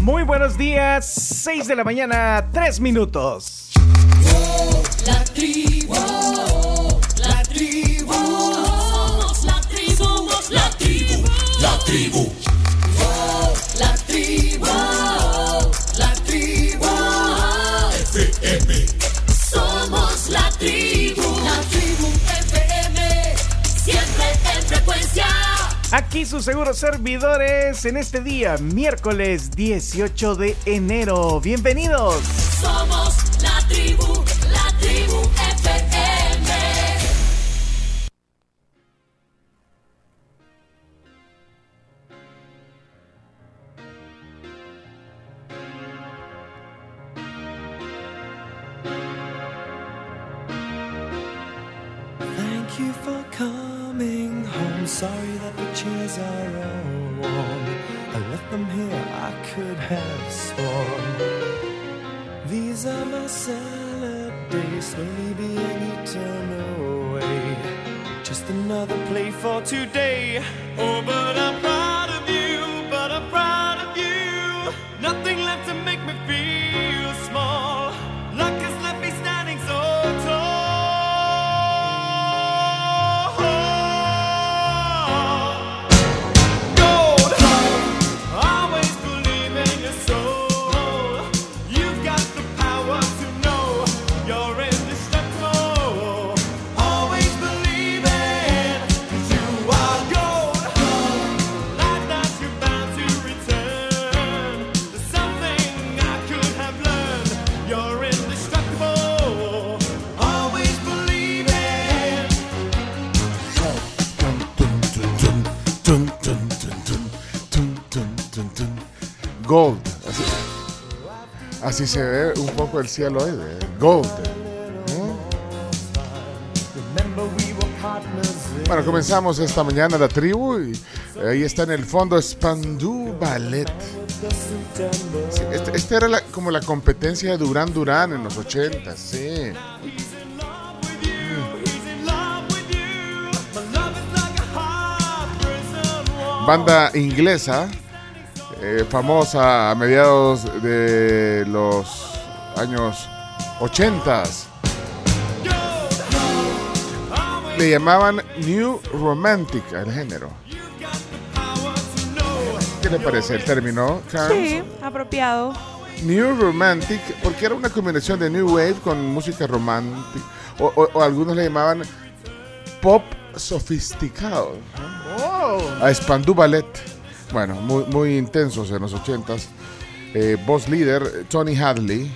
Muy buenos días, 6 de la mañana, 3 minutos. La tribu, la tribu, somos la tribu, somos la tribu, la tribu. Aquí sus seguros servidores en este día, miércoles 18 de enero. Bienvenidos. Somos así se ve un poco el cielo hoy. de Gold. Remember we were partners in Bueno, comenzamos esta mañana la tribu y ahí está en el fondo Spandau Ballet. September. Sí, este, este era como la competencia de Durán Durán en los 80, sí. Wall. Banda inglesa, eh, famosa a mediados de los años 80. Le llamaban New Romantic al género. ¿Qué le parece el término, Carms? Sí, apropiado. New Romantic, porque era una combinación de New Wave con música romántica. O, o- o algunos le llamaban pop sofisticado. ¿no? A Spandau Ballet. Bueno, muy, muy intensos en los ochentas. Eh, voz líder, Tony Hadley.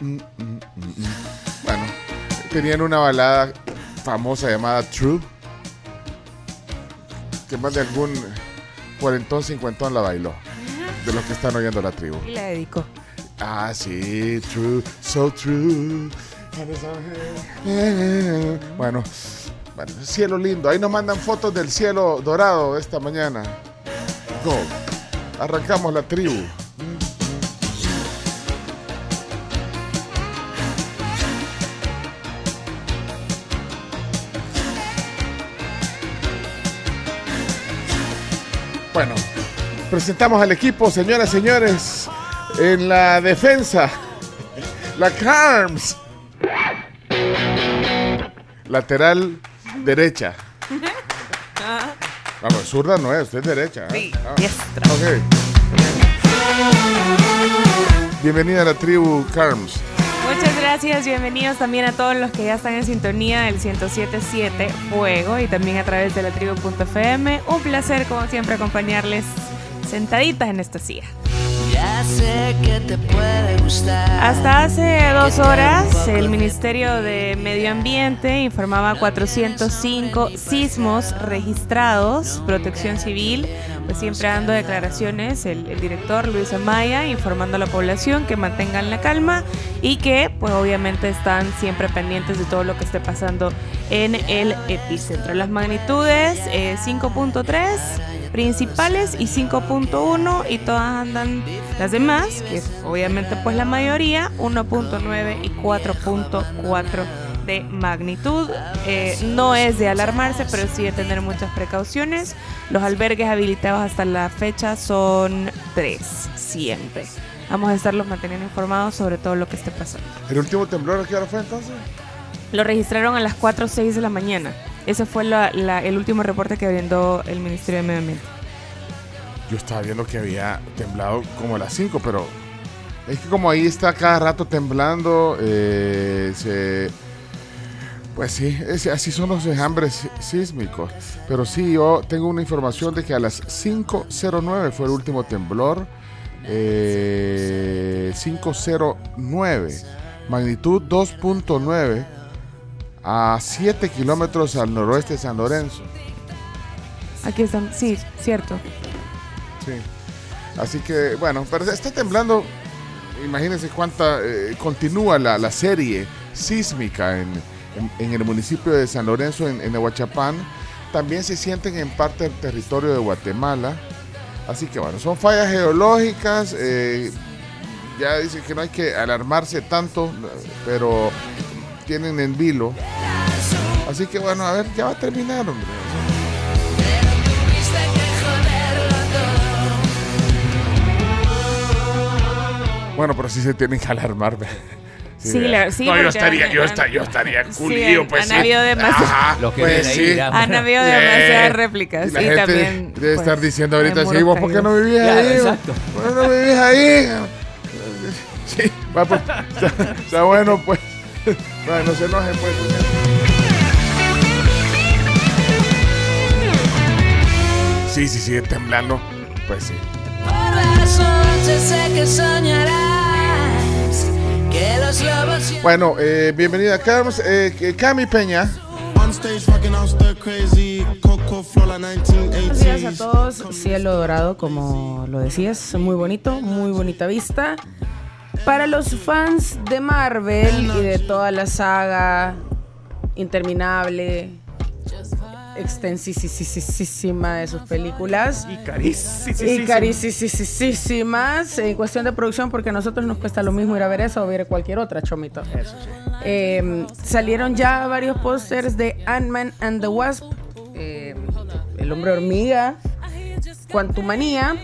Mm, mm, mm. Bueno, tenían una balada famosa llamada True. Que más de algún cuarentón, cincuentón la bailó. De los que están oyendo la tribu. Y le dedico. Ah, sí, true, so true. Bueno, bueno, cielo lindo. Ahí nos mandan fotos del cielo dorado esta mañana. Arrancamos la tribu. Bueno, presentamos al equipo, señoras y señores, en la defensa. La Carms. Lateral derecha. Vamos, zurda no es, usted es derecha. ¿eh? Sí, Ah, diestra. Bienvenida a la tribu Carms. Muchas gracias, bienvenidos también a todos los que ya están en sintonía del 1077 Fuego y también a través de la tribu.fm. Un placer, como siempre, acompañarles sentaditas en esta silla. Hasta hace dos horas, el Ministerio de Medio Ambiente informaba 405 sismos registrados, protección civil, pues siempre dando declaraciones, el, el director Luis Amaya informando a la población que mantengan la calma y que pues obviamente están siempre pendientes de todo lo que esté pasando en el epicentro. Las magnitudes eh, 5.3 principales y 5.1 y todas andan las demás, que es obviamente pues la mayoría, 1.9 y 4.4 de magnitud. Eh, no es de alarmarse, pero sí de tener muchas precauciones. Los albergues habilitados hasta la fecha son tres. siempre. Vamos a estarlos manteniendo informados sobre todo lo que esté pasando. ¿El último temblor a qué hora fue entonces? Lo registraron a las 4 o 6 de la mañana. Ese fue la- el último reporte que brindó el Ministerio de Medio Ambiente. Yo estaba viendo que había temblado como a las 5, pero es que como ahí está cada rato temblando, eh, pues sí, así son los enjambres sí- sísmicos. Pero sí, yo tengo una información de que a las 5.09 fue el último temblor. eh, 509, magnitud 2.9 a 7 kilómetros al noroeste de San Lorenzo. Aquí están, sí, cierto. Sí. Así que, bueno, pero está temblando. Imagínense cuánta. eh, continúa la, la serie sísmica en, en- en el municipio de San Lorenzo, en, en Aguachapán. También se sienten en parte del territorio de Guatemala. Así que, bueno, son fallas geológicas. eh, ya dicen que no hay que alarmarse tanto, pero tienen en vilo. Así que, bueno, a ver, ya va a terminar, hombre. Bueno, pero sí se tienen que alarmar. Sí, ve. la- sí, No, yo estaría, han- yo estaría, yo estaría sí, culillo, han- pues. han sí. habido demasiadas- Ajá, Los que pues sí. Han habido demasiadas réplicas. Y la gente también. debe pues, estar diciendo ahorita, sí, vos, ¿por qué no vivís Claro, ahí? exacto. ¿Por qué no vivís ahí? Sí, va, pues, está, está bueno, pues. Bueno, no se enojen, pues. Sí, sí, sigue temblando. Pues sí. Por las noches sé que soñarás que los lobos Bueno, eh, bienvenida, Carms. Eh, Cami Peña. Buenos días a 1980s. todos. Cielo dorado, como lo decías, muy bonito, muy bonita vista. Para los fans de Marvel y de toda la saga interminable, extensísima de sus películas. Y carísimas en cuestión de producción, porque a nosotros nos cuesta lo mismo ir a ver eso o ver cualquier otra, Chomito. Eh, salieron ya varios pósters de Ant-Man and the Wasp, eh, El Hombre Hormiga, Quantumania.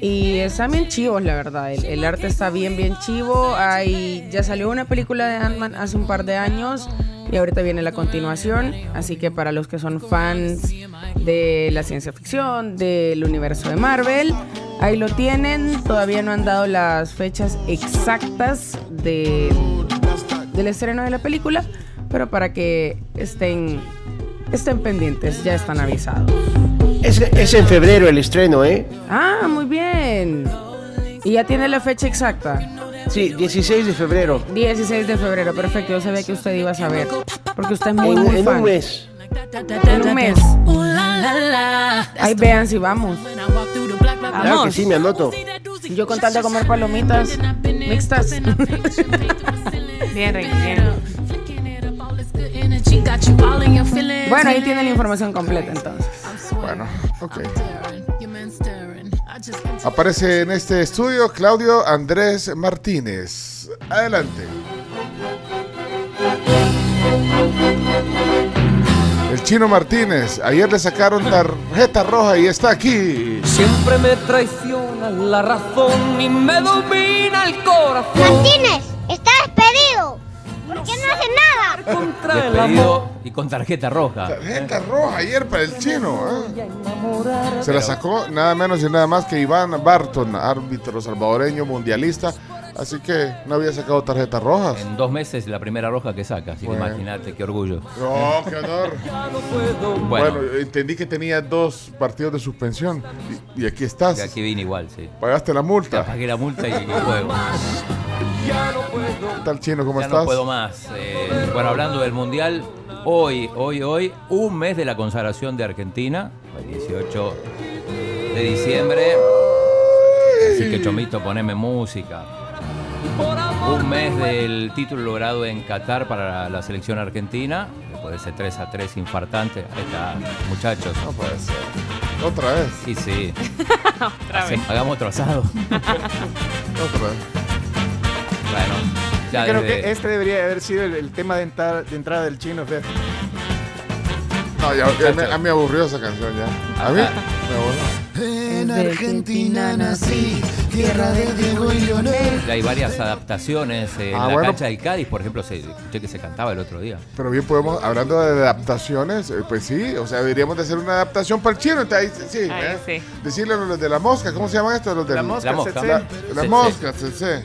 Y están bien chivos, la verdad. El, el arte está bien, bien chivo. Hay, ya salió una película de Ant-Man hace un par de años y ahorita viene la continuación. Así que para los que son fans de la ciencia ficción, del universo de Marvel, ahí lo tienen. Todavía no han dado las fechas exactas de, del estreno de la película, pero para que estén, estén pendientes, ya están avisados. Es, es en febrero el estreno, ¿eh? Ah, muy bien. Y ya tiene la fecha exacta. Sí, 16 de febrero. 16 de febrero, perfecto. Yo sabía que usted iba a saber. Porque usted es muy, En, muy en fan. un mes. En un mes. Ahí vean si vamos. Claro que sí, me anoto. Yo con tal de comer palomitas mixtas. Bien, Rey, bien. Bueno, ahí tiene la información completa entonces. Bueno, ok. Aparece en este estudio Claudio Andrés Martínez. Adelante. El chino Martínez. Ayer le sacaron tarjeta roja y está aquí. Siempre me traiciona la razón y me domina el corazón. Martínez, está despedido. ¿Por qué no hace nada? Contra el Despedido y con tarjeta roja. Tarjeta roja ayer para el chino. ¿eh? Se la sacó nada menos y nada más que Iván Barton, árbitro salvadoreño mundialista. Así que no había sacado tarjetas rojas. En dos meses la primera roja que saca, así que imagínate qué orgullo. No, qué honor. No puedo más. Bueno, Bueno, entendí que tenía dos partidos de suspensión. Y, y aquí estás. y aquí vine igual, sí. Pagaste la Ya multa. pagué la multa y, y juego. ¿Qué tal, chino? ¿Cómo Ya estás? no puedo más. Eh, bueno, hablando del Mundial, hoy, hoy, hoy, un mes de la consagración de Argentina, el 18 de diciembre. Así que Chomito, poneme música. Un mes del título logrado en Qatar para la selección argentina. Después de ese 3 a 3 infartante. Ahí está, muchachos. No puede ser. Otra vez. Sí, sí. Hace- Hagamos otro asado. Otra vez. Bueno, ya Yo creo desde- que este debería haber sido el, el tema de, entrada- de entrada del chino, Fer. No, ya, ya me, a mí me aburrió esa canción ya. A mí me aburrió. En Argentina nací, tierra de Diego y Leonel. Hay varias adaptaciones. eh, en Ah, la bueno. cancha del Cádiz, por ejemplo, se, escuché que se cantaba el otro día. Pero bien podemos, hablando de adaptaciones, eh, pues sí, o sea, deberíamos de hacer una adaptación para el chino. ahí, sí, Ahí ¿eh? sí. Decirle a los de la mosca, ¿cómo se llaman estos? Los de La mosca, La mosca. La, la mosca, Cece.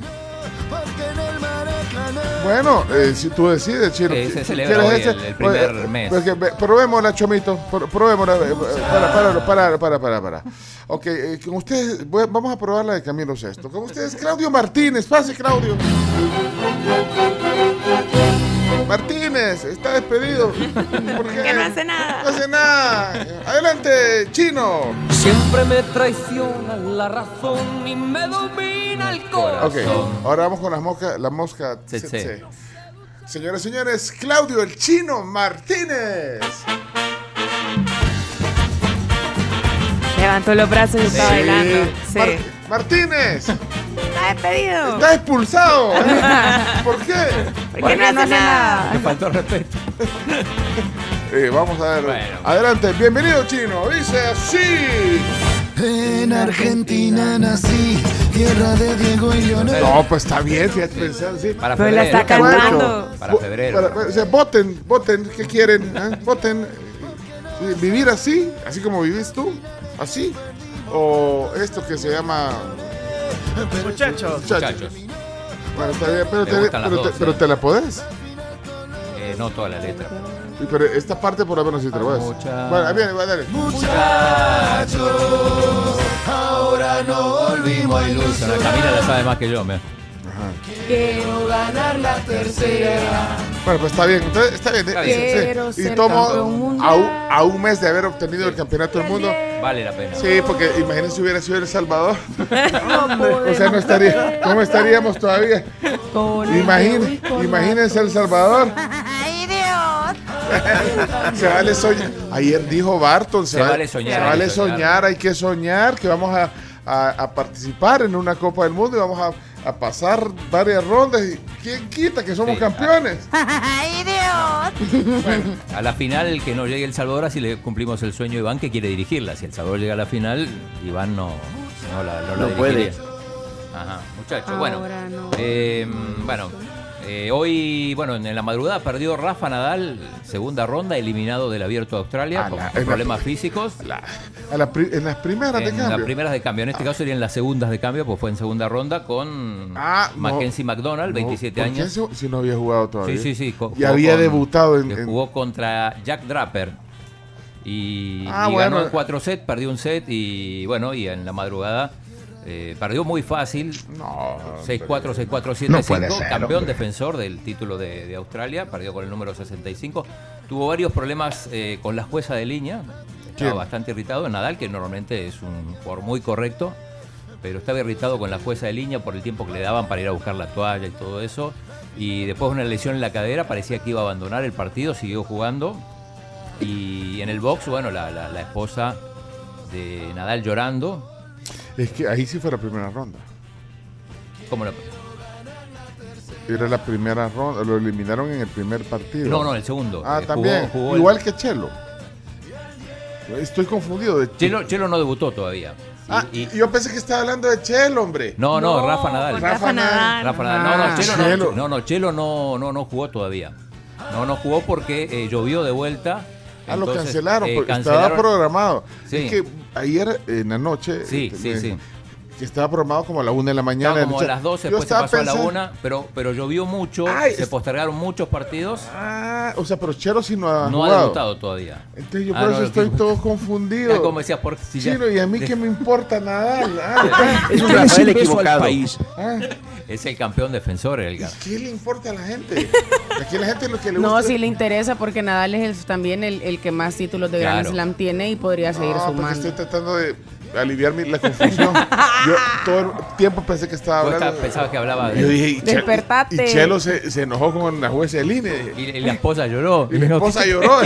Bueno, eh, si tú decides, chino. Eh, se ¿Qui- celebra hoy el- el primer Pues, eh, mes. pues que probémosla, Chomito. pro- Probémosla. eh, Para, para, para, para, para, para. Ok, eh, con ustedes, voy vamos a probar la de Camilo Sesto. Con ustedes, Claudio Martínez. Pase, Claudio. Martínez, está despedido. ¿Por qué? Que no hace nada. No hace nada. Adelante, chino. Siempre me traiciona la razón y me domina el Ok, corazón. ahora vamos con las moscas, la mosca tsetse. Señoras y señores, Claudio el Chino Martínez. Levantó los brazos y está bailando. Sí. Mar- Martínez, Está despedido. está expulsado. ¿Por qué? Porque no hace nada. Me faltó respeto. Eh, vamos a ver. Bueno. Adelante, bienvenido Chino. Dice así. En Argentina nací, tierra de Diego y Leonel. No, pues está bien, fíjate, pensar así. Para Pero la febrero. está cantando. Para febrero. para- o sea, voten, voten, ¿qué quieren? eh? Voten. ¿Vivir así? ¿Así como vivís tú? ¿Así? ¿O esto que se llama Muchachos. Muchachos, Bueno, está bien, pero, te, pero, te, dos, pero eh. te la podés. eh, no toda la letra. Pero esta parte por lo menos sí te la podés. Mucha- Bueno, bien, va, dale. Ahora no volvimos a ilusión. La Camila la sabe más que yo. me- Quiero ganar la tercera. Bueno, pues está bien. Entonces, está bien. Está eh, bien. sí. Y tomo a un, a un mes de haber obtenido el campeonato del mundo. Vale la pena. Sí, porque imagínense si hubiera sido El Salvador. No O sea, no estaría. ¿Cómo estaríamos todavía? Imagínense El Salvador. ¡Ay, Dios! Se vale soñar. Ayer dijo Barton. Se, Se vale soñar, Se vale soñar. soñar, hay que soñar que vamos a, a- a participar en una Copa del Mundo y vamos a, a pasar varias rondas. Y ¿Quién quita que somos Sí, campeones? ¡Ay, Dios! A la final, que no llegue El Salvador, así le cumplimos el sueño a Iván que quiere dirigirla. Si El Salvador llega a la final, Iván no, no la, no la No puede. Ajá, muchachos. Bueno, Ahora no. eh, bueno eh, hoy, bueno, en la madrugada perdió Rafa Nadal, segunda ronda, eliminado del Abierto de Australia Ah, la- en la- problemas físicos. La- a la pri- en las primeras de En cambio. las primeras de cambio, en este caso serían las segundas de cambio, pues fue en segunda ronda con Ah, no. Mackenzie McDonald, 27 ¿Por qué años. se- si no había jugado todavía. Sí, sí, sí. Y había con- debutado en. en- jugó contra Jack Draper. Y, Ah, y bueno. ganó en cuatro sets, perdió un set y bueno, y en la madrugada eh, perdió muy fácil. No. 6-4, 6-4, 7-5. No puede ser, campeón hombre. defensor del título de, de Australia, perdió con el número 65. Tuvo varios problemas eh, con la jueza de línea. Estaba bastante irritado. Nadal, que normalmente es un jugador muy correcto, pero estaba irritado con la jueza de línea por el tiempo que le daban para ir a buscar la toalla y todo eso. Y después de una lesión en la cadera, parecía que iba a abandonar el partido, siguió jugando. Y en el box, bueno, la, la- la esposa de Nadal llorando. Es que ahí sí fue la primera ronda. ¿Cómo la- Era la primera ronda. Lo eliminaron en el primer partido. No, no, el segundo. Ah, Eh, también. jugó Igual que Chelo. Estoy confundido. De Chelo, Chelo no debutó todavía. Y- Ah, y- yo pensé que estaba hablando de Chelo, hombre. no, no, No, Rafa Nadal. con Rafa Nadal. Rafa Nadal. No, Ah, no, Chelo, Chelo. no, no, no, Chelo no, no, no jugó todavía. No, no jugó porque eh, llovió de vuelta. Ah, lo Entonces, cancelaron, eh, porque cancelaron- estaba programado. Sí. Es que ayer en la noche. Sí, eh, sí, me- sí. Que estaba programado como a la una de la mañana. Estaba como a las 12, estaba después se pasó a la pensando- 1, pero, pero llovió mucho, Ay, se es- postergaron muchos partidos, Ah, o sea, pero Chelo sí no ha no ha debutado todavía. Entonces yo Ah, por no, eso estoy que- todo confundido. Ya, como decías, por si ya- y a mí que me importa Nadal. Ah, Es un Rafael equivocado. país. ah, es el campeón defensor, Edgar. ¿Qué le importa a la gente? Aquí a la gente lo que le gusta. No, sí le interesa porque Nadal es el- también el, el que más títulos de Grand Claro. Slam tiene y podría seguir No, porque sumando. estoy tratando de aliviar mi- la confusión. Yo todo el tiempo pensé que estaba Vos hablando. pensabas que hablaba de- Yo dije, y Chelo- Despertate. Y Chelo se, se enojó con la jueza de línea. Y, y la esposa lloró. Y la No, esposa ¿qué- lloró.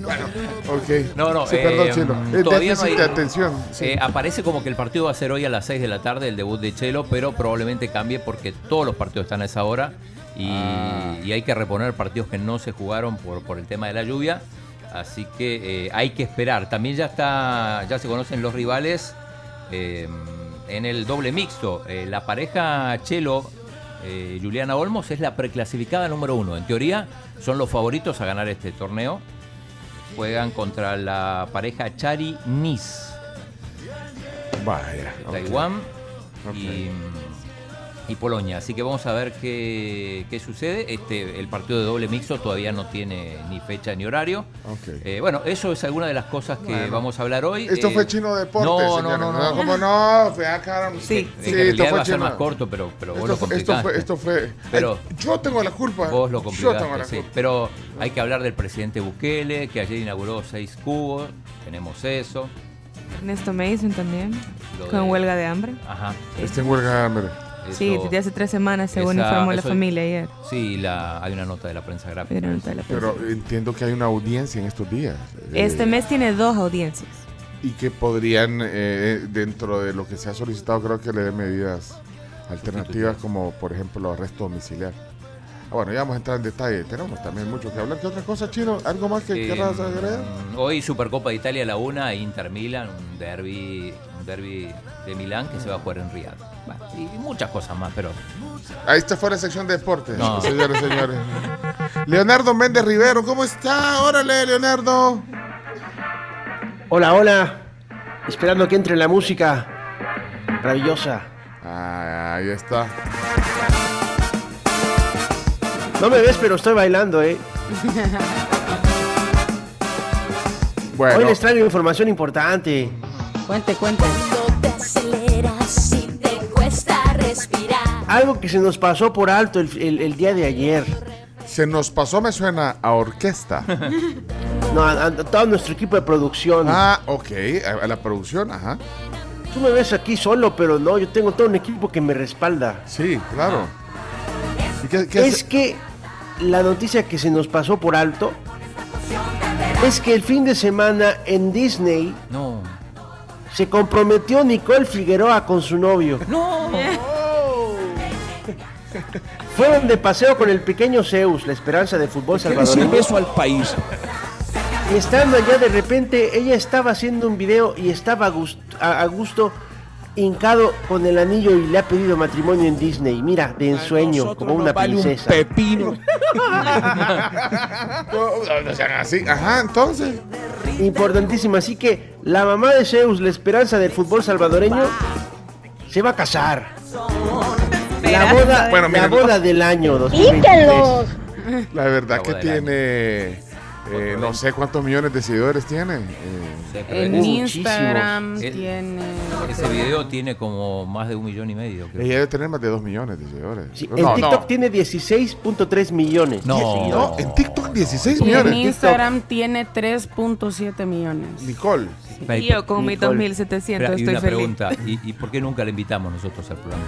bueno, ok. No, no, Sí, perdón, eh, Chelo. Es todavía no hay- de atención. Sí. Eh, aparece como que el partido va a ser hoy a las 6 de la tarde, el debut de Chelo, pero probablemente cambie porque todos los partidos están a esa hora y, Ah. y hay que reponer partidos que no se jugaron por, por el tema de la lluvia. Así que eh, hay que esperar. También ya está, ya se conocen los rivales eh, en el doble mixto. Eh, la pareja Chelo, Juliana Olmos, es la preclasificada número uno. En teoría, son los favoritos a ganar este torneo. Juegan contra la pareja Chari Nis, Vaya. Taiwán y, y Polonia. Así que vamos a ver qué, qué sucede. Este, el partido de doble mixto todavía no tiene ni fecha ni horario. Eh, bueno, eso es alguna de las cosas que vamos a hablar hoy. Esto Eh, fue Chino Deportes. No, no, señores. no, no. ¿Cómo no? Fue acá. Sí. En realidad esto fue va a ser Chino. más corto, pero, pero vos Esto lo fue, esto complicaste. fue, esto fue. Pero- Ay, yo tengo la culpa. Vos lo Yo tengo la complicaste, sí. culpa. Pero hay que hablar del presidente Bukele, que ayer inauguró seis cubos. Tenemos eso. Ernesto Mason también, Lo con de- huelga de hambre. Ajá. Este en huelga de hambre. Sí, desde hace tres semanas, según esa- informó la familia ayer. Sí, la, hay una nota de la prensa gráfica. Hay una nota de la prensa. Pero entiendo que hay una audiencia en estos días. Este Eh, mes tiene dos audiencias. Y que podrían, eh, dentro de lo que se ha solicitado, creo que le den medidas alternativas, como por ejemplo arresto domiciliario. Ah, bueno, ya vamos a entrar en detalle. Tenemos también mucho que hablar. ¿Qué otra cosa, Chino? ¿Algo más que Eh, querrás agregar? Hoy Supercopa de Italia a la una, Inter Milan, un derby, un derby de Milán que se va a jugar en Riyadh. Y muchas cosas más, pero Ahí está fue la sección de deportes, No. señores, señores. Leonardo Méndez Rivero, ¿cómo está? Órale, Leonardo. Hola, hola. Esperando que entre la música maravillosa. Ah, ahí está. No me ves, pero estoy bailando, ¿eh? Bueno, Hoy les traigo información importante. Cuente, cuente. Algo que se nos pasó por alto el, el- el día de ayer. se nos pasó, me suena a orquesta. No, a, a todo nuestro equipo de producción. Ah, ok, a, a la producción, ajá. Tú me ves aquí solo, pero no, yo tengo todo un equipo que me respalda. Sí, claro. ¿Y qué, qué Es que la noticia que se nos pasó por alto es que el fin de semana en Disney no. se comprometió Nicole Figueroa con su novio. No. Fueron de paseo con el pequeño Zeus, la esperanza de fútbol salvadoreño. beso al país. Y estando allá de repente, ella estaba haciendo un video y estaba a gusto, a, a gusto hincado con el anillo y le ha pedido matrimonio en Disney. Mira, de ensueño, como una princesa. pepino. No, no sean así. Ajá, entonces. Importantísimo. Así que la mamá de Zeus, la esperanza del fútbol salvadoreño, se va a casar. La boda, Bueno, la boda del año 2023. ¡Quítelos! La verdad La que tiene. eh, no sé cuántos millones de seguidores tiene. eh, Sí, En Instagram tiene. Ese video tiene como más de un millón y medio. creo. ella debe tener más de 2 millones de seguidores. Sí, no, en TikTok no. tiene 16.3 millones. de No. seguidores. No, en TikTok 16 Y en millones. Instagram tiene 3.7 millones. Nicole. Y yo con mis Nicole. 2700 espera, y estoy una feliz. pregunta, ¿y, y por qué nunca le invitamos nosotros al programa?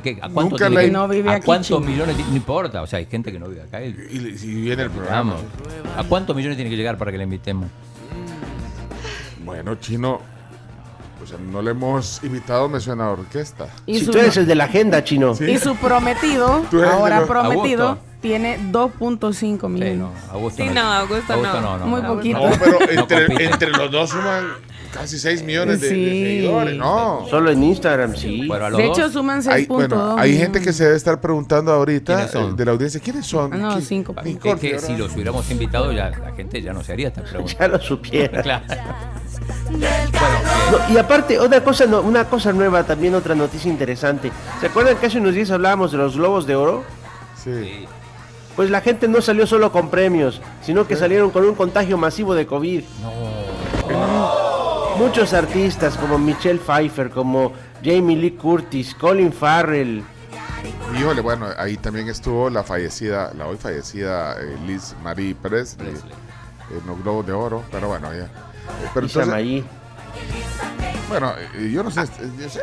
¿Qué- qué- ¿A cuánto Nunca la- que- No vive ¿A aquí, cuántos millones? No importa, o sea, hay gente que no vive acá. y- Y, si viene el programa. Vamos. ¿A cuántos millones tiene que llegar para que le invitemos? Bueno, chino. O sea, no le hemos invitado, me suena a orquesta. Y Si su, tú eres el de la agenda, chino. y su prometido, ahora los- prometido, Augusto. tiene 2.5 Sí, millones. no, Augusto Sí, no, Augusto no. no, no, Muy no. poquito. No, pero entre los dos suman casi 6 millones de, de Sí. seguidores. No. Solo en Instagram, sí. De hecho, suman 6.2 Hay, bueno, hay gente que se debe estar preguntando ahorita eh, de la audiencia. ¿Quiénes son? Ah, no, ¿Qui- cinco. Nicole es que si los hubiéramos invitado, ya la gente ya no se haría esta pregunta. Ya lo supiera. claro. Bueno, No, y aparte, otra cosa, no- una cosa nueva, también otra noticia interesante. ¿Se acuerdan que hace unos días hablábamos de los globos de oro? Sí. eh, Pues la gente no salió solo con premios, sino que salieron con un contagio masivo de COVID. Muchos artistas como Michelle Pfeiffer, como Jamie Lee Curtis, Colin Farrell, Híjole, bueno, ahí también estuvo la fallecida, la hoy fallecida eh, Liz Marie Presley Presley. en los Globos de Oro, pero bueno, ya. Pero entonces, Mayi. bueno, yo no sé, yo sé,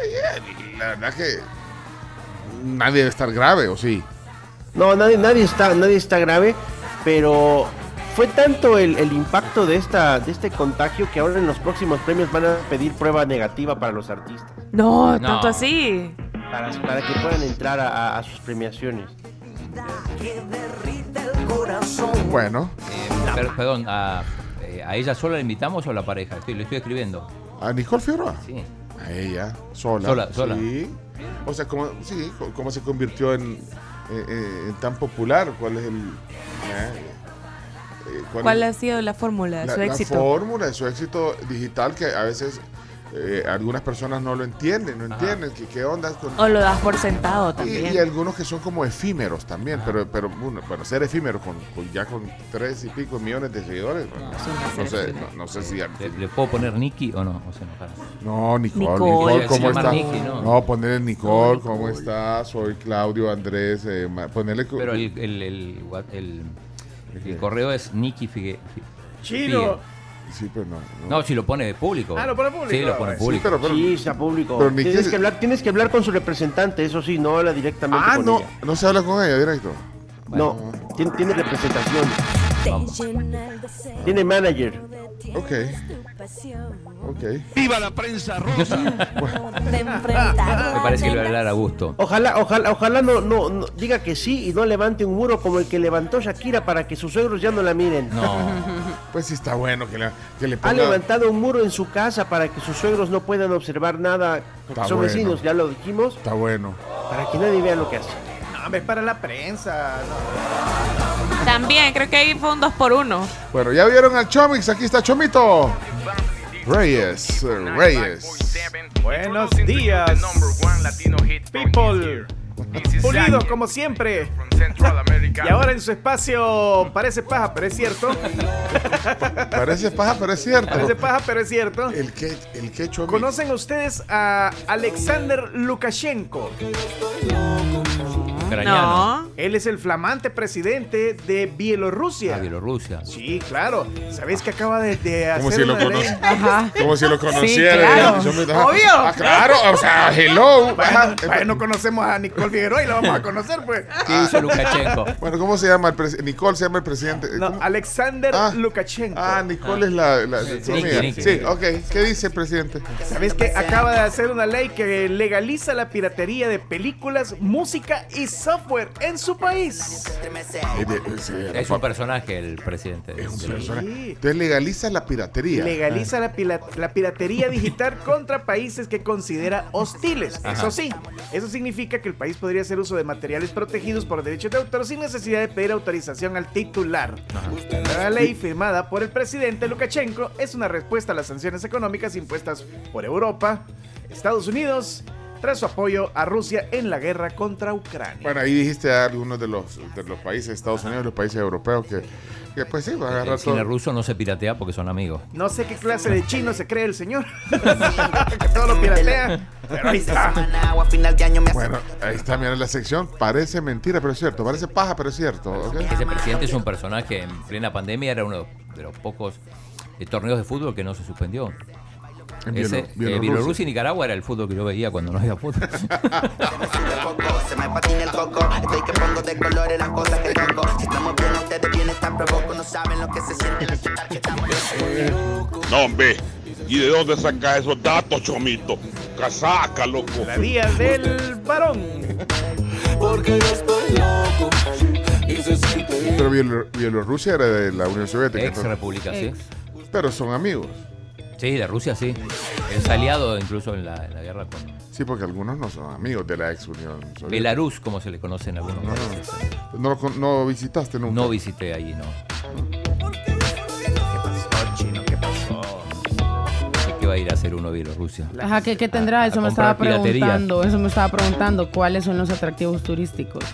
la verdad que nadie debe estar grave, ¿o sí? No, nadie, nadie, está, nadie está grave, pero fue tanto el, el impacto de, esta, de este contagio que ahora en los próximos premios van a pedir prueba negativa para los artistas, No, No. tanto así. para, para que puedan entrar a, a- a sus premiaciones. Bueno, eh, per- perdón, eh, ¿A ella sola la invitamos o a la pareja? Estoy, le estoy escribiendo. ¿A Nicole Figueroa? Sí. A ella, sola. Sola, sola. Sí. O sea, ¿cómo, sí, co- cómo se convirtió en, eh, en tan popular? ¿Cuál es el. eh, eh, ¿Cuál ha sido la fórmula de la, su la éxito? fórmula de su éxito digital que a veces eh, algunas personas no lo entienden, no entienden que, qué onda con... O lo das por sentado también. y algunos que son como efímeros también, pero, pero bueno, bueno, ser efímero con, con- ya con tres y pico millones de seguidores, no, sé, no, no sé si... ¿Le, le puedo poner Nicky o no? O se enojaron. No, Nicole, Nicole. ¿cómo está? Nicky, ¿no? no, ponerle Nicole, ¿cómo está? Soy Claudio Andrés, eh, ponerle... Pero el, el, el, what- el- el correo es Nicky Figue. Fi- Chino. Sí, pero no. No, si lo pone público. Ah, lo pone público. Sí, lo pone Sí, público. pero, pero- Sí, está público. Pero tienes, que- que hablar, tienes que hablar con su representante, eso sí, no habla directamente ah, con no, ella. no se habla con ella directo. No, tiene, tiene representación. Vamos. Tiene manager. Ok, ok. ¡Viva la prensa rosa! Me parece que le va a hablar a gusto. Ojalá, ojalá, ojalá no, no, no- diga que sí y no levante un muro como el que levantó Shakira para que sus suegros ya no la miren. No. Pues sí está bueno que le, que le Ha ponga... levantado un muro en su casa para que sus suegros no puedan observar nada, porque Está son bueno. vecinos, ya lo dijimos, Está bueno. para que nadie vea lo que hace. No, es para la prensa. no. También, creo que ahí fue un 2 por 1 Bueno, ya vieron al Chomix, aquí está Chomito. Reyes, Reyes. Buenos días, people. Pulidos como siempre. Y ahora en su espacio parece paja, pero es cierto. Parece paja, pero es cierto. Parece paja, pero es cierto. El que, el que Chomix. ¿Conocen ustedes a Alexander Lukashenko? Ucraniano. No. Él es el flamante presidente de Bielorrusia. A Bielorrusia. Sí, claro. ¿Sabéis que acaba de, de hacer Como si lo una ley? conoce. Ajá. Como si lo conociera. claro. Obvio. Ah, claro, o sea, hello. Bueno, bueno, no conocemos a Nicole Figueroa y la vamos a conocer, pues. ¿Qué hizo Lukashenko? Bueno, ¿cómo se llama el presidente? Nicole se llama el presidente. No, ¿Cómo? Alexander Ah. Lukashenko. Ah, Nicole es la, la. Nicky. Sí, ok. ¿Qué dice el presidente? ¿Sabéis que acaba de hacer una ley que legaliza la piratería de películas, música y software en su país? Es un personaje el presidente. de- Es un personaje. Sí. Entonces legaliza la piratería. Legaliza la, pila- la piratería digital contra países que considera hostiles. Ajá. Eso sí, eso significa que el país podría hacer uso de materiales protegidos por derechos de autor sin necesidad de pedir autorización al titular. La ley firmada por el presidente Lukashenko es una respuesta a las sanciones económicas impuestas por Europa, Estados Unidos, tras su apoyo a Rusia en la guerra contra Ucrania. Bueno, ahí dijiste a algunos de los, de los países, Estados Unidos, los países europeos, que, que pues sí, va a agarrar El cine todo. ruso no se piratea porque son amigos. No sé qué clase de chino se cree el señor. que todo lo piratea. Pero ahí está. Bueno, ahí está, mira la sección. Parece mentira, pero es cierto. Parece paja, pero es cierto. Ese presidente es un personaje en plena pandemia, era uno de los pocos eh, torneos de fútbol que no se suspendió. En Ese, eh, Bielorrusia. Y Nicaragua era el fútbol que yo veía cuando no había fútbol. Se me patina el coco, estoy que pongo de colores las cosas que toco. Si estamos bien, ustedes bien están provoco, no saben lo que se siente al aceptar que estamos No, hombre. ¿Y de dónde sacas esos datos, Chomito? Casaca, loco. La día del varón. Pero Bielo- Bielorrusia era de la Unión Soviética. Ex república, sí. Pero son amigos. Sí, de Rusia sí. Es aliado incluso en la, en la guerra con Sí, porque algunos no son amigos de la ex Unión Soviética. Belarus, como se le conoce en algunos No, países. no, no, no visitaste nunca. No visité allí, no. ¿Qué pasó, chino? ¿Qué pasó? ¿Qué, qué va a ir a hacer uno a Bielorrusia? Ajá, ¿qué, qué tendrá? A- a Eso me estaba piratería. preguntando. Eso me estaba preguntando. ¿Cuáles son los atractivos turísticos?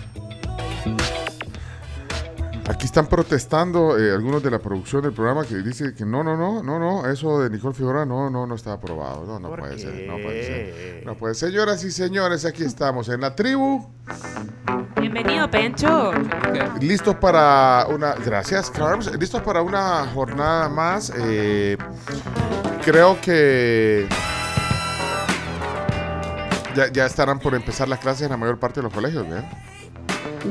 Aquí están protestando eh, algunos de la producción del programa que dice que no, no, no, no, no, eso de Nicole Figueroa no, no, no está aprobado. No, no ¿Por puede qué? ser, no puede ser. No puede ser. Señoras y señores, aquí estamos en la tribu, Bienvenido, Pencho. listos para una, gracias Carms, listos para una jornada más. eh, creo que ya, ya estarán por empezar las clases en la mayor parte de los colegios, ¿verdad?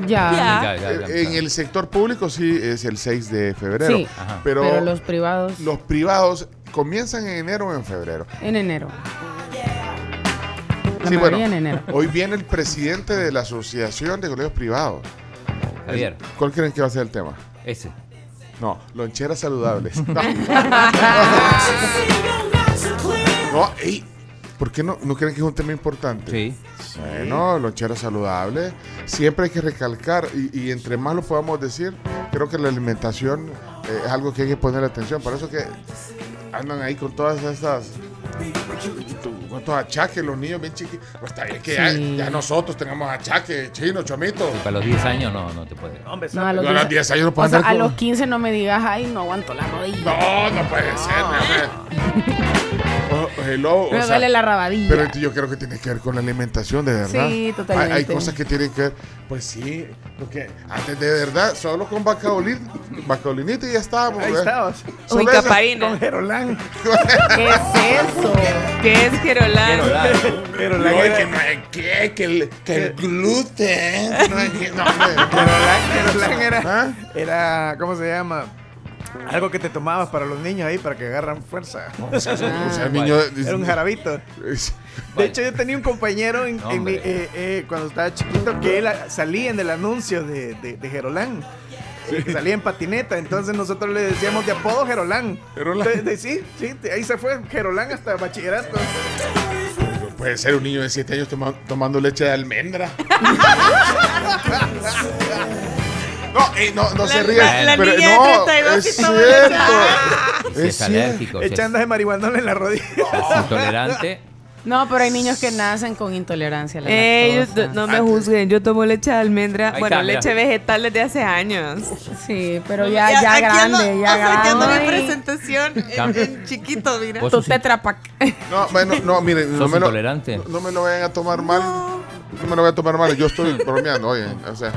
Ya. Ya, ya, ya, Eh, En el sector público sí es el 6 de febrero, Sí, Ajá. pero, pero los privados los privados comienzan en enero o en febrero. en enero. La Sí, bueno, en enero. hoy viene el presidente de la Asociación de Colegios Privados. Javier, ¿Cuál creen que va a ser el tema? ese. No, loncheras saludables. No, No, ey, ¿por qué no, no creen que es un tema importante? Sí. Bueno, lonchera saludable. Siempre hay que recalcar, y, y entre más lo podamos decir, creo que la alimentación eh, es algo que hay que poner atención. Por eso que andan ahí con todas estas. Con estos achaques, los niños bien chiquitos. Pues está bien que ya, Sí. ya nosotros tengamos achaques, chino, chomito. Para los 10 años no, no te puede. Hombre, No, a los No, a los 10 años no sea, andar a los 15 no me digas, ay, no aguanto la rodilla. No, no puede ser, mi hombre. Oh, hello, o Me sea, duele la rabadilla. Pero yo creo que tiene que ver con la alimentación, de verdad. Sí, Hay, totalmente. hay cosas que tienen que ver. Pues sí, porque antes de verdad, solo con vacaolin, vacaolinita y ya estábamos. Ahí ¿eh? estabas. Esa- capaína. Con Gerolán. ¿Qué es eso? ¿Qué es Gerolán? Gerolán No, era- que no hay que, que el, que el gluten. que no hay que- no, hombre. Gerolán, Gerolán era, ¿Ah? era, ¿cómo se llama? Algo que te tomabas para los niños ahí, para que agarran fuerza. O sea, o sea, el niño. Era un jarabito. De hecho, yo tenía un compañero en, en mi- eh, eh, cuando estaba chiquito que él ah, salía en el anuncio de, de, de Gerolán. Sí, salía en patineta, entonces nosotros le decíamos de apodo Gerolán. Gerolán. De- de- sí, sí, ahí se fue Gerolán hasta bachillerato. Puede ser un niño de 7 años toma- tomando leche de almendra. No, eh, no, no se rían. la- la pero niña de no, 32 es y cierto. Si es Es alérgico, si es, de marihuanol en la rodilla. es intolerante. No, pero hay niños que nacen con intolerancia a la Ellos lactosa. no me juzguen, yo tomo leche de almendra, Ahí bueno, está, leche vegetal desde hace años. Sí, pero ya, ya, aquí ando- grande, ya acercando grande. mi presentación en, en chiquito, mira. Tu sos, Tetra Pak. No, bueno, no, miren, no me, lo, intolerante. no me lo vayan a tomar mal. No me lo voy a tomar mal. Yo estoy bromeando, oye. O sea,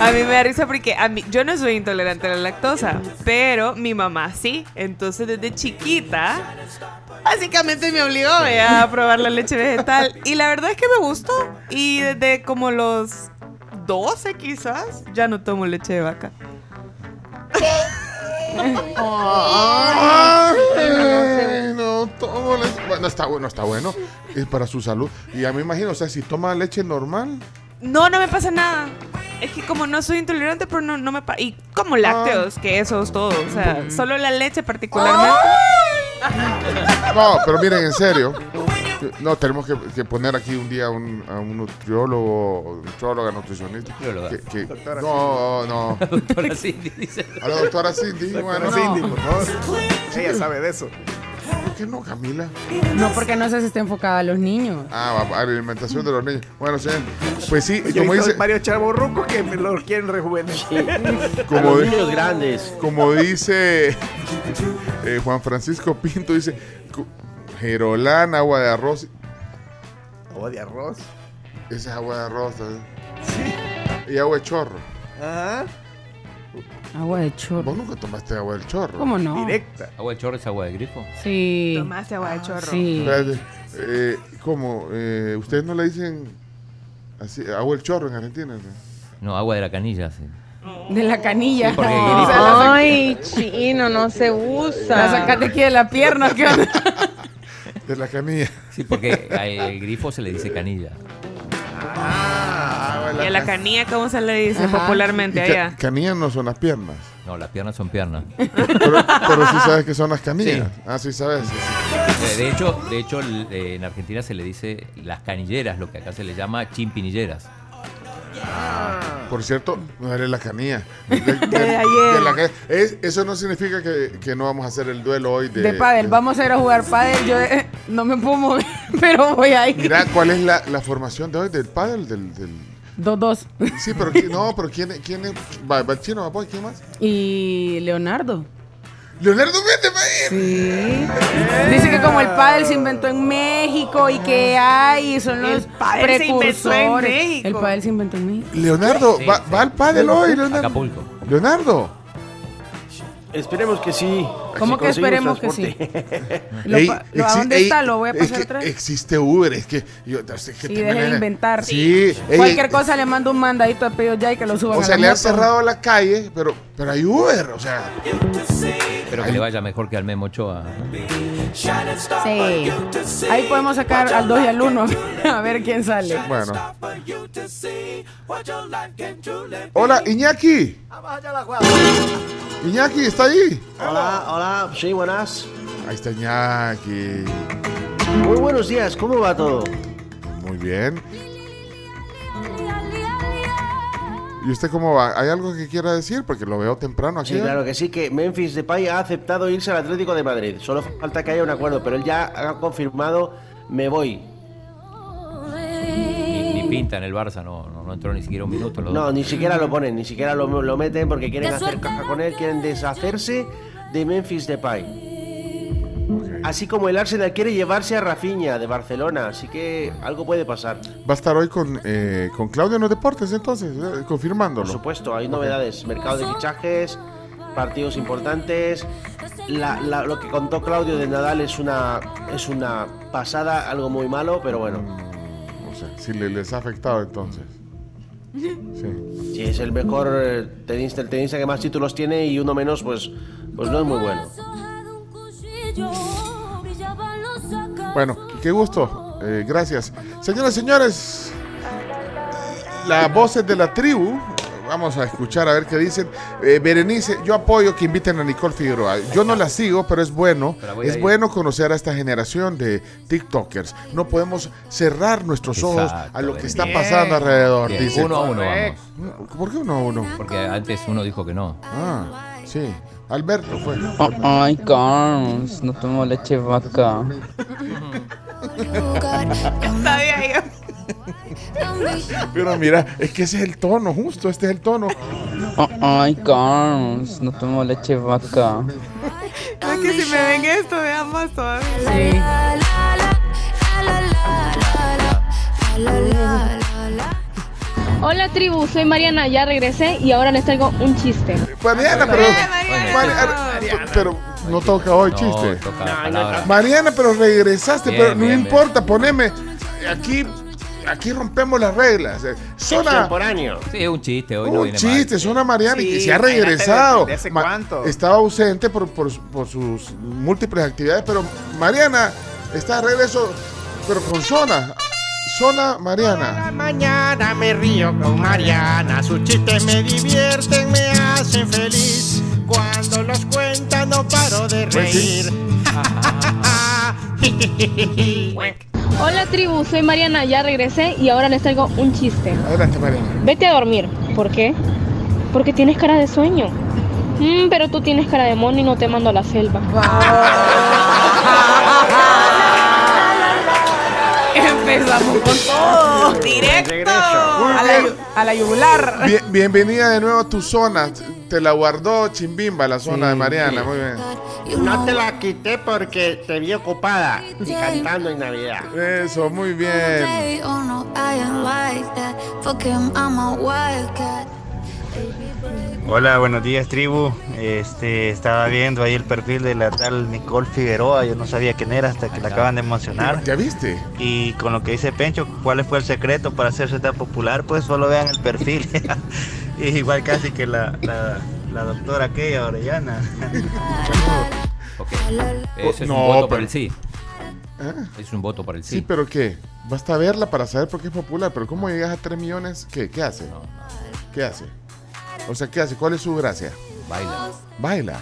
A mí me da risa porque a mí, yo no soy intolerante a la lactosa, pero mi mamá sí. Entonces desde chiquita, básicamente me obligó ¿vea? a probar la leche vegetal. Y la verdad es que me gustó. Y desde como los 12 quizás, ya no tomo leche de vaca. No, tomo leche. Bueno, está bueno, está bueno. Es para su salud. Y ya me imagino, o sea, si toma leche normal. No, no me pasa nada. Es que como no soy intolerante, pero no, no me pasa. Y como lácteos, quesos, todo. O sea, solo la leche particularmente. No, pero miren, en serio. No, tenemos que, que poner aquí un día un- a un nutriólogo, nutrióloga, nutricionista. Que- que- no, no. Doctora Cindy dice. A la doctora Cindy. Doctora Bueno, Cindy, por favor. Ella sabe de eso. ¿Por qué no, Camila? No, porque no si está enfocada a los niños. Ah, va, va, alimentación de los niños. Bueno, sí. Pues sí, Yo como dice, varios chavorrucos que me lo quieren rejuvenecer. A como, los niños grandes. como dice eh, Juan Francisco Pinto, dice Gerolán, agua de arroz. Agua de arroz. Esa es agua de arroz también. Y agua de chorro. Ajá. Agua de chorro. Vos nunca tomaste agua del chorro. ¿Cómo no? Directa. ¿Agua de chorro es agua de grifo? Sí. Tomaste agua de chorro. Sí. Espérate, eh, ¿Cómo? Eh, ¿Ustedes no le dicen así, agua del chorro en Argentina? no? No, agua de la canilla, sí. De la canilla. Sí, la, Ay, chino, no se la usa. sacaste aquí de la pierna. ¿qué onda? De la canilla. Sí, porque al grifo se le dice canilla. Ah, Y a la can- canilla, ¿cómo se le dice Ajá. popularmente ca- allá? canillas no son las piernas. No, las piernas son piernas. Pero, pero sí sabes que son las canillas. Sí. Ah, sí sabes. sí, sí. De hecho, de hecho eh, en Argentina se le dice las canilleras, lo que acá se le llama chimpinilleras. Por cierto, no eres la canilla. De, de- De ayer. de la ca- es- eso no significa que, que no vamos a hacer el duelo hoy de, De pádel. Vamos a ir a jugar pádel. Yo eh, no me puedo mover, pero voy a ir. Mira, ¿cuál es la, la formación de hoy del pádel? Del, del... Dos, dos. Sí, pero no, pero ¿quién, quién es? Va, va el chino, va, pues, ¿quién más? Y Leonardo. Leonardo Méndez va a ir. Sí. Dice que como el pádel se inventó en México y que hay son El los pádel se inventó en precursores. México. El pádel se inventó en México. Leonardo, Sí, va, sí. va al pádel hoy, Leonardo. Acapulco. Leonardo. Esperemos que sí. ¿Cómo Si que esperemos que. Lo Ey, lo- ¿A dónde ey, está? Lo voy a es pasar que vez. Existe Uber, es que yo no sé qué Sí, deje de inventar. Sí, ey, Cualquier cosa le mando un mandadito de pedidos ya y que lo suban O a sea, la le han cerrado la calle, pero, pero hay Uber, o sea. Espero que le vaya mejor que al Memo Ochoa. Sí. Ahí podemos sacar al 2 y al 1 a ver quién sale. Bueno. Hola, Iñaki. Iñaki, ¿está ahí? Hola, hola, sí, buenas. Ahí está Iñaki. Muy buenos días, ¿cómo va todo? Muy bien. ¿Y usted cómo va? ¿Hay algo que quiera decir? Porque lo veo temprano aquí. Sí, claro que sí, que Memphis Depay ha aceptado irse al Atlético de Madrid. Solo falta que haya un acuerdo, pero él ya ha confirmado, me voy. Pinta en el Barça, no, no, no entró ni siquiera un minuto. los No, dos. ni siquiera lo ponen, ni siquiera lo, lo meten porque quieren hacer caja con él, quieren deshacerse de Memphis Depay. Así como el Arsenal quiere llevarse a Rafinha de Barcelona, así que algo puede pasar. Va a estar hoy con, eh, con Claudio en los deportes, entonces, eh, confirmándolo. Por supuesto, hay novedades, mercado de fichajes, partidos importantes. La- la- lo que contó Claudio de Nadal es una, es una pasada, algo muy malo, pero bueno. No sé, si le- les ha afectado entonces. Sí. Si es el mejor eh, tenista, el tenista que más títulos tiene y uno menos, pues, pues no es muy bueno. Bueno, qué gusto. Eh, gracias. Señoras y señores, las voces de la tribu. Vamos a escuchar a ver qué dicen. Eh, Berenice, yo apoyo que inviten a Nicole Figueroa. Yo no la sigo, pero es bueno. Pero Es bueno conocer a esta generación de TikTokers. No podemos cerrar nuestros ojos a lo que está Bien. pasando alrededor. Bien, dice. uno a uno vamos. ¿Por qué uno a uno? Porque antes uno dijo que no. Ah, sí. Alberto fue. Ay, Carlos, no tomo leche vaca. Sabía yo. Pero mira, es que ese es el tono, justo, este es el tono. Ay, Carlos, no tomo leche vaca. Es que si me ven esto, vean más todavía. Hola tribu, soy Mariana, ya regresé y ahora les traigo un chiste. Mariana, pero. Mariana, pero no toca hoy No, chiste. toca. Mariana, pero regresaste, Bien, pero no bien, importa, poneme. Aquí, aquí rompemos las reglas. Eh, Zona. Extemporáneo. Sí, un chiste, hoy no Un viene chiste, zona Mariana, y Sí, que se ha regresado. de- de hace cuánto. Estaba ausente por, por, por sus múltiples actividades, pero Mariana está de regreso, pero con zona. Zona Mariana. Mañana me río con Mariana, sus chistes me divierten, me hacen feliz. Cuando los cuenta no paro de Pues sí. Hola tribu, soy Mariana, ya regresé y ahora les traigo un chiste. Adelante, Mariana. Vete a dormir. ¿Por qué? Porque tienes cara de sueño. Mm, pero tú tienes cara de mono y no te mando a la selva. Empezamos con todo. Directo. A la, a la yugular. Bien- bienvenida de nuevo a tu zona. Te la guardó Chimbimba, la zona de Mariana. Muy bien. No te la quité porque te vi ocupada y cantando en Navidad. Eso, muy bien. Hola, buenos días tribu. Este, estaba viendo ahí el perfil de la tal Nicole Figueroa. Yo no sabía quién era hasta que la acaban de mencionar. ¿Ya viste? Y con lo que dice Pencho, ¿cuál fue el secreto para hacerse tan popular? Pues solo vean el perfil. y igual casi que la, la, la doctora aquella, Orellana. Eso es No, un voto pero- el sí. ¿Ah? Es un voto por el Sí, sí. pero ¿qué? Basta verla para saber por qué es popular. Pero ¿cómo llegas a 3 millones? ¿Qué? ¿Qué hace? ¿Qué hace? O sea, ¿qué hace? ¿Cuál es su gracia? Baila. Baila.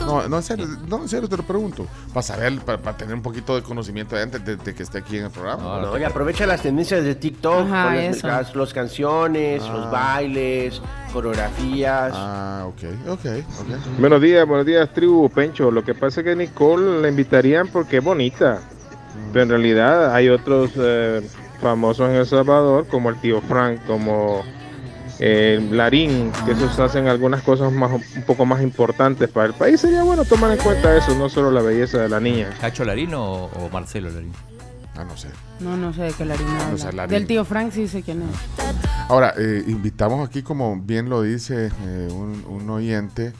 No, no, en serio, no, en serio te lo pregunto. Para saber, para, para tener un poquito de conocimiento de antes de, de que esté aquí en el programa. No, y aprovecha las tendencias de TikTok, Ajá, con las, eso. las- las canciones, Ah. los bailes, coreografías. Ah, ok, ok, ok. Buenos días, buenos días, tribu Pencho. Lo que pasa es que Nicole la invitarían porque es bonita. Pero en realidad hay otros eh, famosos en El Salvador, como el tío Frank, como eh, Larín, que esos hacen algunas cosas más, un poco más importantes para el país. Sería bueno tomar en cuenta eso, no solo la belleza de la niña. ¿Cacho Larín o, o Marcelo Larín? Ah, no sé. No, no sé de qué Larín habla. No sé, Larín. Del tío Frank sí sé quién es. Ahora, eh, invitamos aquí, como bien lo dice eh, un, un oyente,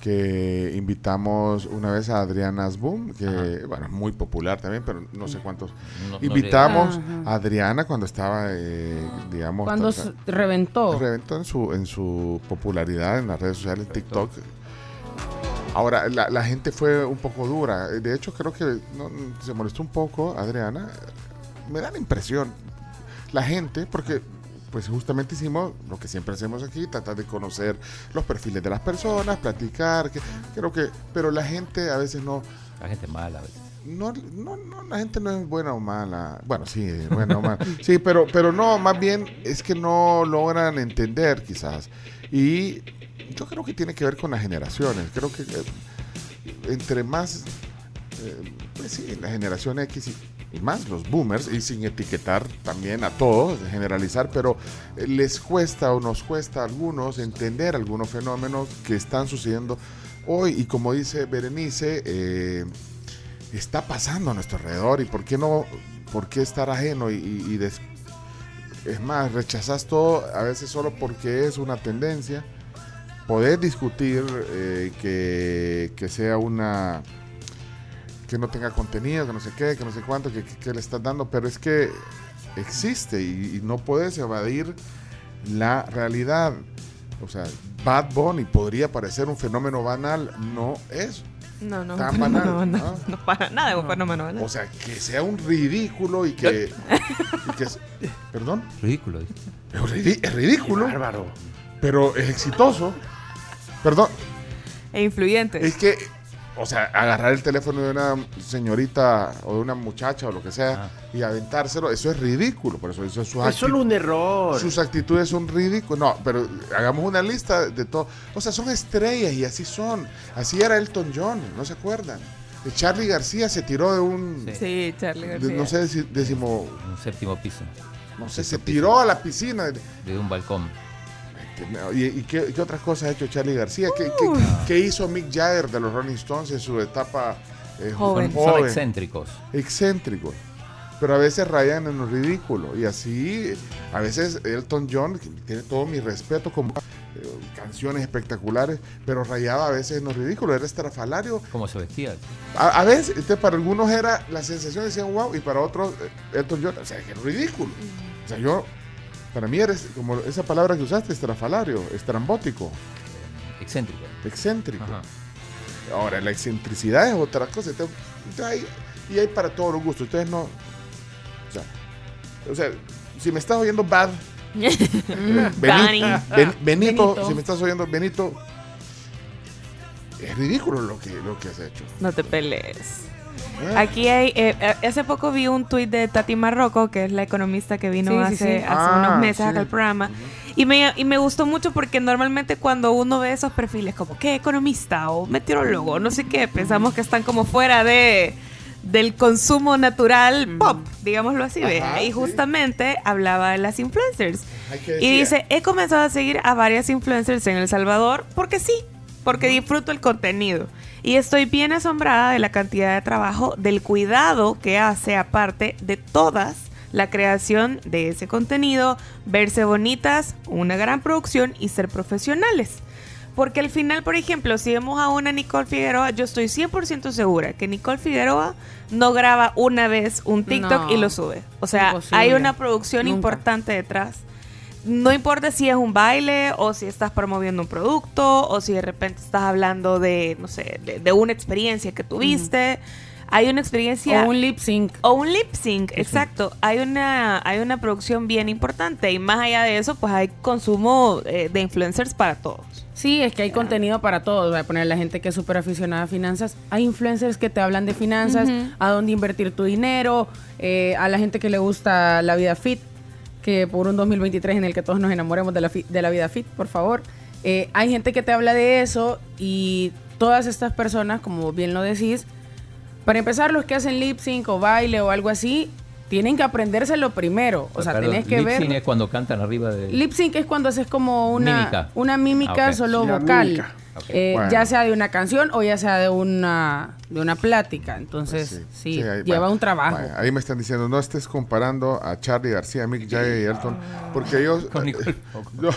que invitamos una vez a Adriana Asbum, que bueno, es muy popular también, pero no sé cuántos. No- no invitamos Ajá. a Adriana cuando estaba, eh, digamos, Cuando reventó. reventó en su, en su popularidad en las redes sociales, en TikTok. Ahora, la, la gente fue un poco dura. De hecho, creo que no, se molestó un poco Adriana. Me da la impresión. La gente, porque pues justamente hicimos lo que siempre hacemos aquí, tratar de conocer los perfiles de las personas, platicar, que, creo que, pero la gente a veces no, La gente mala a veces. no, no, no, la gente no es buena o mala. Bueno, sí, buena o mala. Sí, pero, pero no, más bien es que no logran entender quizás. Y yo creo que tiene que ver con las generaciones. Creo que eh, entre más, eh, pues sí, la generación X y, y más los boomers, y sin etiquetar también a todos, generalizar, pero eh, les cuesta o nos cuesta a algunos entender algunos fenómenos que están sucediendo hoy. Y como dice Berenice, eh, está pasando a nuestro alrededor y por qué no, por qué estar ajeno y, des- es más, rechazas todo a veces solo porque es una tendencia. Poder discutir eh, que, que sea una que no tenga contenido, que no sé qué, que no sé cuánto, que, que- que le estás dando, pero es que existe y, y no puedes evadir la realidad. O sea, Bad Bunny podría parecer un fenómeno banal, no es No, no, tan banal. no, no, ¿no? no para nada es un fenómeno banal. O sea, que sea un ridículo y que. y que es- ¿Perdón? Ridículo. es ridículo. Bárbaro. Pero es exitoso. Perdón. E influyente. Es que, o sea, agarrar el teléfono de una señorita o de una muchacha o lo que sea y aventárselo, eso es ridículo. Por eso, eso es su Es solo un error. sus actitudes son ridículas. No, pero hagamos una lista de todo. O sea, son estrellas y así son. Así era Elton John, ¿no se acuerdan? De Charlie García se tiró de un. Sí, Charlie de- García. no sé, deci- décimo. Un séptimo piso. No sé, se tiró a la piscina. De un balcón. ¿Y, y qué, qué otras cosas ha hecho Charlie García? ¿Qué, qué- qué hizo Mick Jagger de los Rolling Stones en su etapa eh, Joven. Son, son excéntricos. excéntricos. Pero a veces rayan en lo ridículo. Y así, a veces Elton John, que tiene todo mi respeto, como eh, canciones espectaculares, pero rayaba a veces en lo ridículo. Era estrafalario. ¿Cómo se vestía? A, a veces, entonces, para algunos era la sensación, decían wow, y para otros, eh, Elton John, o sea, que era ridículo. O sea, yo, para mí era como esa palabra que usaste, estrafalario, estrambótico, Excéntrico. excéntrico. Ajá. Ahora, la excentricidad es otra cosa. entonces, hay- y hay para todos los gustos. Ustedes no. O sea, o sea, si me estás oyendo bad, eh, Ben- Benito, Benito. si me estás oyendo Benito, es ridículo lo que, lo que has hecho. No te pelees. Aquí hay, eh, eh, hace poco vi un tuit de Tati Marroco, que es la economista que vino Sí, sí, hace, sí. hace Ah, unos meses sí. acá al programa. y, me, y me gustó mucho porque normalmente cuando uno ve esos perfiles como, ¿qué economista? O meteorólogo, no sé qué, pensamos que están como fuera de del consumo natural pop, digámoslo así. ¿ve? Ajá, y sí. justamente hablaba de las influencers. Ay, ¿qué Y dice, he comenzado a seguir a varias influencers en El Salvador porque sí, porque disfruto el contenido. Y estoy bien asombrada de la cantidad de trabajo, del cuidado que hace aparte de todas la creación de ese contenido, verse bonitas, una gran producción y ser profesionales. Porque al final, por ejemplo, si vemos a una Nicole Figueroa, yo estoy 100% segura que Nicole Figueroa no graba una vez un TikTok No. y lo sube. O sea, Imposible. hay una producción Nunca. importante detrás. No importa si es un baile o si estás promoviendo un producto o si de repente estás hablando de, no sé, de, de una experiencia que tuviste. Hay una experiencia... O un lip sync. O un lip sync, exacto. Hay una, hay una producción bien importante y más allá de eso, pues hay consumo eh, de influencers para todos. Sí, es que hay contenido para todos. Voy a poner a la gente que es súper aficionada a finanzas. Hay influencers que te hablan de finanzas, a dónde invertir tu dinero, eh, a la gente que le gusta la vida fit, que por un 2023 en el que todos nos enamoremos de la, fi- de la vida fit, por favor. Eh, hay gente que te habla de eso y todas estas personas, como bien lo decís, para empezar, los que hacen lip sync o baile o algo así, tienen que aprendérselo primero. O sea, tenés que lip ver... sync es cuando cantan arriba de. Lip sync es cuando haces como una Mímica. una mímica Ah, solo La vocal, mímica. Eh, Bueno. ya sea de una canción o ya sea de una de una plática. Entonces, Pues sí, sí, ahí- lleva bueno, un trabajo. bueno, ahí me están diciendo, no estés comparando a Charlie García, Mick Jagger y Elton, porque ellos... Con Nicole. no,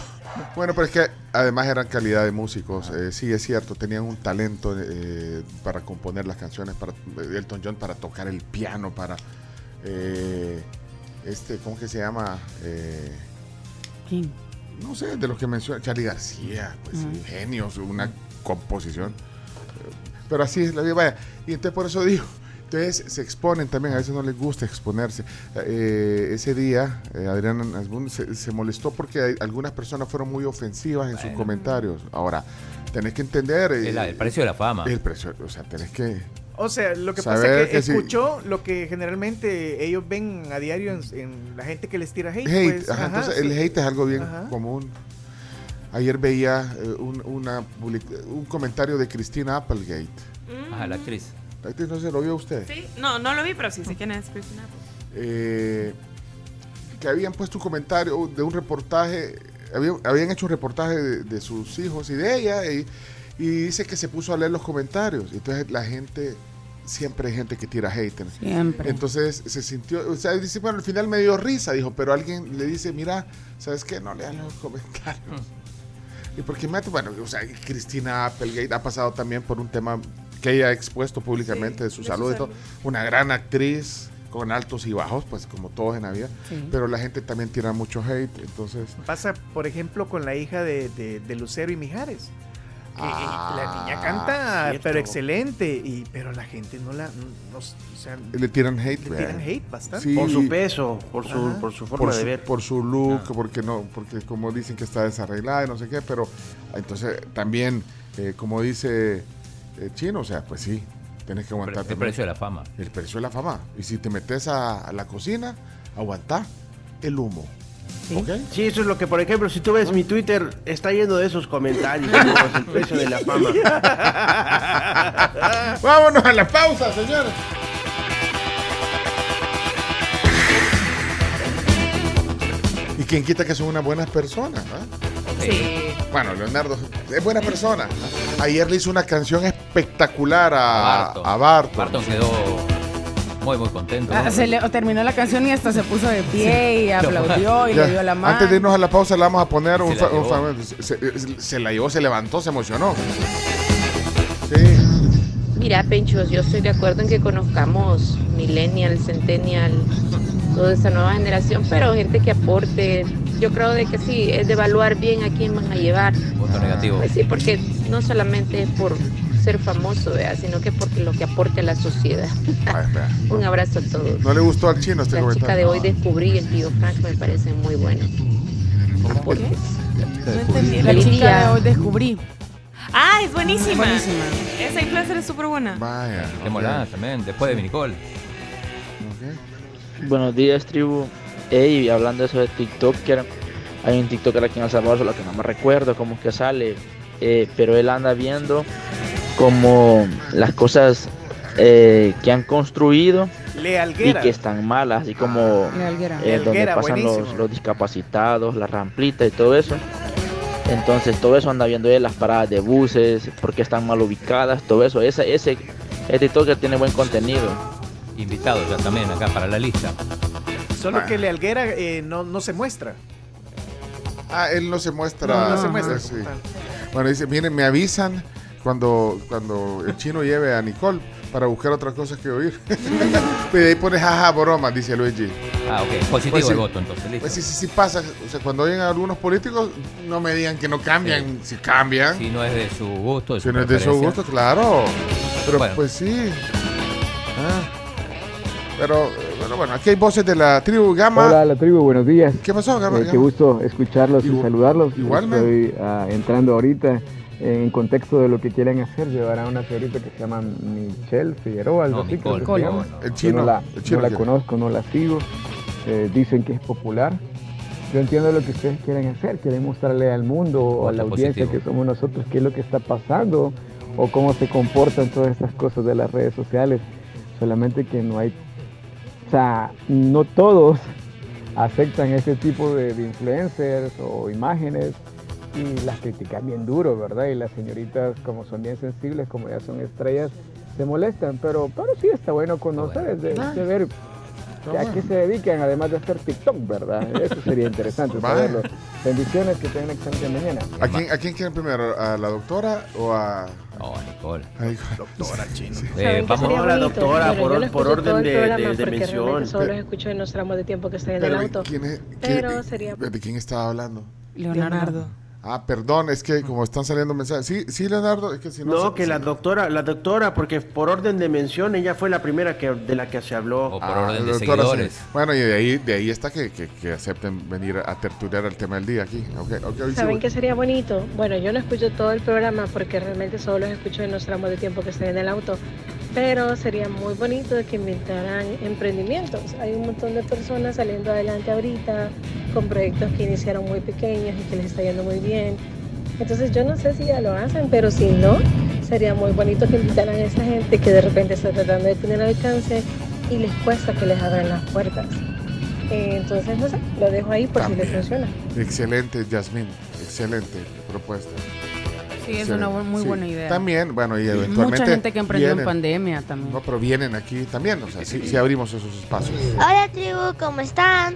Bueno, pero es que además eran calidad de músicos. eh, sí, es cierto, tenían un talento eh, para componer las canciones, para eh, Elton John para tocar el piano, para eh, este, ¿cómo que se llama? Eh, ¿Quién? No sé, de los que menciona Charlie García, pues genios, una composición. Pero así es la vida, vaya. Y entonces por eso digo, entonces se exponen también, a veces no les gusta exponerse. Eh, ese día, eh, Adrián Asbun se, se molestó porque hay- algunas personas fueron muy ofensivas en sus comentarios. Ahora, tenés que entender... eh, El, el precio de la fama. el precio, o sea, tenés que... O sea, lo que pasa es que, que sí. escuchó lo que generalmente ellos ven a diario en, en la gente que les tira hate. Hate, pues, ajá, ajá, entonces el hate es algo bien Ajá. común. Ayer veía eh, un, una un comentario de Cristina Applegate. Ajá, la actriz. La actriz, No se lo vio usted. Sí, no, no lo vi, pero sí sé quién es Cristina. Eh, que habían puesto un comentario de un reportaje, habían, habían hecho un reportaje de, de sus hijos y de ella, y, y dice que se puso a leer los comentarios. Entonces la gente, siempre hay gente que tira hate. Siempre. Entonces se sintió, o sea, dice, bueno, al final me dio risa, dijo, pero alguien le dice, mira, ¿sabes qué? No lean los comentarios. Y porque me bueno, o sea, Cristina Applegate ha pasado también por un tema que ella ha expuesto públicamente de su de su salud y todo. salud. Una gran actriz con altos y bajos, pues como todos en la vida. Sí. Pero la gente también tira mucho hate, entonces... Pasa, por ejemplo, con la hija de, de- de Lucero y Mijares. Eh, la niña canta, Ah, cierto. pero excelente, y, pero la gente no la. No, o sea, Le tiran hate, Le tiran hate bastante. Sí. Por su peso, por su, por su forma por de ver. por su look, porque no, porque como dicen que está desarreglada y no sé qué, pero entonces también, eh, como dice eh, Chino, o sea, pues sí, tienes que aguantar. El precio de la fama. El precio de la fama. Y si te metes a, a la cocina, aguantá el humo. Sí, eso es lo que, por ejemplo, si tú ves mi Twitter, está lleno de esos comentarios, como es el precio de la fama. Vámonos a la pausa, señores. Y quien quita que son unas buenas personas. Sí. Bueno, Leonardo es buena persona. Ayer le hizo una canción espectacular a, Barton. a Barton. Barton quedó muy, muy contento. Ah, ¿no? se le terminó la canción y hasta se puso de pie y aplaudió y Ya, le dio la mano. Antes de irnos a la pausa, le vamos a poner un, Se la un se la llevó, se levantó, se emocionó. Sí. Mira, Penchos, yo estoy de acuerdo en que conozcamos millennial, centennial, toda esa nueva generación, pero gente que aporte. Yo creo de que sí, es de evaluar bien a quién van a llevar. Voto negativo. Pues sí, porque no solamente es por ser famoso, ¿vea? sino que porque lo que aporte a la sociedad. Un abrazo a todos. No le gustó al chino este La chica comentario. de hoy descubrí el tío Frank me parece muy bueno. No entendí. La Feliz chica día. de hoy descubrí. Ah, es buenísima. Buenísima. Esa influencer es súper buena. Vaya. Qué molada también, después de Minicol. Buenos días, tribu. Ey, hablando de eso de TikToker, hay un TikToker aquí en El Salvador, solo que no me recuerdo cómo es que sale, eh, pero él anda viendo como las cosas eh, que han construido y que están malas, así como eh, donde pasan los, los discapacitados, la ramplita y todo eso. Entonces todo eso anda viendo él, las paradas de buses, porque están mal ubicadas, todo eso. Ese, ese, ese TikToker tiene buen contenido. Invitado ya también acá para la lista. Solo que Le Alguera eh, no, no se muestra. Ah, él no se muestra. No, no se muestra Sí. como tal. Bueno, dice, miren, me avisan cuando, cuando el chino lleve a Nicole para buscar otras cosas que oír. y ahí pone jaja broma, dice Luigi. Ah, ok. Positivo Pues sí. el voto entonces, listo. Pues sí, sí, sí pasa. O sea, cuando oyen a algunos políticos, no me digan que no cambian. Si cambian. Si no es de su gusto, de su Si no es de su gusto, claro. Pero Bueno. pues sí. Ah. Pero, eh, bueno, bueno, aquí hay voces de la tribu Gama. Hola, la tribu, buenos días. ¿Qué pasó, Gama? Eh, qué gusto escucharlos y saludarlos. igualmente. Estoy ah, entrando ahorita en contexto de lo que quieren hacer. Llevar a una señorita que se llama Michelle Figueroa, algo No, así. creo Nicole. que se llama. El chino, no la, el chino no la quiere. conozco, no la sigo. Eh, dicen que es popular. Yo entiendo lo que ustedes quieren hacer. Quieren mostrarle al mundo o a la audiencia positivo. que somos nosotros qué es lo que está pasando o cómo se comportan todas esas cosas de las redes sociales. Solamente que no hay o sea, no todos aceptan ese tipo de, de influencers o imágenes y las critican bien duro, ¿verdad? Y las señoritas, como son bien sensibles, como ya son estrellas, se molestan. Pero, pero sí está bueno conocer, es de, de ver ¿A qué se dedican además de hacer TikTok, verdad? Eso sería interesante saberlo. Bendiciones, que tengan excelente mañana. ¿A quién, ¿A quién quieren primero? ¿A la doctora o a.? No, a Nicole. Doctora chino. Eh, vamos Hola, bonito? doctora, por por orden de- de- de mención. solo Pero- los escucho en los tramos de tiempo que estoy en el Pero, auto. ¿quién es- Pero quién- sería... ¿De quién estaba hablando? Leonardo. Ah, perdón, es que como están saliendo mensajes. Sí, sí, Leonardo, es que si no. No, se- que se- la doctora, la doctora, porque por orden de mención ella fue la primera que de la que se habló. Ah, la doctora, sí. Bueno, y de ahí, de ahí está que, que, que acepten venir a tertuliar el tema del día aquí. Ok, ok, hoy sí ¿Saben voy. qué sería bonito? Bueno, yo no escucho todo el programa porque realmente solo los escucho en los tramos de tiempo que estoy en el auto. Pero sería muy bonito de que inventaran emprendimientos. Hay un montón de personas saliendo adelante ahorita con proyectos que iniciaron muy pequeños y que les está yendo muy bien. Entonces yo no sé si ya lo hacen, pero si no, sería muy bonito que invitaran a esa gente que de repente está tratando de tener alcance y les cuesta que les abran las puertas. Eh, entonces, no sé, lo dejo ahí por si les funciona. Excelente, Yasmín. Excelente propuesta. Sí, es una muy Sí, buena idea. También, bueno, y eventualmente. Mucha gente que emprendió en vienen. pandemia también. No, pero vienen aquí también, o sea, sí, sí abrimos esos espacios. Hola tribu, ¿cómo están?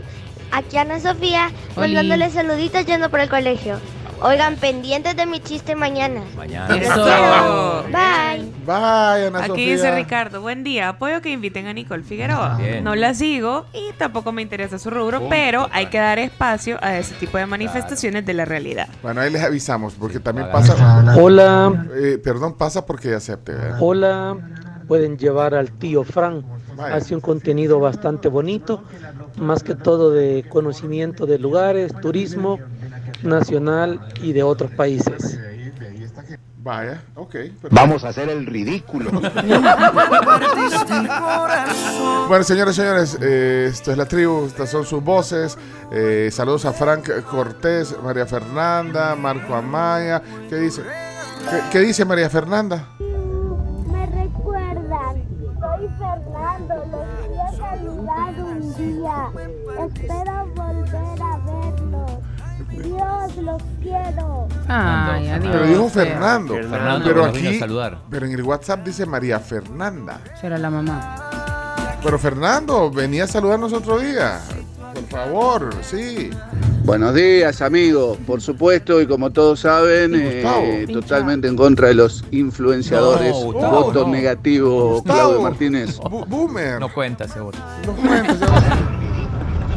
Aquí Ana Sofía, Oli. mandándoles saluditos yendo por el colegio. Oigan, pendientes de mi chiste mañana. Mañana. Eso. Bye. Bye, Ana Aquí Sofía. dice Ricardo, buen día, apoyo que inviten a Nicole Figueroa. Bien. No la sigo y tampoco me interesa su rubro, Punto. pero hay que dar espacio a ese tipo de manifestaciones de la realidad. Bueno, ahí les avisamos, porque también pasa. Hola. Eh, perdón, pasa porque acepte. ¿eh? Hola, pueden llevar al tío Fran. Hace un contenido bastante bonito, más que todo de conocimiento de lugares, turismo nacional y de otros países. Vaya, ok. Vamos a hacer el ridículo. Bueno, señores, señores, eh, esto es la tribu, estas son sus voces. Eh, saludos a Frank Cortés, María Fernanda, Marco Amaya. ¿Qué dice? ¿Qué, qué dice María Fernanda? Me recuerdan, soy Fernando, los voy a saludar un día. Espero volver a. Dios, los quiero. Ay, adiós. Pero dijo Fernando. Fernando, pero aquí, saludar. pero en el WhatsApp dice María Fernanda. Será la mamá. Pero Fernando, venía a saludarnos otro día. Por favor, sí. Buenos días, amigos. Por supuesto, y como todos saben, eh, totalmente en contra de los influenciadores. No, Gustavo, Voto no. negativo, Gustavo. Claudio Martínez. Boomer. No cuenta ese voto.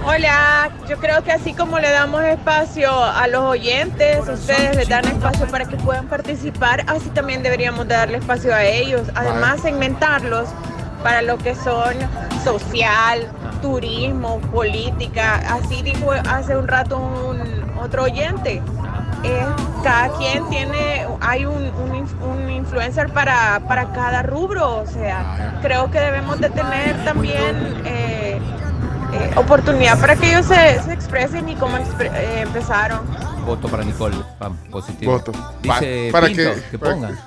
Hola, yo creo que así como le damos espacio a los oyentes, ustedes les dan espacio para que puedan participar, así también deberíamos de darle espacio a ellos. Además, segmentarlos para lo que son social, turismo, política. Así dijo hace un rato un otro oyente. Eh, cada quien tiene, hay un, un inf- un influencer para, para cada rubro, o sea, creo que debemos de tener también eh, eh, oportunidad para que ellos se, se expresen y cómo expre- eh, empezaron. Voto para Nicole. Pam, positivo. Voto. Dice Pa- para Pinto, que- pongan.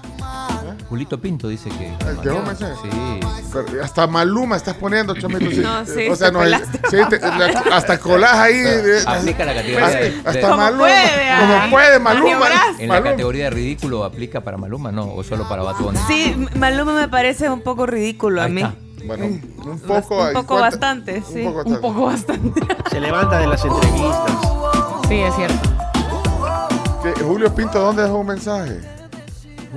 Julito Pinto dice que. ¿Dejó un mensaje? Sí. Pero hasta Maluma estás poniendo, Chomito. sí. No, sí, o sea, no, colaste. sí, te- la- hasta colás ahí. de- Aplica la categoría hasta, de- de- hasta Como Maluma. puede, ah. como puede, Maluma. En la categoría de ridículo aplica para Maluma, ¿no? O solo para Bad Bunny. Sí, Maluma me parece un poco ridículo a mí. está. Bueno, un poco. Un poco ¿cuánta- bastante, sí. poco Un poco bastante. Se levanta de las entrevistas. Sí, es cierto. ¿Qué? Julio Pinto, ¿dónde dejó un mensaje?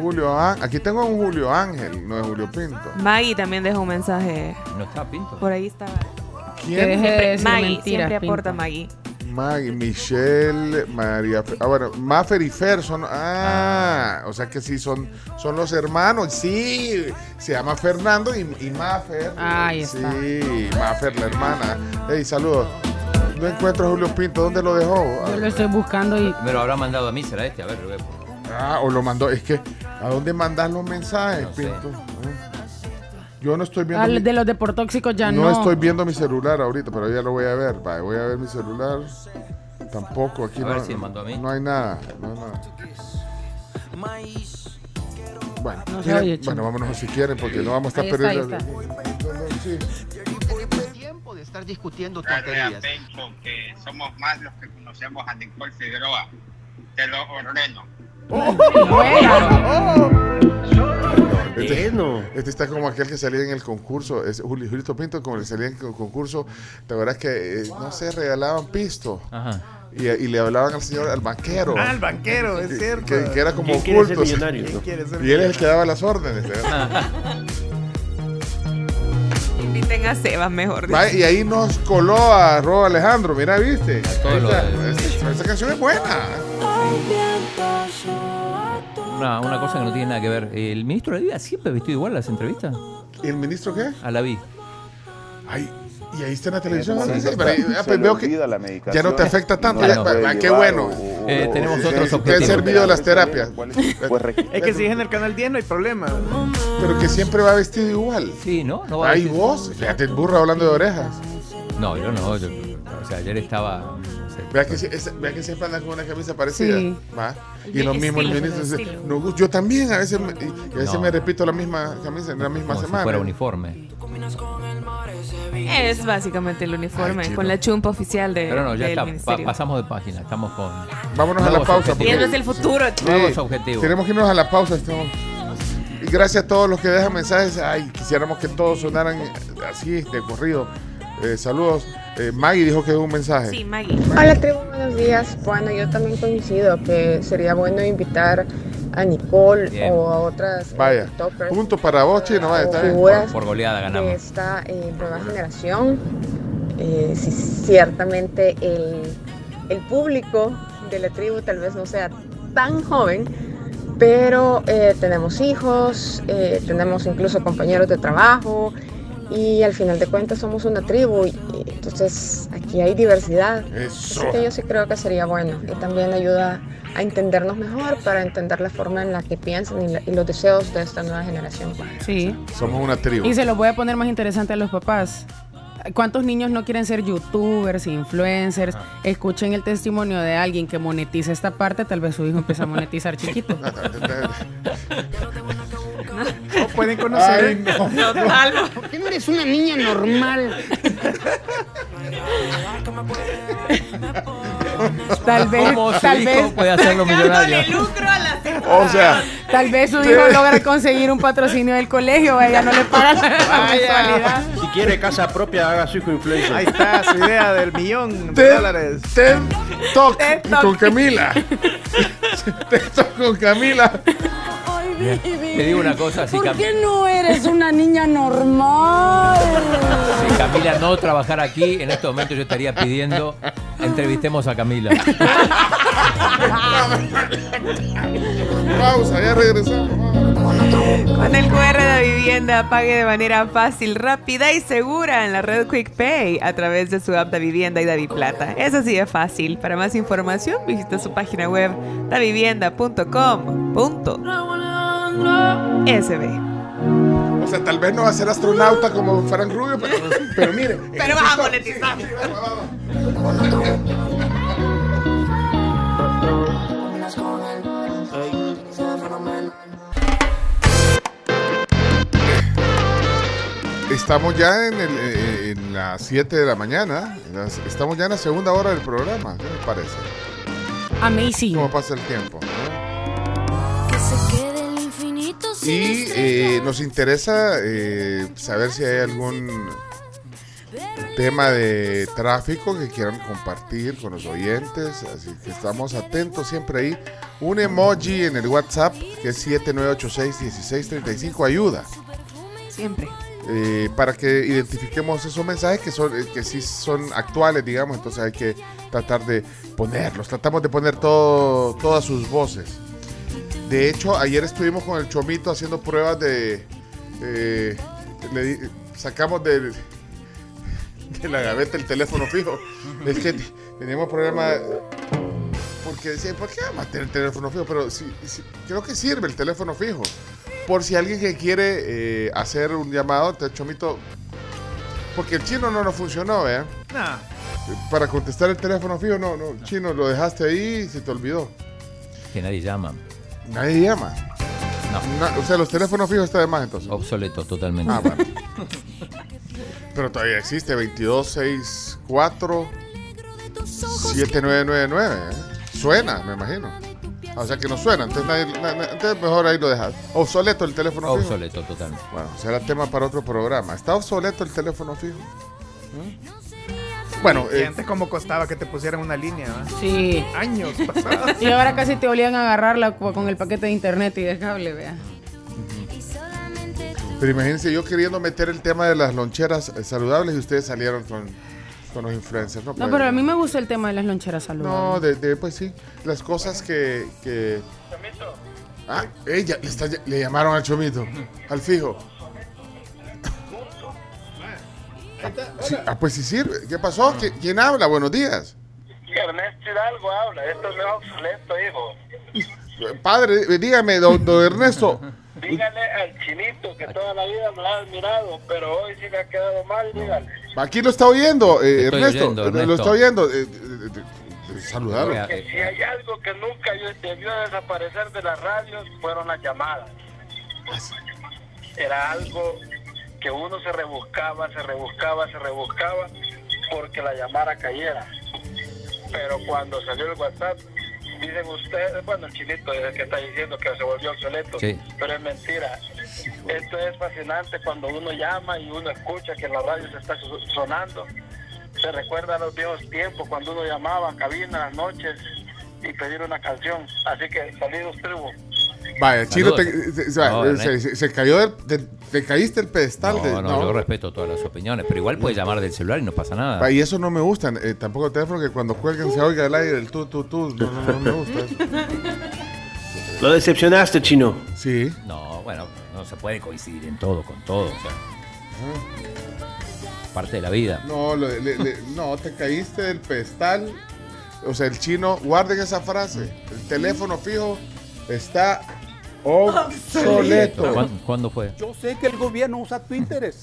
Julio Ángel. Aquí tengo un Julio Ángel, no es Julio Pinto. Maggie también dejó un mensaje. No está Pinto. Por ahí estaba. ¿Quién? Que deje de decir Maggie, mentiras, siempre Pinto. aporta Maggie. Maggie, Michelle, María. Ah, bueno, Maffer y Fer son. Ah, o sea que sí, son, son los hermanos. Sí, se llama Fernando y, y Maffer. Ahí está. Sí, Maffer, la hermana. Hey, saludos. No encuentro a Julio Pinto, ¿dónde lo dejó? Yo lo estoy buscando y Me lo habrá mandado a mí, será este. A ver, Rubén. Ah, o lo mandó. Es que, ¿a dónde mandas los mensajes, Pinto? Ah. Yo no estoy viendo. al mi- de los deportóxicos ya no. no estoy viendo mi celular ahorita, pero ya lo voy a ver. Vale, voy a ver mi celular. Tampoco, aquí A no, ver si me mandó a mí. no hay nada. No hay nada. Bueno, No tienen- oye, bueno, vámonos si quieren, porque no vamos a estar Ahí está, ahí perdiendo. Sí. tiempo de estar discutiendo tonterías. Pencho, que somos más los que conocemos a Nicole Figueroa. Te lo ordeno. Bueno. Este, este está como aquel que salía en el concurso, es Julio Julito Pinto, como el que salía en el concurso, ¿te acuerdas que, eh, no sé, regalaban pisto? Ajá. Y, y le hablaban al señor, al banquero. Ah, el banquero, es cierto. Que, que era como ¿Quién quiere ser oculto. millonario? ¿Quién quiere ser Y él es el que daba las órdenes. ¿eh? Inviten a Sebas mejor. Va, y ahí nos coló a Ro Alejandro, mira, viste. de- Esa- esa canción es buena. Una, una cosa que no tiene nada que ver. El ministro de la vida siempre vestido igual a las entrevistas. ¿Y el ministro qué? A la vi. Ay, y ahí está en la televisión. Sí, ¿no? sí, Pero ahí- se ah, pues le veo que olvida la ya no te afecta tanto. no Ya, qué llevar bueno. o- Eh, tenemos Eh, otros que han objetivos. servido las terapias. Es que si es en el canal 10 no hay problema. Pero que siempre va vestido igual. Sí, ¿no? no va Ay, vestido- vos, fíjate el burro hablando de orejas. No, yo no. yo- o sea, ayer estaba. Vea que, esa- vea que siempre anda con una camisa parecida. Sí. ¿va? Y lo mismo el ministro dice. "No, yo también a veces, me, y a veces No. me repito la misma camisa en la misma como si semana. fuera uniforme. Es básicamente el uniforme, Ay, con la chumpa oficial de, Pero no, ya está. pa- pasamos de página. Estamos con. Vámonos a la nuevos pausa. Viendo el futuro. Nuevos Sí, objetivos. Tenemos que irnos a la pausa. Estamos... Y gracias a todos los que dejan mensajes. Ay, quisiéramos que todos sonaran así, de corrido. Eh, saludos. Eh, Maggie dijo que es un mensaje. Sí, Maggie. Hola tribu, buenos días. Bueno, yo también coincido que sería bueno invitar a Nicole Bien. o a otras eh, Vaya. tiktokers Punto para vos, chino. Vaya, está Por goleada de ganamos. esta eh, nueva generación. Eh, si ciertamente el, el público de la tribu tal vez no sea tan joven, pero eh, tenemos hijos, eh, tenemos incluso compañeros de trabajo y al final de cuentas somos una tribu y, y entonces aquí hay diversidad. Eso. Así que yo sí creo que sería bueno y también ayuda a entendernos mejor para entender la forma en la que piensan y, la- y los deseos de esta nueva generación. Sí. Somos una tribu. Y se los voy a poner más interesante a los papás. ¿Cuántos niños no quieren ser youtubers, influencers? Escuchen el testimonio de alguien que monetiza esta parte, tal vez su hijo empieza a monetizar chiquito. O pueden conocer. Ay, no, no. ¿Por qué no eres una niña normal? Tal vez, ¿Cómo su tal vez, puede hacerlo millonario? O sea, tal vez su hijo logra conseguir un patrocinio del colegio, a ella no le pagan la mensualidad. Si quiere casa propia, haga su hijo influencer. Ahí está su idea del millón de dólares. Ted Talk Talk. con Camila. Ted Talk con Camila. Te digo una cosa, si, ¿Por Cam- qué no eres una niña normal? si Camila no trabajara aquí, en este momento yo estaría pidiendo entrevistemos a Camila. Pausa, ya regresamos. Con el QR de vivienda pague de manera fácil, rápida y segura en la red QuickPay a través de su app de vivienda y Daviplata. Eso sí es fácil. Para más información visita su página web davivienda.com.sb. O sea, tal vez no va a ser astronauta como Frank Rubio, pero, pero mire. Pero vas a monetizar. Estamos ya en, el, eh, en las 7 de la mañana. Las- Estamos ya en la segunda hora del programa. ¿Qué les parece? Amazing. ¿Cómo pasa el tiempo? Y eh, nos interesa eh, saber si hay algún tema de tráfico que quieran compartir con los oyentes. Así que estamos atentos siempre ahí. Un emoji en el WhatsApp que es 7986-1635 ayuda. Siempre. eh, para que identifiquemos esos mensajes que son eh, que sí son actuales, digamos, entonces hay que tratar de ponerlos. Tratamos de poner todo, todas sus voces. De hecho, ayer estuvimos con el Chomito haciendo pruebas de... eh, le sacamos del- de la gaveta el teléfono fijo. Es que teníamos problemas... Porque decía, ¿por qué vamos a tener el teléfono fijo? Pero sí, sí, creo que sirve el teléfono fijo. Por si alguien que quiere eh, hacer un llamado, te Chomito... Porque el chino no nos funcionó, ¿eh? Nah. Para contestar el teléfono fijo, no, no, chino, lo dejaste ahí y se te olvidó. Que nadie llama. Nadie llama. No. o sea, los teléfonos fijos están de más entonces. Obsoleto totalmente. Ah, bueno. Pero todavía existe 2264 7999. ¿eh? Suena, me imagino. O sea que no suena, entonces, nadie- na- na- entonces mejor ahí lo dejas. Obsoleto el teléfono fijo. Obsoleto, totalmente. Bueno, será tema para otro programa. ¿Está obsoleto el teléfono fijo? ¿Mm? Bueno, Y eh, antes como costaba que te pusieran una línea, ¿va? Sí. Años pasados. Y ahora casi te olían a agarrarla con el paquete de internet y de cable, vea. pero imagínense yo queriendo meter el tema de las loncheras eh, saludables y ustedes salieron con, con los influencers. No, No, Pues, pero a mí me gusta el tema de las loncheras saludables. No, de, de- pues sí, las cosas que... que... Ah, ella, le, está- le llamaron al chomito, al fijo. Sí, ah, pues sí sirve. ¿Qué pasó? ¿Qui- ¿Quién habla? Buenos días. Ernesto Hidalgo habla, esto no es obsoleto, hijo. Padre, eh, dígame, don, don Ernesto. Dígale al chinito que toda la vida me ha admirado, pero hoy sí me ha quedado mal, dígale. Aquí lo está oyendo, eh, Ernesto. oyendo, eh, Lo está oyendo. eh, eh, eh, eh, saludarlo. Si hay algo que nunca debió desaparecer de las radios, fueron las llamadas. Era algo que uno se rebuscaba, se rebuscaba, se rebuscaba, porque la llamada cayera. Pero cuando salió el WhatsApp, dicen ustedes, bueno, el chinito es el que está diciendo que se volvió obsoleto, Sí. pero es mentira. Esto es fascinante cuando uno llama y uno escucha que la radio se está sonando. Se recuerda a los viejos tiempos cuando uno llamaba a cabina las noches y pedir una canción. Así que saludos, tribu. Vaya, Chino, te- Saludos. se, se- No, se- Ernesto. se- se cayó del, te caíste el pedestal. de, No, no, yo respeto todas las opiniones, pero igual puedes llamar del celular y no pasa nada. Y eso no me gusta. eh, tampoco el teléfono que cuando cuelguen se oiga el aire, el tú, tú, tú. No, no, no me gusta eso. Lo decepcionaste, chino. Sí. No, bueno, no se puede coincidir en todo con todo. O sea, parte de la vida. No, lo- le- le- no, te caíste del pedestal. O sea, el chino, guarden esa frase. El teléfono fijo está obsoleto. ¿Cuándo, cuándo fue? Yo sé que el gobierno usa Twitter.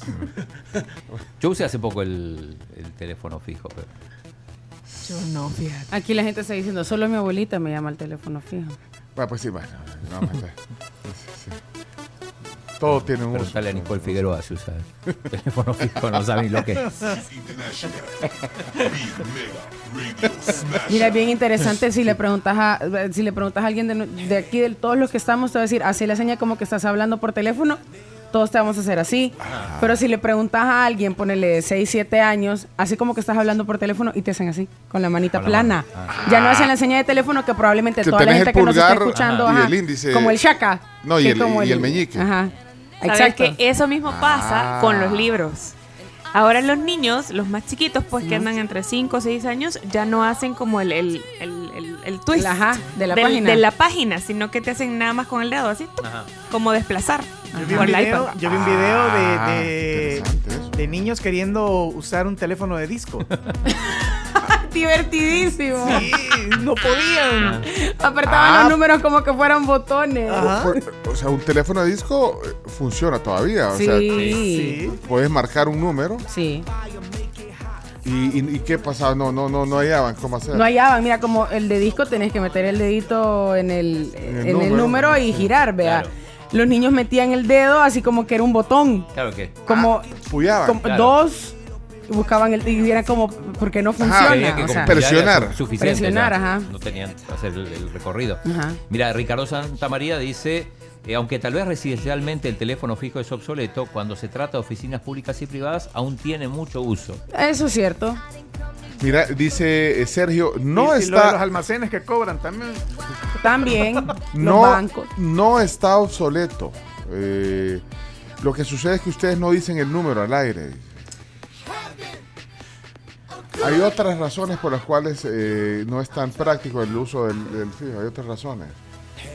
Yo usé hace poco el, el teléfono fijo. Pero... Yo no, fíjate. Aquí la gente está diciendo, solo mi abuelita me llama al teléfono fijo. Va, pues sí, bueno. no, no, no, sí, sí. Todo tiene un uso. Preguntale a Nicole Figueroa si usa el teléfono fijo, no sabe ni lo que es. Mira, es bien interesante si le preguntas a, si le preguntas a alguien de, de aquí, de todos los que estamos, te va a decir, así la seña como que estás hablando por teléfono, todos te vamos a hacer así. Pero si le preguntas a alguien, ponele 6, 7 años, así como que estás hablando por teléfono y te hacen así, con la manita Con la plana. mano. Ya no hacen la seña de teléfono que probablemente Que toda la gente que nos está escuchando, ajá, y ajá, el índice- como el shaka. No, y el- es como y el meñique. Ajá. ¿Sabes que eso mismo pasa Ah. con los libros? Ahora los niños, los más chiquitos, pues que andan entre 5 o 6 años, ya no hacen como el, el, el, el, el twist Ajá, de la del- página. de la página, sino que te hacen nada más con el dedo, así, como desplazar Yo vi, un video, yo vi un video Ah, de, de, de niños queriendo usar un teléfono de disco. Divertidísimo. Sí, no podían. Apretaban Ah. los números como que fueran botones. O, o sea, un teléfono de disco eh, funciona todavía. O Sí. sea, Sí. puedes marcar un número. Sí. ¿Y, y, y qué pasaba? No, no, no, no hallaban cómo hacer. No hallaban, mira, como el de disco tenés que meter el dedito en el, en el, número. número, y girar, vea. Los niños metían el dedo así como que era un botón. Claro que. Como, Claro. dos buscaban el y era como porque no funciona. Tenía que o sea, como ya era presionar. su- suficiente, Presionar, ajá. No tenían que hacer el, el recorrido. Ajá. Mira, Ricardo Santamaría dice, eh, aunque tal vez residencialmente el teléfono fijo es obsoleto, cuando se trata de oficinas públicas y privadas aún tiene mucho uso. Eso es cierto. Mira, dice eh, Sergio, no y, y lo de los está, almacenes que cobran también. También los no, bancos. no está obsoleto. Eh, lo que sucede es que ustedes no dicen el número al aire. Hay otras razones por las cuales eh, no es tan práctico el uso del, del fijo. Hay otras razones.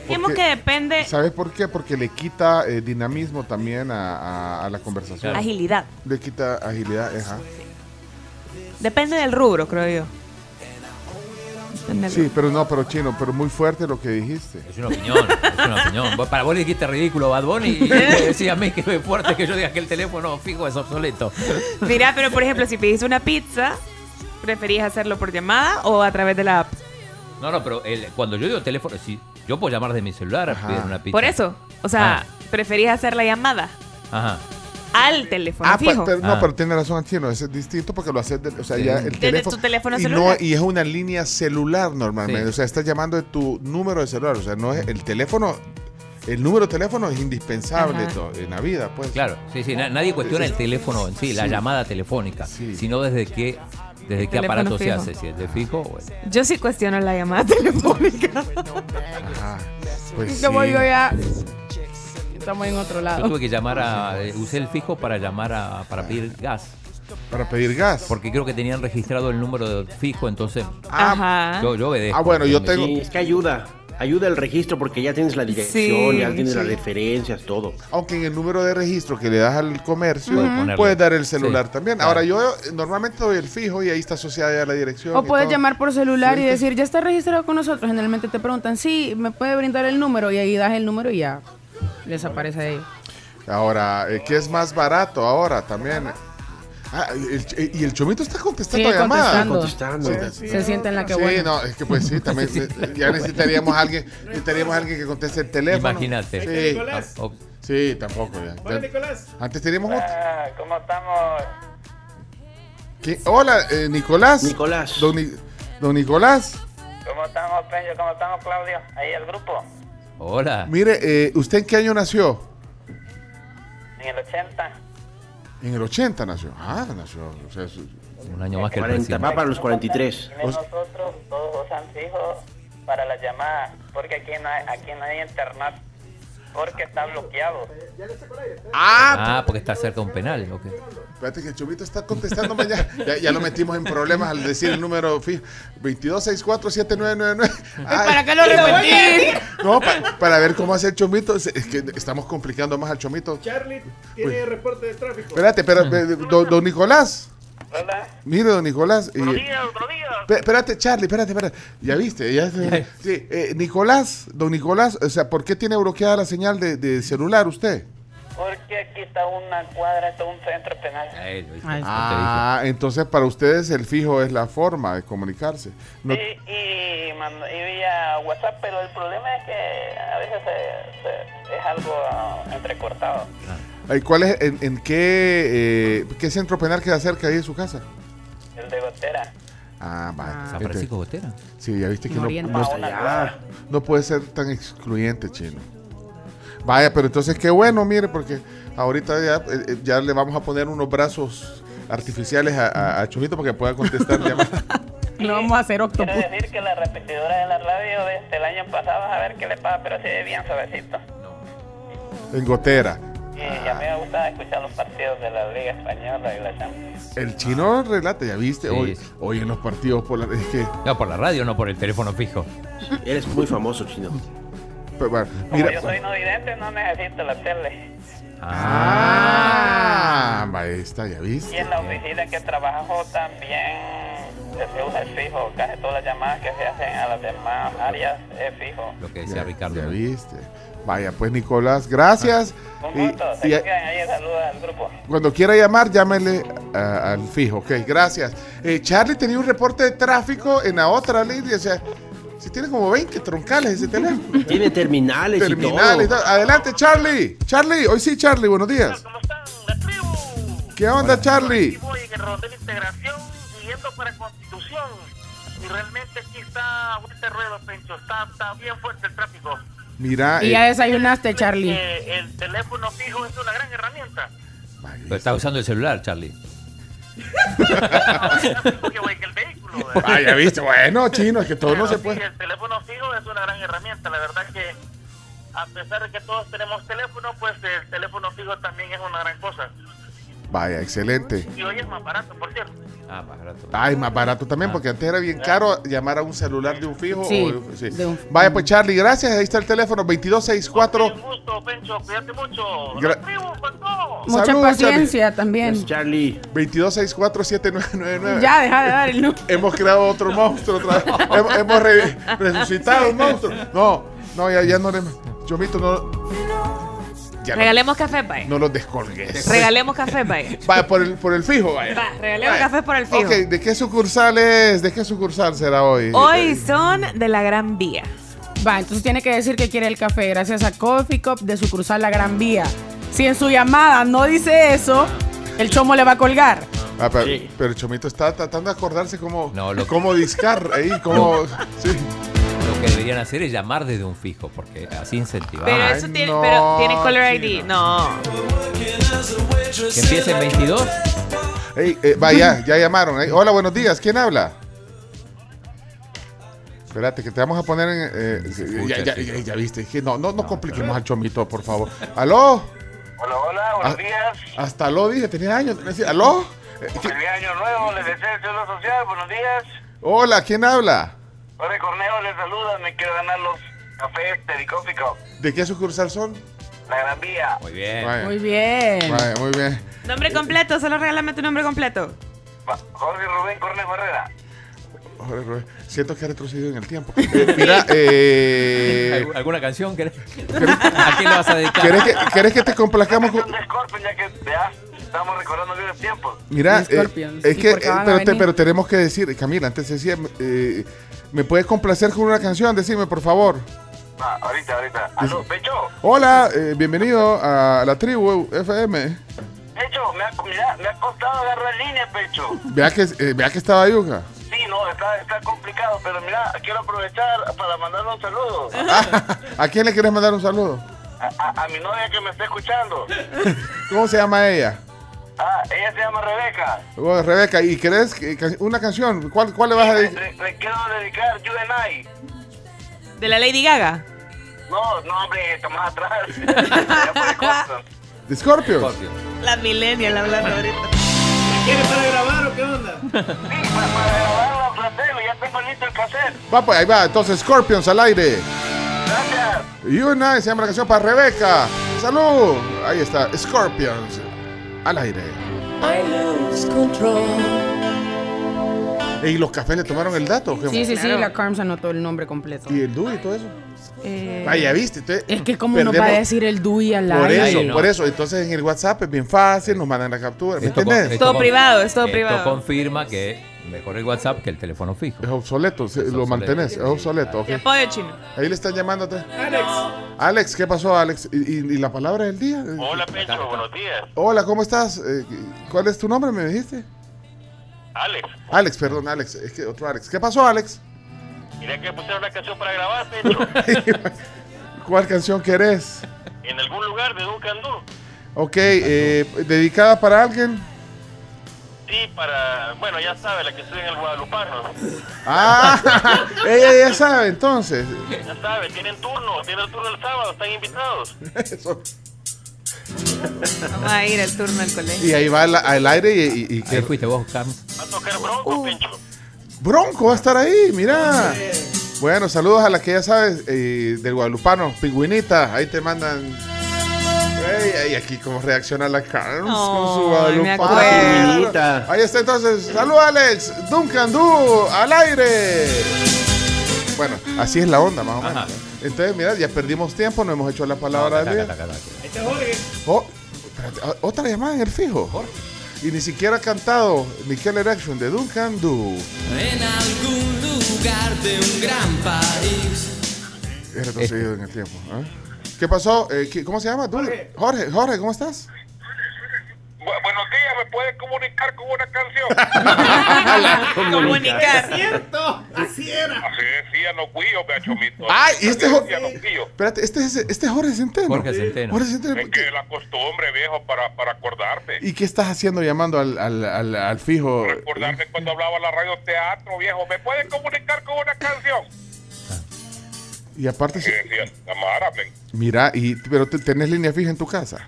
Digamos Porque- que depende ¿Sabes por qué? Porque le quita eh, dinamismo también a, a- a la conversación. agilidad. Le quita agilidad, ajá. Depende del rubro, creo yo. Del Sí, pero no, pero chino, pero muy fuerte lo que dijiste. Es una opinión, es una opinión. Para vos le dijiste ridículo Bad Bunny y me decía a mí que es fuerte que yo diga que el teléfono fijo es obsoleto. Mira, pero por ejemplo, si pedís una pizza, ¿preferís hacerlo por llamada o a través de la app? No, no, pero el- cuando yo digo teléfono, si yo puedo llamar de mi celular a pedir una pizza. Por eso. O sea, Ah. ¿preferís hacer la llamada? Ajá. al teléfono Ah, pa- fijo. pero, no, Ah. pero tiene razón Chino, es distinto porque lo haces, de- o sea, Sí. ya el Desde teléfono. tu teléfono y, celular. No, y es una línea celular normalmente, Sí. o sea, estás llamando de tu número de celular, o sea, no es el teléfono, el número de teléfono es indispensable Ajá. to- en la vida, pues. Claro, sí, sí, na- nadie cuestiona el teléfono en sí, la llamada telefónica, Sí. sino desde qué, desde qué aparato se hace, si es de fijo o el- Yo sí cuestiono la llamada telefónica. Ajá, pues Como sí. yo ya. Estamos en otro Yo lado. tuve que llamar a. eh, Usé el fijo para llamar a. para pedir gas. Para pedir gas. Porque creo que tenían registrado el número de fijo, entonces. Ajá. Yo, yo obedezco. Ah, bueno, yo tengo- Sí, es que ayuda. Ayuda el registro porque ya tienes la dirección, Sí, ya tienes sí. las referencias, todo. Aunque en el número de registro que le das al comercio, Puedes dar el celular Sí, también. Ahora, yo eh, normalmente doy el fijo y ahí está asociada ya la dirección. O puedes todo. llamar por celular Sí, y decir, ya está registrado con nosotros. Generalmente te preguntan, sí, me puede brindar el número y ahí das el número y ya les aparece ahí. Ahora, eh, ¿qué es más barato ahora también? Ah, el- y el chomito está contestando Sigue llamadas. contestando. Contestando. Sí, Se siente en la que Sí, bueno. no, es que pues sí, también eh, ya necesitaríamos a alguien, necesitaríamos a alguien que conteste el teléfono. Imagínate. Sí, Nicolás. Ah, sí, tampoco ya. Hola, Nicolás. Antes teníamos otro. Ah, ¿Cómo estamos? ¿Qué? Hola, eh, Nicolás. Nicolás. Don, Ni- don Nicolás. ¿Cómo estamos, Peño? ¿Cómo estamos, Claudio? Ahí el grupo. Hola. Mire, eh, ¿usted en qué año nació? En el 80. En el 80 nació. Ah, nació. O sea, su- Un año más que el 40, presidente. va para los 43. Tenemos nosotros todos usan fijo para las llamadas, porque aquí no hay, aquí no hay internet, porque está bloqueado. Ah, porque está cerca de un penal. ok. Espérate que el Chomito está contestándome ya. ya. ya lo metimos en problemas al decir el número fijo. 22647999. Ay, ¿Para qué lo repetís? No, pa- para ver cómo hace el Chomito. Es que estamos complicando más al Chomito. Charlie tiene Pues- reporte de tráfico. Espérate, pero, eh, don, don Nicolás. Hola. Mire, don Nicolás. y- Buenos días, buenos días. Pe- Espérate, Charlie, espérate, espérate. Ya viste, ya. Sí, eh, Nicolás, don Nicolás, o sea, ¿por qué tiene bloqueada la señal de, de celular usted? Porque aquí está una cuadra, está un centro penal. Ahí lo hice. Ahí. Ah, entonces para ustedes el fijo es la forma de comunicarse. No- Y, y, mando- y vía WhatsApp, pero el problema es que a veces se- se- es algo ah, entrecortado. Ay, ¿Cuál es, en, en qué, eh, qué centro penal queda cerca ahí de su casa? El de Gotera. Ah, vale. San Francisco Botera. Sí, ya viste que no, no- allá. no puede ser tan excluyente, chino. Vaya, pero entonces qué bueno, mire, porque ahorita ya, eh, eh, ya le vamos a poner unos brazos artificiales a, a, a Chomito para que pueda contestar llamadas. No vamos a hacer Quiero octopus. decir que la repetidora de la radio desde el año pasado, a ver qué le pasa, pero se ve bien suavecito. en gotera. Y a mí me gusta escuchar los partidos de la Liga Española y la Champions. El chino relata, ya viste, Sí, hoy, sí. hoy en los partidos por la, es que, No, por la radio, no por el teléfono fijo. Eres muy famoso, chino. Pero, bueno, Como mira, yo soy no vidente, no necesito la tele. ah, ahí está, ya Y viste. en la oficina que trabajo también se usa el fijo. Casi todas las llamadas que se hacen a las demás áreas es fijo. Lo que decía Ya, Ricardo. ya viste. Vaya, pues Nicolás, gracias. Un Y- gusto. y, Se quedan ahí. Saludos al grupo. cuando quiera llamar, llámele ah, al fijo. Ok, gracias. Eh, Charlie tenía un reporte de tráfico en la otra línea. O sea, si tiene como 20 troncales ese teléfono. Tiene terminales, Terminales. y todo. Adelante, Charlie. Charlie, hoy sí, Charlie, buenos días. ¿Cómo están? La tribu. ¿Qué onda, Charlie? Voy en el rondel de integración y yendo para Constitución. Y realmente aquí está este ruedo, Pencho. Está, está bien fuerte el tráfico. Mira, Y eh, ya desayunaste, Charlie. Eh, el teléfono fijo es una gran herramienta. Pero está usando el celular, Charlie. El vehículo. ah, ya viste. Bueno, chino, es que todo no Pero se sí, puede. el teléfono fijo es una gran herramienta. La verdad que a pesar de que todos tenemos teléfono, pues el teléfono fijo también es una gran cosa. Vaya, excelente. Y hoy es más barato, por cierto. Ah, más barato. Ay, más barato también, porque antes era bien caro llamar a un celular de un fijo. Sí, o- sí. de un- Vaya, pues Charlie, gracias. Ahí está el teléfono, 2264. Un gusto, Pencho. Cuídate mucho. Gra-. Mucha Saludos, paciencia también. Gracias, Charlie. 22647999. Ya, deja de dar el número. Hemos creado otro monstruo otra vez. hemos hemos re- resucitado un monstruo. No, no, ya, ya no le. Chomito, no. Ya no, Regalemos café, vaya. no los descolgues. Regalemos café, vaya. Vaya, por el, por el fijo, vaya. Va, regalemos Vaya. café por el fijo. Ok, ¿de qué sucursal es? ¿De qué sucursal será hoy? Hoy son de la Gran Vía. Va, entonces tiene que decir que quiere el café gracias a Coffee Cup de sucursal La Gran Vía. Si en su llamada no dice eso, el chomo le va a colgar. Ah, pero, pero el Chomito está tratando de acordarse cómo, No, lo- cómo discar ahí, cómo... Sí. Lo que deberían hacer es llamar desde un fijo, porque así incentivar. Pero eso tiene, pero tiene caller ID. No. Que empiece en 22. Ey, eh, vaya, ya llamaron. Hola, buenos días. ¿Quién habla? Espérate, que te vamos a poner en... eh, ya, ya- ya- ya viste, no, no, no compliquemos al chomito, por favor. ¿Aló? Hola, hola, buenos Ah, días. Hasta aló, dije, tenía años. ¿Aló? Eh, ¿qué- Feliz año nuevo, les deseo el Social, buenos días. Hola, ¿quién habla? Jorge Cornejo les saluda, me quiero ganar los cafés tericóficos, ¿De qué sucursal son? la Gran Vía. Muy bien. Vaya, Muy bien. vaya, muy bien. Nombre completo, solo regálame tu nombre completo. Jorge Rubén Cornejo Herrera. Joder, Rubén, Siento que ha retrocedido en el tiempo. Eh, mira, eh, ¿Algu- ¿Alguna canción? ¿Querés? ¿A quién vas a dedicar? ¿querés que, querés que te complazcamos con, De Scorpion, ya que ya estamos recordando viejos tiempos. Mira, eh, es ¿Y que, eh, pero, te- pero tenemos que decir, Camila, antes decía, eh, ¿me puedes complacer con una canción? Decime, por favor. Va, ahorita, ahorita. Aló, Pecho, Hola, eh, bienvenido a la tribu FM. Pecho, me ha, mira, me ha costado agarrar línea, Pecho. Vea que, eh, vea que estaba yuca. Sí, no, está, está complicado, pero mira, quiero aprovechar para mandarle un saludo ¿A quién le quieres mandar un saludo? a, a- a mi novia que me está escuchando. ¿Cómo se llama ella? Ah, ella se llama Rebeca. Oh, Rebeca, ¿y querés que- que- una canción? ¿Cuál, cuál le vas a dedicar? le- le quiero dedicar You and I. De la Lady Gaga. No, no, hombre, está más atrás. ¿De Scorpions? Scorpio. La millennial hablando ahorita. ¿Quiere para grabar o qué onda? Sí, para, para grabarla, Platero, ya tengo listo el cassette. Va, pues ahí va, entonces Scorpions al aire. Gracias. You and I se llama la canción para Rebeca. ¡Salud! Ahí está, Scorpions al aire. ¿Y los cafés le tomaron el dato? Sí, sí, sí, Claro. la Carms anotó el nombre completo. ¿Y el DUI y todo eso? Eh, Vaya, viste. entonces, es que como nos va a decir el DUI al Por aire. eso, no. por eso. Entonces en el WhatsApp es bien fácil, nos mandan la captura. ¿Me Esto entiendes? esto Todo privado, es todo esto privado. confirma que mejor el WhatsApp que el teléfono fijo. Es obsoleto, Es lo obsoleto. mantenés, es obsoleto. ok. Te apoyo, chino. Ahí le están llamándote. Alex. Alex, ¿qué pasó, Alex? ¿Y, y- y la palabra del día? Hola, Pecho, buenos días. Hola, ¿cómo estás? Eh, ¿Cuál es tu nombre, me dijiste? Alex, Alex, perdón, Alex. Es que otro Alex. ¿Qué pasó, Alex? mira que pusieron una canción para grabar, Pecho. ¿Cuál canción querés? en algún lugar de Duncan Du. Ok, eh, ¿dedicada para alguien? Sí, para, bueno, ya sabe, la que estoy en el Guadalupano. Ah, ella ya sabe, entonces. Ya sabe, tienen turno, tienen turno el sábado, están invitados. Eso. Vamos a ir al turno del colegio. Y ahí va al, al aire y, y- Ahí fuiste vos, Carlos. Va a tocar Bronco, Pecho. Bronco va a estar ahí, mira. Bueno, saludos a la que ya sabes, eh, del Guadalupano, Pingüinita, ahí te mandan. Ey, ey, aquí cómo reacciona la Carms con su. Pingüinita. Ahí está entonces, salud Alex, Duncan Du, al aire. Bueno, así es la onda más o menos. Ajá. Entonces, mira, ya perdimos tiempo, no hemos hecho la palabra del día. Este es Jorge. Oh, espérate, o- otra llamada en el fijo. Y ni siquiera ha cantado Michael Erection de Duncan Du. En algún lugar de un gran país. He retrocedido en el tiempo. ¿eh? ¿Qué pasó? Eh, ¿qué- ¿Cómo se llama? tú? Jorge, Jorge, ¿cómo estás? Bu- buenos días, ¿me puede comunicar con una canción? Comunicar. Cierto. Así era. Así decía no cuillo, me chomito. Ay, y este Así jo- decía no cuillo. Espérate, este es, este es Jorge Centeno. Jorge Centeno. Jorge Centeno. Es que la costumbre, viejo, para, para acordarte. ¿Y qué estás haciendo llamando al, al, al, al fijo? Recordarte cuando hablaba en la radio teatro, viejo. ¿Me puede comunicar con una canción? Y aparte, decía, amárame. mira, y, pero te- tenés línea fija en tu casa.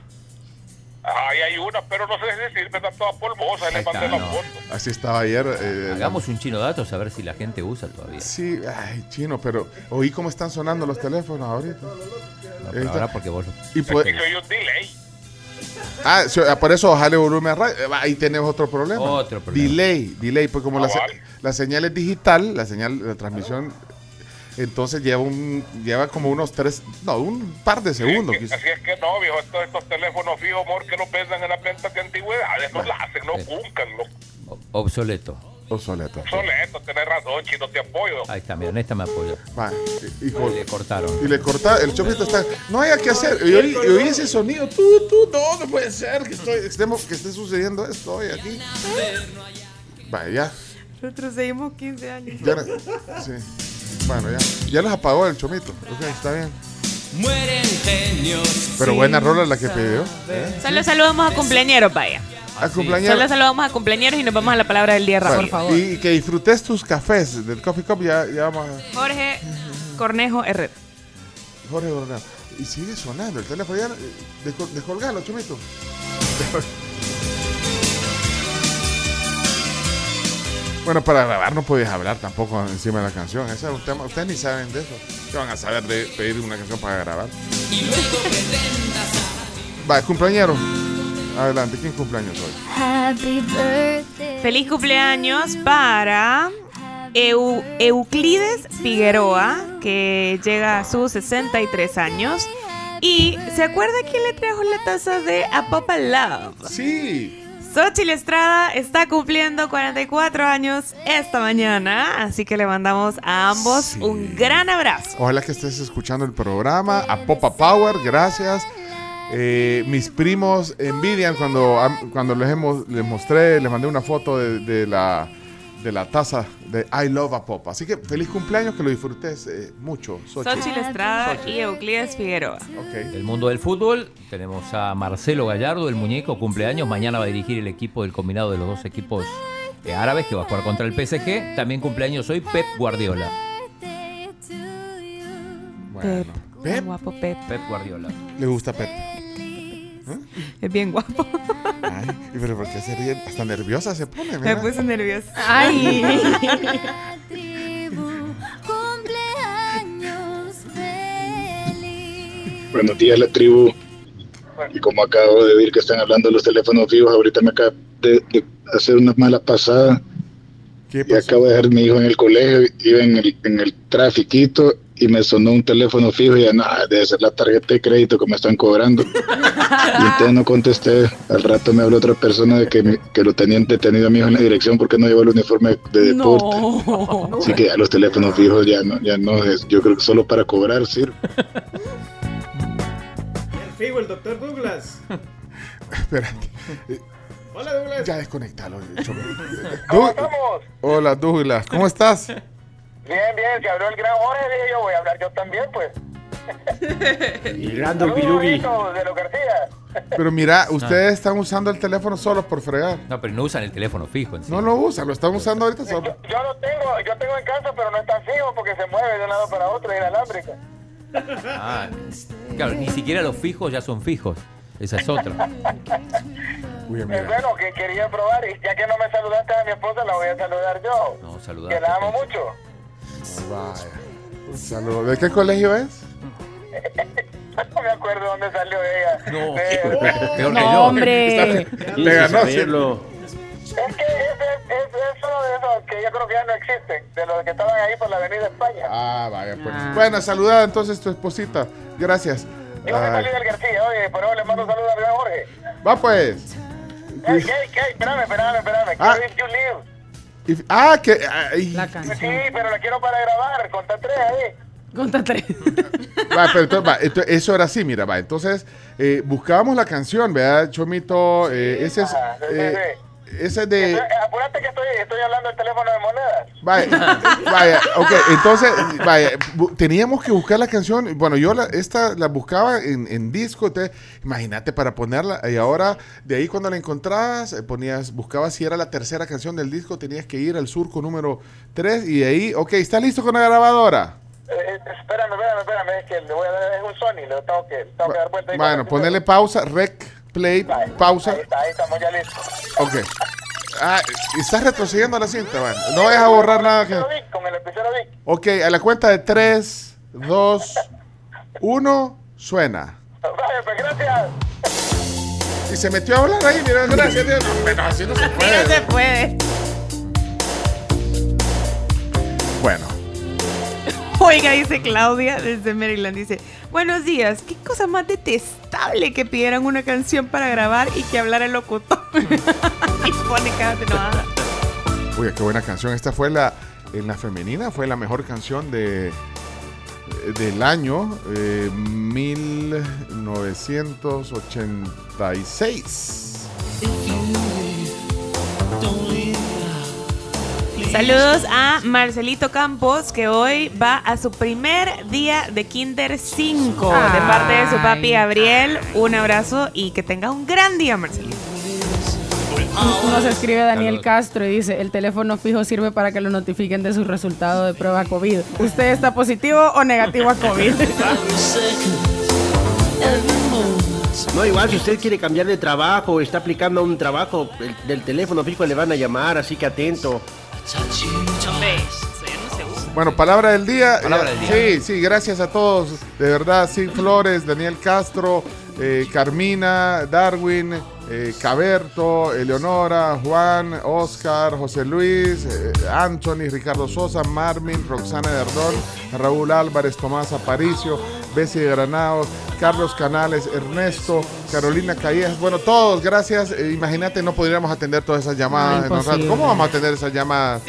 Ay, hay una, pero no sé si sirve, está toda polvosa. y Le Ahí mandé está, la no. foto. Así estaba ayer. eh, Hagamos un chino datos a ver si la gente usa todavía. Sí, ay, chino, pero oí cómo están sonando los teléfonos ahorita. No, Ahí pero está. ahora porque vos. Y pues- Y soy un delay. Ah, sí, ah, por eso jale volumen a radio. Eh, Ahí tenemos otro problema. Otro problema. Delay, delay, pues como la, se- Cabal. la señal es digital, la señal, la transmisión, entonces lleva un, lleva como unos tres, no, un par de segundos. Así es, que, así es que no, viejo. Estos, estos teléfonos fijos, amor, que los vendan en las ventas de antigüedades, no la hacen, no Sí. cuncan. No. Obsoleto. o Soleto? Soleto, tenés razón, chino, te apoyo. Ahí está, mira, esta me apoyo. Va, y, y cor- Le cortaron. y le corta, el chomito está. No haya que hacer. Y oí, y oí ese sonido. Tú, tú, no, no puede ser que, estoy, estemos, que esté sucediendo esto hoy aquí. Vaya, Nosotros seguimos 15 años. ya. no- sí. Bueno, ya. Ya los apagó el chomito. Ok, está bien. Mueren genios. Pero buena rola la que pidió. ¿eh? Solo saludamos a cumpleañeros, vaya. A cumpleañero. Solo saludamos a cumpleañeros y nos vamos a la palabra del día, Raúl. Bueno, Y que disfrutes tus cafés del Coffee Cup. Ya, ya vamos a. Jorge Cornejo Herrera. Jorge Bernal. Y sigue sonando el teléfono. Ya, eh, descol- descolgalo, chomito. Bueno, para grabar no podías hablar tampoco encima de la canción. Ese es un tema. Ustedes ni saben de eso. ¿Qué van a saber de pedir una canción para grabar? Va, cumpleañero. Adelante, ¿quién cumpleaños hoy? Happy birthday. Feliz cumpleaños para Eu- Euclides Figueroa, que llega a sus 63 años. Y ¿se acuerda quién le trajo la taza de A Papa Love? Sí. Xochitl Estrada está cumpliendo 44 años esta mañana, así que le mandamos a ambos un gran abrazo. Ojalá que estés escuchando el programa. A Popa Power, gracias. Eh, mis primos envidian cuando, cuando les, hemos, les mostré, les mandé una foto de, de la, de la taza de I Love a Pop. Así que feliz cumpleaños, que lo disfrutes eh, mucho. Xochitl. Xochitl Estrada y Euclides Figueroa. Del mundo del fútbol, tenemos a Marcelo Gallardo, el muñeco, cumpleaños. Mañana va a dirigir el equipo del combinado de los dos equipos eh, árabes que va a jugar contra el PSG. También cumpleaños hoy Pep Guardiola. Pep. Pep. Guapo Pep. Pep Guardiola. Le gusta Pep. Es bien guapo. Ay, ¿y pero ¿por qué se ríe? Hasta nerviosa se pone, Me mira. puse nerviosa. Ay. Buenos días, la tribu. Y como acabo de oír que están hablando de los teléfonos fijos, ahorita me acabo de, de hacer una mala pasada. Y acabo de dejar a mi hijo en el colegio, iba en el, en el trafiquito y me sonó un teléfono fijo y ya no, debe ser la tarjeta de crédito que me están cobrando. Y entonces no contesté. Al rato me habló otra persona de que, mi- que lo tenían detenido a mi hijo en la dirección porque no llevó el uniforme de deporte. Así que ya los teléfonos fijos ya no, ya no es, yo creo que solo para cobrar sirve. El fijo, el doctor Douglas. Espérate. Hola, Douglas. Ya desconectalo. Hola, Douglas. ¿Cómo estás? Bien, bien, se habló el gran Jorge, dije yo, voy a hablar yo también, pues. Y Random de los García. Pero mira, ustedes están usando el teléfono solo por fregar. No, pero no usan el teléfono fijo en sí. No lo usan, lo están usando ahorita solo. Yo lo tengo, yo tengo en casa, pero no es tan fijo porque se mueve de un lado para otro, es inalámbrica. Ah, claro, ni siquiera los fijos ya son fijos. Esa es otra. Uy, Es bueno, que quería probar, y ya que no me saludaste a mi esposa, la voy a saludar yo. No, Que saludar. la amo mucho. Vaya. Un saludo. ¿De qué colegio es? No me acuerdo dónde salió ella. No, De- peor No, hombre. Le ganó, sí. saberlo. Es que es, es, es, uno de esos que yo creo que ya no existen, de los que estaban ahí por la Avenida España. Ah, vaya, pues. Bueno, saludada entonces tu esposita. Gracias. Yo soy del García, oye, pero le mando un saludo gran Jorge. Va pues. Hey, hey, hey, espérame, espérame, espérame. Ah. You Live. Y- ah, que. ay, La Sí, canción. pero la quiero para grabar, conta tres ahí. Conta tres. va, pero entonces, va, ento- eso era así, mira, va. Entonces, eh, buscábamos la canción, ¿verdad, Chomito? Eh, ese es. Ajá, sí, sí, eh, ese es de. Eh, apúrate que estoy, estoy hablando del teléfono de monedas. Vaya, vaya, ok, entonces, vaya, teníamos que buscar la canción, bueno, yo la, esta la buscaba en, en disco, te- imagínate para ponerla, y ahora de ahí cuando la encontrabas, eh, ponías, buscabas si era la tercera canción del disco, tenías que ir al surco número 3, y de ahí, ok, ¿está listo con la grabadora? Eh, espérame, espérame, espérame, es que le voy a dar, es un Sony, le tengo que, tengo que dar vuelta Bueno, ponerle pausa, rec, play, pausa, Ahí está, ahí estamos ya listos. ok. Ah, estás retrocediendo la cinta, bueno, no vayas a borrar nada que... Con el. Ok, a la cuenta de 3, 2, 1, suena. Pues gracias. Y se metió a hablar ahí, mira, gracias. Dios. Bueno, así no se puede. no se puede. Oiga, dice Claudia desde Maryland, dice, buenos días, qué cosa más detestable que pidieran una canción para grabar y que hablara el locutor. y pone enojada. Uy, qué buena canción. Esta fue la, en la femenina, fue la mejor canción de del año eh, 1986. Saludos a Marcelito Campos, que hoy va a su primer día de Kinder 5 de parte de su papi Gabriel. Un abrazo y que tenga un gran día, Marcelito. Nos escribe Daniel Castro y dice, el teléfono fijo sirve para que lo notifiquen de su resultado de prueba COVID. ¿Usted está positivo o negativo a COVID? No, igual si usted quiere cambiar de trabajo o está aplicando a un trabajo, el- del teléfono fijo le van a llamar, así que atento. Bueno, palabra del día. Palabra del día. Sí, sí, gracias a todos. De verdad, Sid Flores, Daniel Castro, eh, Carmina, Darwin, eh, Caberto, Eleonora, Juan, Oscar, José Luis, eh, Anthony, Ricardo Sosa, Marvin, Roxana Derdón, Raúl Álvarez, Tomás Aparicio, Bessie de Granados, Carlos Canales, Ernesto, Carolina Callejas. Bueno, todos, gracias. Eh, Imagínate, no podríamos atender todas esas llamadas. Ah, en rato. ¿Cómo vamos a atender esas llamadas?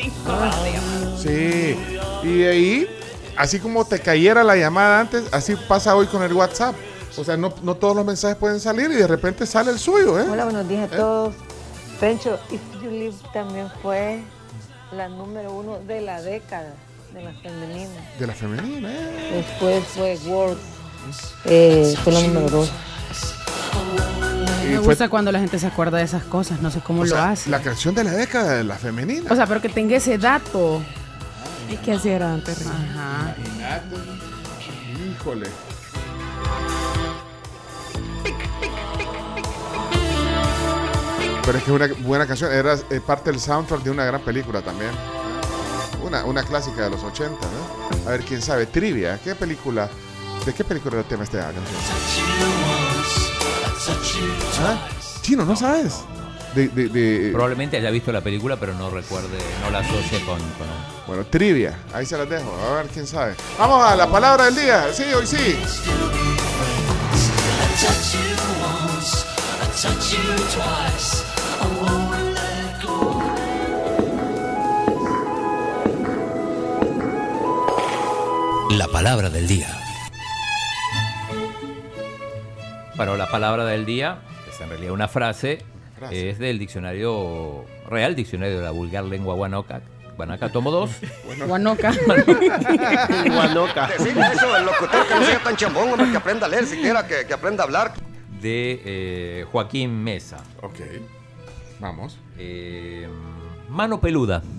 Sí, y de ahí, así como te cayera la llamada antes, así pasa hoy con el WhatsApp. O sea, no, no todos los mensajes pueden salir y de repente sale el suyo, ¿eh? Hola, buenos días a todos. Pencho, If You Live también fue la número uno de la década de la femenina. De la femenina, ¿eh? Después fue World, eh, fue la número dos. Me gusta cuando la gente se acuerda de esas cosas, no sé cómo o lo sea, hace. La canción de la década de la femenina. O sea, pero que tenga ese dato. Es que así era antes. Ajá. Híjole. Pero es que es una buena canción, era eh, parte del soundtrack de una gran película también. Una, una clásica de los 80, ¿no? A ver, quién sabe, trivia, ¿qué película? ¿De qué película era el tema esta canción? ¿Ah? Chino, ¿no sabes? De, de- de- Probablemente haya visto la película, pero no recuerde, no la asocie con, con Bueno, trivia, ahí se las dejo, a ver quién sabe. Vamos a la palabra del día, sí, hoy sí. La palabra del día. Bueno, la palabra del día, que es en realidad una frase, Frase. es del diccionario Real Diccionario de la Vulgar Lengua Guanoca. Guanaca, tomo dos. Guanoca. Guanoca. Decirle eso al locutor que no sea tan chambón, hombre, que aprenda a leer siquiera, que, que aprenda a hablar. De eh, Joaquín Mesa. Ok, vamos. Eh, mano peluda.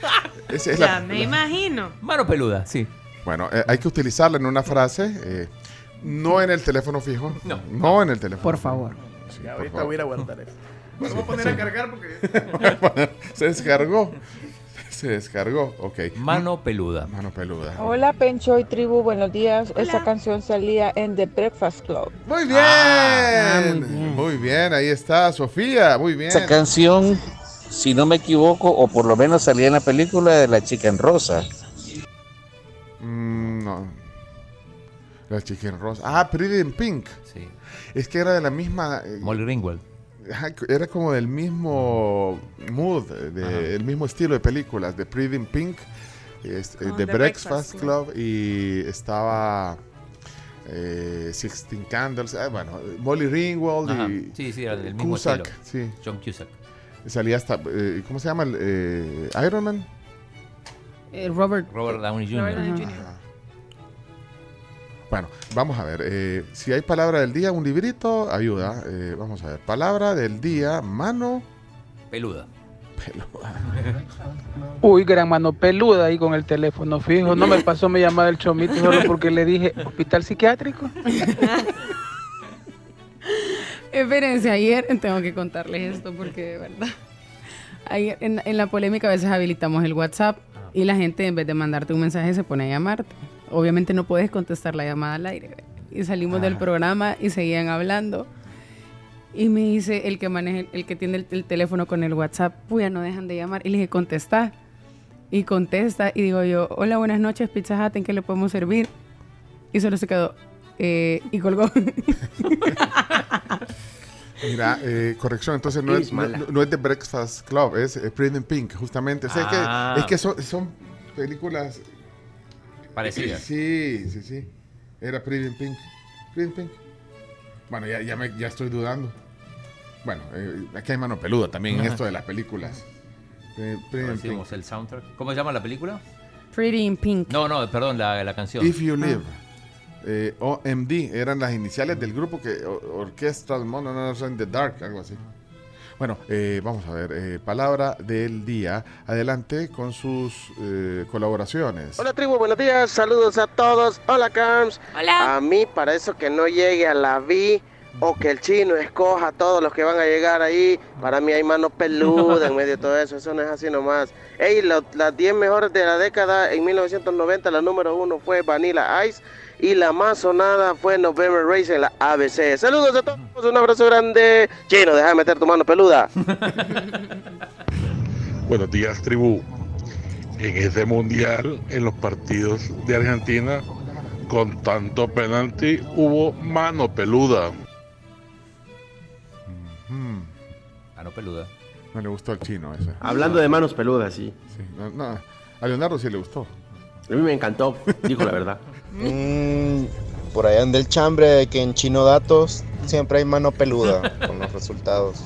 Esa es Ya la- me la- imagino. Mano peluda, sí. Bueno, eh, hay que utilizarla en una frase, eh, no en el teléfono fijo. No. No en el teléfono. Por favor. Sí, Ya, por ahorita favor. voy a ir a guardar eso. Bueno, Sí, voy a poner sí. a cargar porque. Se descargó. Se descargó, ok. Mano peluda. Mano peluda. Hola Pencho y tribu, buenos días. Esa canción salía en The Breakfast Club. Muy bien. Ah, muy bien. Muy bien, ahí está Sofía, muy bien. Esa canción, si no me equivoco, o por lo menos salía en la película de La Chica en Rosa. Mm, no. La chicken rosa. Ah, Pretty in Pink. Sí. Es que era de la misma. eh, Molly Ringwald. Era como del mismo mood, eh, de- el mismo estilo de películas, de Pretty in Pink, es- eh, Con The Breakfast Breakfast Club y estaba eh, Sixteen Candles, ah, bueno, Molly Ringwald Ajá. y Sí, sí, era del mismo Cusack, estilo. sí. John Cusack. Salía hasta, eh, ¿cómo se llama? El, eh, Iron Man. Eh, Robert. Robert Downey Jr. Robert Downey Jr. Ajá. Bueno, vamos a ver. eh, si hay palabra del día, un librito, ayuda. Eh, vamos a ver. Palabra del día, mano Peluda. peluda. Uy, gran mano peluda ahí con el teléfono fijo. No me pasó mi llamada el chomito solo porque le dije hospital psiquiátrico. Espérense, ayer tengo que contarles esto porque de verdad. Ayer en, en la polémica a veces habilitamos el WhatsApp y la gente en vez de mandarte un mensaje se pone a llamarte. Obviamente no puedes contestar la llamada al aire. Y salimos del programa y seguían hablando. Y me dice el que maneja, el, que tiene el, el teléfono con el WhatsApp, pues no dejan de llamar. Y le dije, contesta. Y contesta y digo yo, hola, buenas noches, Pizza Hut, ¿en qué le podemos servir? Y solo se quedó, eh, y colgó. Mira, eh, corrección, entonces no es, no, es The Breakfast Club, es eh, Pretty in Pink, justamente. O sea, es que- Ah. es que, son, son películas... Parecidas. Sí, sí, sí. Era Pretty in Pink. Pretty in Pink. Bueno, ya, ya, me- ya estoy dudando. Bueno, eh, aquí hay mano peluda también en esto de las películas. Pretty in Pink. Decimos el soundtrack. ¿Cómo se llama la película? Pretty in Pink. No, no, perdón, la, la canción. If You Live. Eh, OMD eran las iniciales del grupo que o- Orchestral Monsters in the Dark, algo así. Bueno, eh, vamos a ver, eh, palabra del día. Adelante con sus eh, colaboraciones. Hola tribu, buenos días, saludos a todos. Hola Cams. Hola. A mí para eso que no llegue a la vi o que el chino escoja a todos los que van a llegar ahí, para mí hay mano peluda en medio de todo eso, eso no es así nomás. Ey, lo- las 10 mejores de la década en 1990, la número uno fue Vanilla Ice y la más sonada fue November Race en la ABC. Saludos a todos, un abrazo grande. Chino, deja de meter tu mano peluda. Buenos días, tribu. En este mundial, en los partidos de Argentina, con tanto penalti, hubo mano peluda. Mm, Mano peluda. no le gustó al chino ese. Hablando de manos peludas, sí. Sí, no, no, a Leonardo sí le gustó. A mí me encantó, dijo la verdad. Mm, por allá anda el chambre de que en Chino Datos siempre hay mano peluda con los resultados.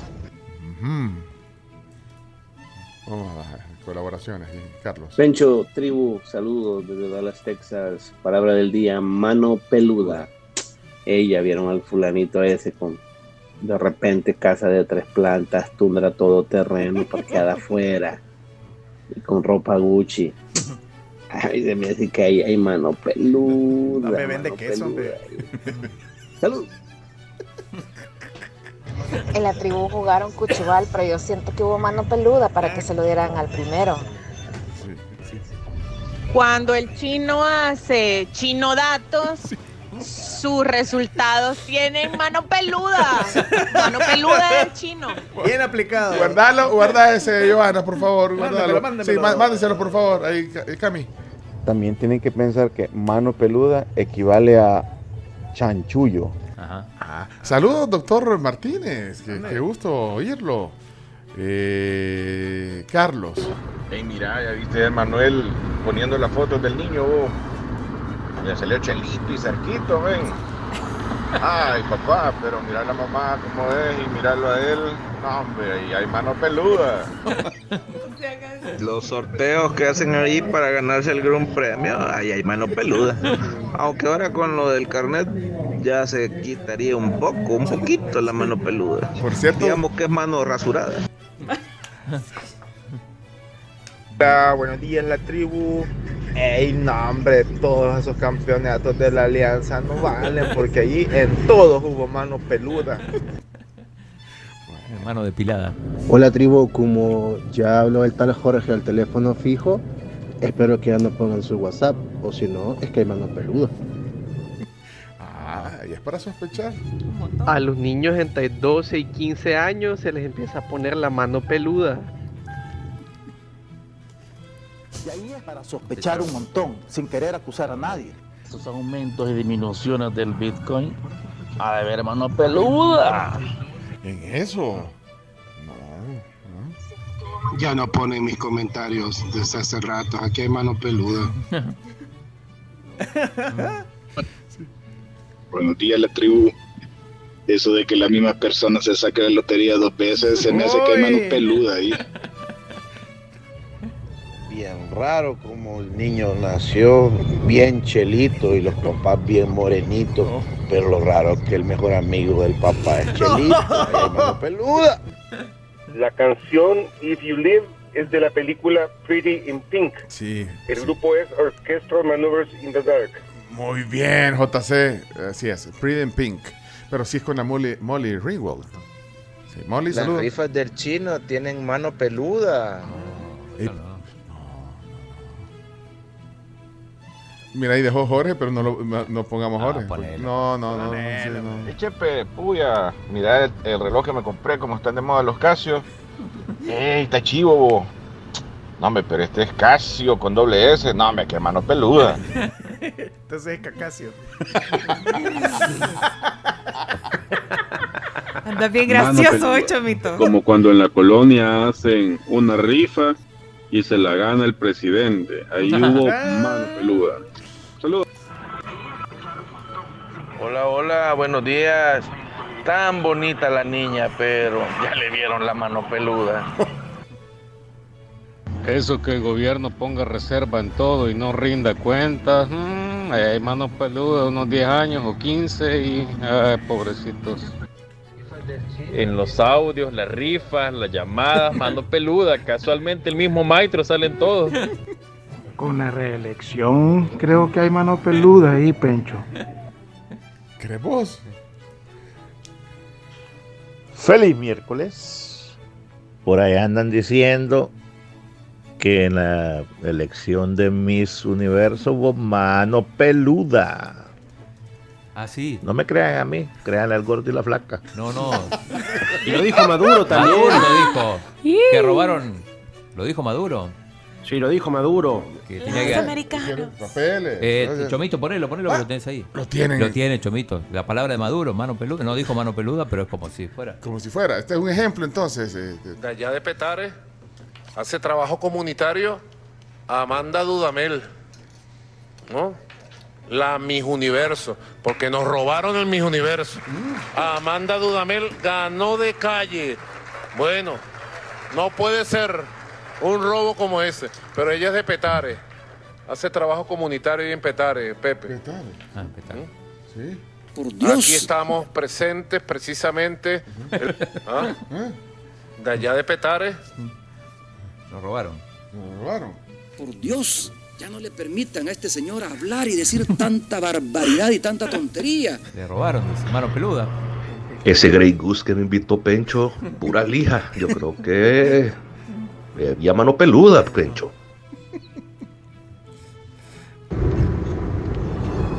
Vamos a las colaboraciones, sí, Carlos. Pencho, tribu, saludos desde Dallas, Texas. Palabra del día, mano peluda. Ella vieron al fulanito ese con de repente casa de tres plantas, tundra todo terreno, parqueada afuera y con ropa Gucci. Ay, se me hace que ahí hay mano peluda. No me vende queso, peluda. hombre. Salud. En la tribu jugaron cuchubal, pero yo siento que hubo mano peluda para que se lo dieran al primero. Cuando el chino hace chino datos, sus resultados tienen mano peluda. Mano peluda del chino. Bien aplicado. Guardalo, guarda ese, Johanna, por favor. Mándamelo. Sí, má- mándeselo, por favor. Ahí, eh, Cami. También tienen que pensar que mano peluda equivale a chanchullo. Ajá. Ah, saludos, doctor Martínez. Qué, qué gusto oírlo. Eh, Carlos. Ey, mira, ya viste a Manuel poniendo las fotos del niño. Ya salió Chelito y Cerquito, ven. Ay, papá, pero mira a la mamá como es y mirarlo a él. No, hombre, ahí hay mano peluda. Los sorteos que hacen ahí para ganarse el gran premio, ahí hay mano peluda. Aunque ahora con lo del carnet ya se quitaría un poco, un poquito la mano peluda. Por cierto. Digamos que es mano rasurada. Hola, buenos días la tribu. Ey, no hombre, todos esos campeonatos de la alianza no valen porque allí en todos hubo mano peluda. Mano depilada. Hola tribu, como ya habló el tal Jorge al teléfono fijo, espero que ya no pongan su WhatsApp, o si no, es que hay mano peluda. Ah, y es para sospechar. A los niños entre 12 y 15 años se les empieza a poner la mano peluda. Y ahí es para sospechar un montón, sin querer acusar a nadie. Estos aumentos y disminuciones del Bitcoin, a de ver mano peluda. En eso. Ya no ponen mis comentarios desde hace rato. Aquí hay mano peluda. Buenos días, la tribu. Eso de que la misma persona se saque la lotería dos veces, se me hace que hay mano peluda ahí. Bien raro como el niño nació bien chelito y los papás bien morenitos, pero lo raro es que el mejor amigo del papá es chelito. hay mano peluda. La canción If You Live es de la película Pretty in Pink. Sí. El grupo es Orchestral Maneuvers in the Dark. Muy bien, JC. Así es, Pretty in Pink. Pero sí es con la Molly, Molly Ringwald. Sí, Molly, Las saludos. rifas del chino tienen mano peluda. Mira, ahí dejó Jorge, pero no, lo, no, pongamos Jorge. ponelo. No, no, no. sí, no. Eh, Chepe, puya, mira el, el reloj que me compré, como están de moda los Casio. Ey, está chivo, bo. No, hombre, pero este es Casio con doble S. No, hombre, qué mano peluda. Entonces es Cacasio. Anda bien gracioso hoy, Chomito. Como cuando en la colonia hacen una rifa y se la gana el presidente. Ahí hubo mano peluda. Saludos. Hola, hola, buenos días. Tan bonita la niña, pero ya le vieron la mano peluda. Eso que el gobierno ponga reserva en todo y no rinda cuentas, mm, ahí hay manos peludas, unos 10 años o 15 y ay, pobrecitos. En los audios, las rifas, las llamadas, mano peluda. Casualmente el mismo maestro sale en todo. Con la reelección, creo que hay mano peluda ahí, Pencho. ¿Crees vos? Feliz miércoles. Por ahí andan diciendo que en la elección de Miss Universo hubo mano peluda. Ah, sí. No me crean a mí, créanle al gordo y la flaca. No, no. Y lo dijo Maduro también. Maduro lo dijo. Que robaron. Lo dijo Maduro. Sí, lo dijo Maduro. Que tenía que. Papeles. Eh, Chomito, ponelo, ponelo, que lo tenés ahí. Lo tienen. Lo tiene, Chomito. La palabra de Maduro, mano peluda. No dijo mano peluda, pero es como si fuera. Como si fuera. Este es un ejemplo entonces. eh, de- De allá de Petare, hace trabajo comunitario Amanda Dudamel, ¿no? La Miss Universo, porque nos robaron el Miss Universo. Amanda Dudamel ganó de calle. Bueno, no puede ser un robo como ese, pero ella es de Petare. Hace trabajo comunitario en Petare, Pepe. Ah, Petare. Sí. Aquí estamos presentes precisamente. el- ¿Ah? De allá de Petare. Lo robaron. Lo robaron. Por Dios, ya no le permitan a este señor hablar y decir tanta barbaridad y tanta tontería. Le robaron, dice, mano peluda. Ese Grey Goose que me invitó Pencho, pura lija. Yo creo que eh, había mano peluda, Pencho.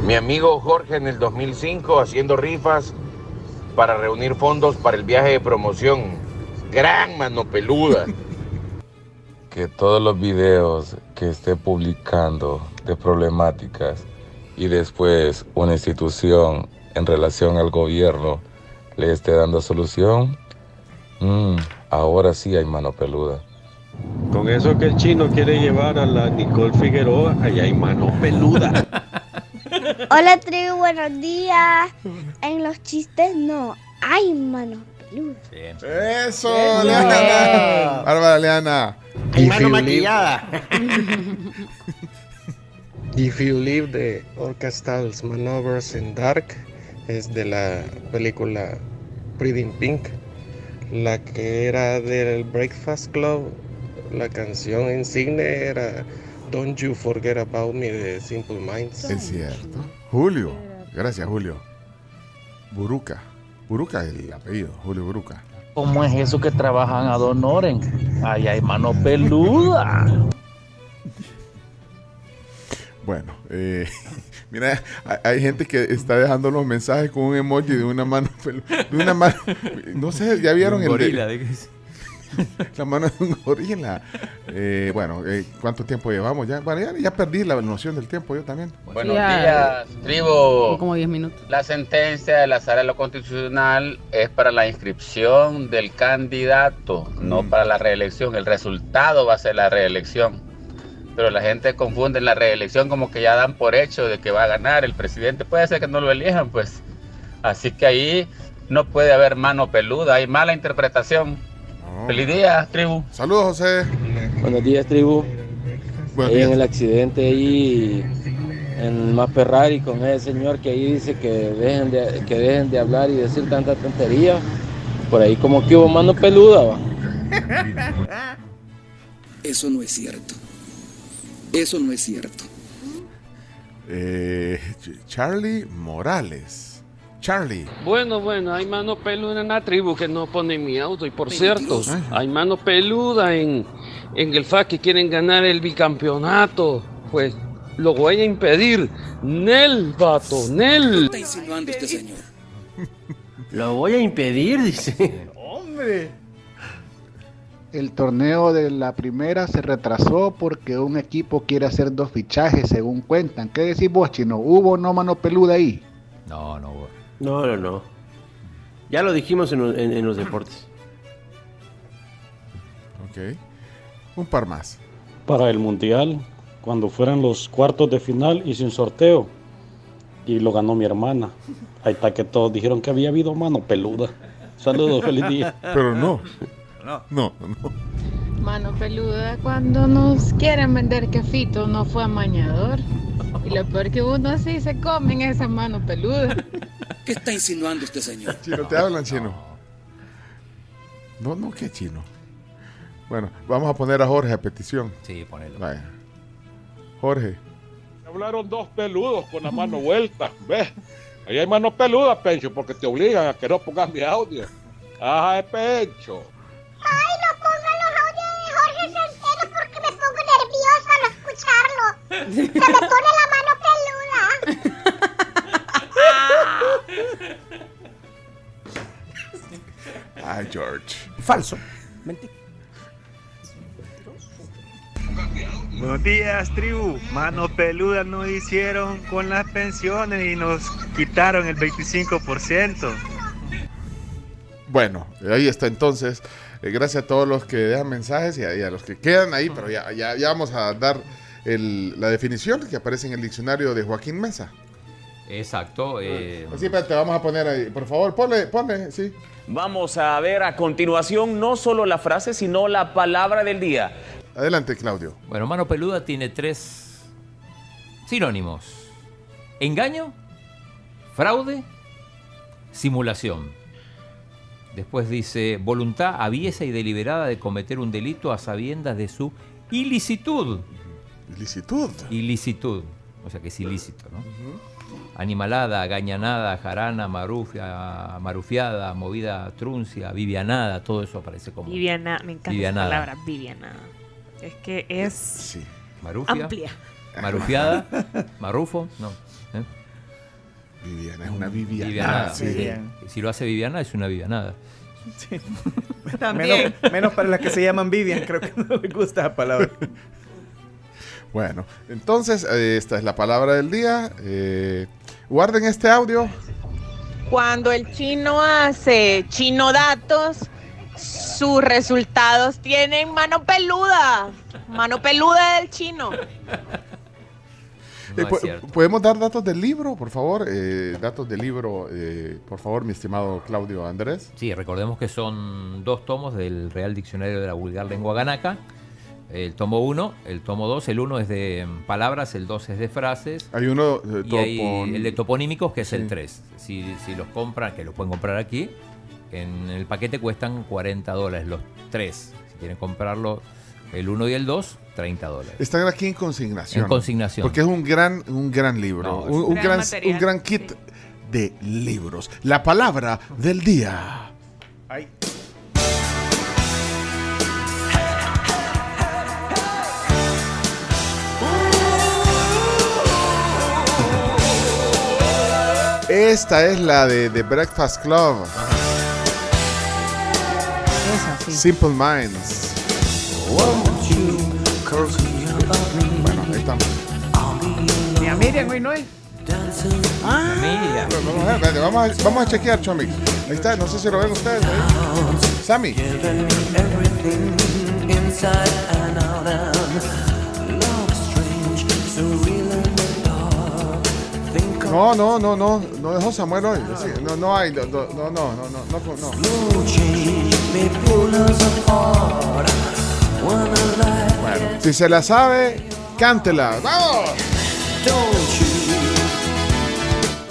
Mi amigo Jorge en el 2005 haciendo rifas para reunir fondos para el viaje de promoción. Gran mano peluda. que todos los videos que esté publicando de problemáticas y después una institución en relación al gobierno le esté dando solución, mm, ahora sí hay mano peluda. Con eso que el chino quiere llevar a la Nicole Figueroa, allá hay mano peluda. Hola tribu, buenos días. En los chistes no hay mano peluda. Eso, Bien. Leana. Bárbara Leana. Hay mano maquillada. If You Leave the Orchestral's Maneuvers in Dark es de la película Pretty in Pink, la que era del Breakfast Club, la canción insignia era Don't You Forget About Me de Simple Minds. Es cierto. Julio. Gracias, Julio. Buruca. Buruca es el apellido. Julio Buruca. ¿Cómo es eso que trabajan a Donoren? Ahí hay mano peluda. Bueno, eh, mira, hay, gente que está dejando los mensajes con un emoji de una mano pelu- de una mano, no sé, ya vieron Un el gorila, ¿de qué es? la mano de un gorila. Eh, bueno, eh, ¿cuánto tiempo llevamos ya? Bueno, ya, ya perdí la noción del tiempo yo también. Buenos Ya. días, tribu. Como 10 minutos. La sentencia de la sala de lo constitucional es para la inscripción del candidato, no para la reelección. El resultado va a ser la reelección. Pero la gente confunde la reelección como que ya dan por hecho de que va a ganar el presidente. Puede ser que no lo elijan, pues. Así que ahí no puede haber mano peluda, hay mala interpretación. Feliz día, tribu. Saludos, José. Buenos días, tribu. Buenos Ahí días. en el accidente ahí en Maperrari con ese señor que ahí dice que dejen de, que dejen de hablar y decir tanta tontería. Por ahí como que hubo mano peluda, va. Eso no es cierto. Eso no es cierto. Eh, Ch- Charlie Morales. Charlie. Bueno, bueno, hay mano peluda en la tribu que no pone mi auto. Y por cierto, hay mano peluda en, en el FA que quieren ganar el bicampeonato. Pues lo voy a impedir. Nel, vato, Nel. está insinuando este señor? Lo voy a impedir, dice. Hombre. El torneo de la primera se retrasó porque un equipo quiere hacer dos fichajes, según cuentan. ¿Qué decís vos, Chino? ¿Hubo o no mano peluda ahí? No, no, hubo. No, no, no. Ya lo dijimos en, en- en los deportes. Ok. Un par más. Para el Mundial, cuando fueran los cuartos de final, hice un sorteo y lo ganó mi hermana. Ahí está que todos dijeron que había habido mano peluda. Saludos, feliz día. Pero no. No. No, no. Mano peluda, cuando nos quieren vender que Fito no fue amañador. Y lo peor que uno sí se come en esa mano peluda. ¿Qué está insinuando este señor? Chino, te hablan chino. No, no, ¿qué chino? Bueno, vamos a poner a Jorge a petición. Sí, ponelo. Vaya. Jorge. Hablaron dos peludos con la mano vuelta, ¿ves? Ahí hay mano peluda, Pencho, porque te obligan a que no pongas mi audio. Ajá, es Pencho. Ay, Se me pone la mano peluda. Ay, George. Falso. Buenos días, tribu. Mano peluda nos hicieron con las pensiones y nos quitaron el 25%. Bueno, ahí está entonces. Eh, gracias a todos los que dejan mensajes y a, y a los que quedan ahí, pero ya, ya, ya vamos a dar el- la definición que aparece en el diccionario de Joaquín Mesa. Exacto. eh, Sí, espérate, vamos a poner ahí. Por favor, ponle, ponle, sí. Vamos a ver a continuación no solo la frase, sino la palabra del día. Adelante, Claudio. Bueno, mano peluda tiene tres sinónimos. Engaño, fraude, simulación. Después dice voluntad aviesa y deliberada de cometer un delito a sabiendas de su ilicitud. Ilicitud. Ilicitud. O sea que es ilícito, ¿no? Animalada, gañanada, jarana, marufia, marufiada, movida truncia, vivianada, todo eso aparece como. Viviana, me encanta Vivianada. esa palabra, Viviana. Es que es Marufia. amplia. Marufiada, marufo, no. ¿eh? Viviana, es una Viviana. Vivianada. sí. sí. Si lo hace Viviana, es una Vivianada. Menos, menos para las que se llaman Vivian, creo que no les gusta la palabra. Bueno, entonces esta es la palabra del día. Eh, guarden este audio. Cuando el chino hace chino datos, sus resultados tienen mano peluda. Mano peluda del chino. Eh, ¿Podemos dar datos del libro, por favor? Eh, datos del libro, eh, por favor, mi estimado Claudio Andrés. Sí, recordemos que son dos tomos del Real Diccionario de la Vulgar Lengua Ganaca. El tomo 1, el tomo 2, el 1 es de mm, palabras, el 2 es de frases. Hay uno de Y hay el de toponímicos, que es Sí. el 3. Si, si los compran, que los pueden comprar aquí, en el paquete cuestan 40 dólares los tres. Si quieren comprarlo, el 1 y el 2, 30 dólares. Están aquí en consignación. En consignación. Porque es un gran, un gran libro. No, un, un gran gran, material, un gran kit de libros. La palabra del día. Ay. Esta es la de The Breakfast Club. Simple Minds. Bueno, ahí estamos. Ni a Miriam hoy no hay. Ah, Vamos a, ver, vamos a, vamos a chequear, Chomix. Ahí está, no sé si lo ven ustedes. ahí. Sammy. No, no, no, no, no dejó Samuel hoy. no, no hay, no, no, no, no, no, no. Bueno, si se la sabe, cántela. ¡Vamos!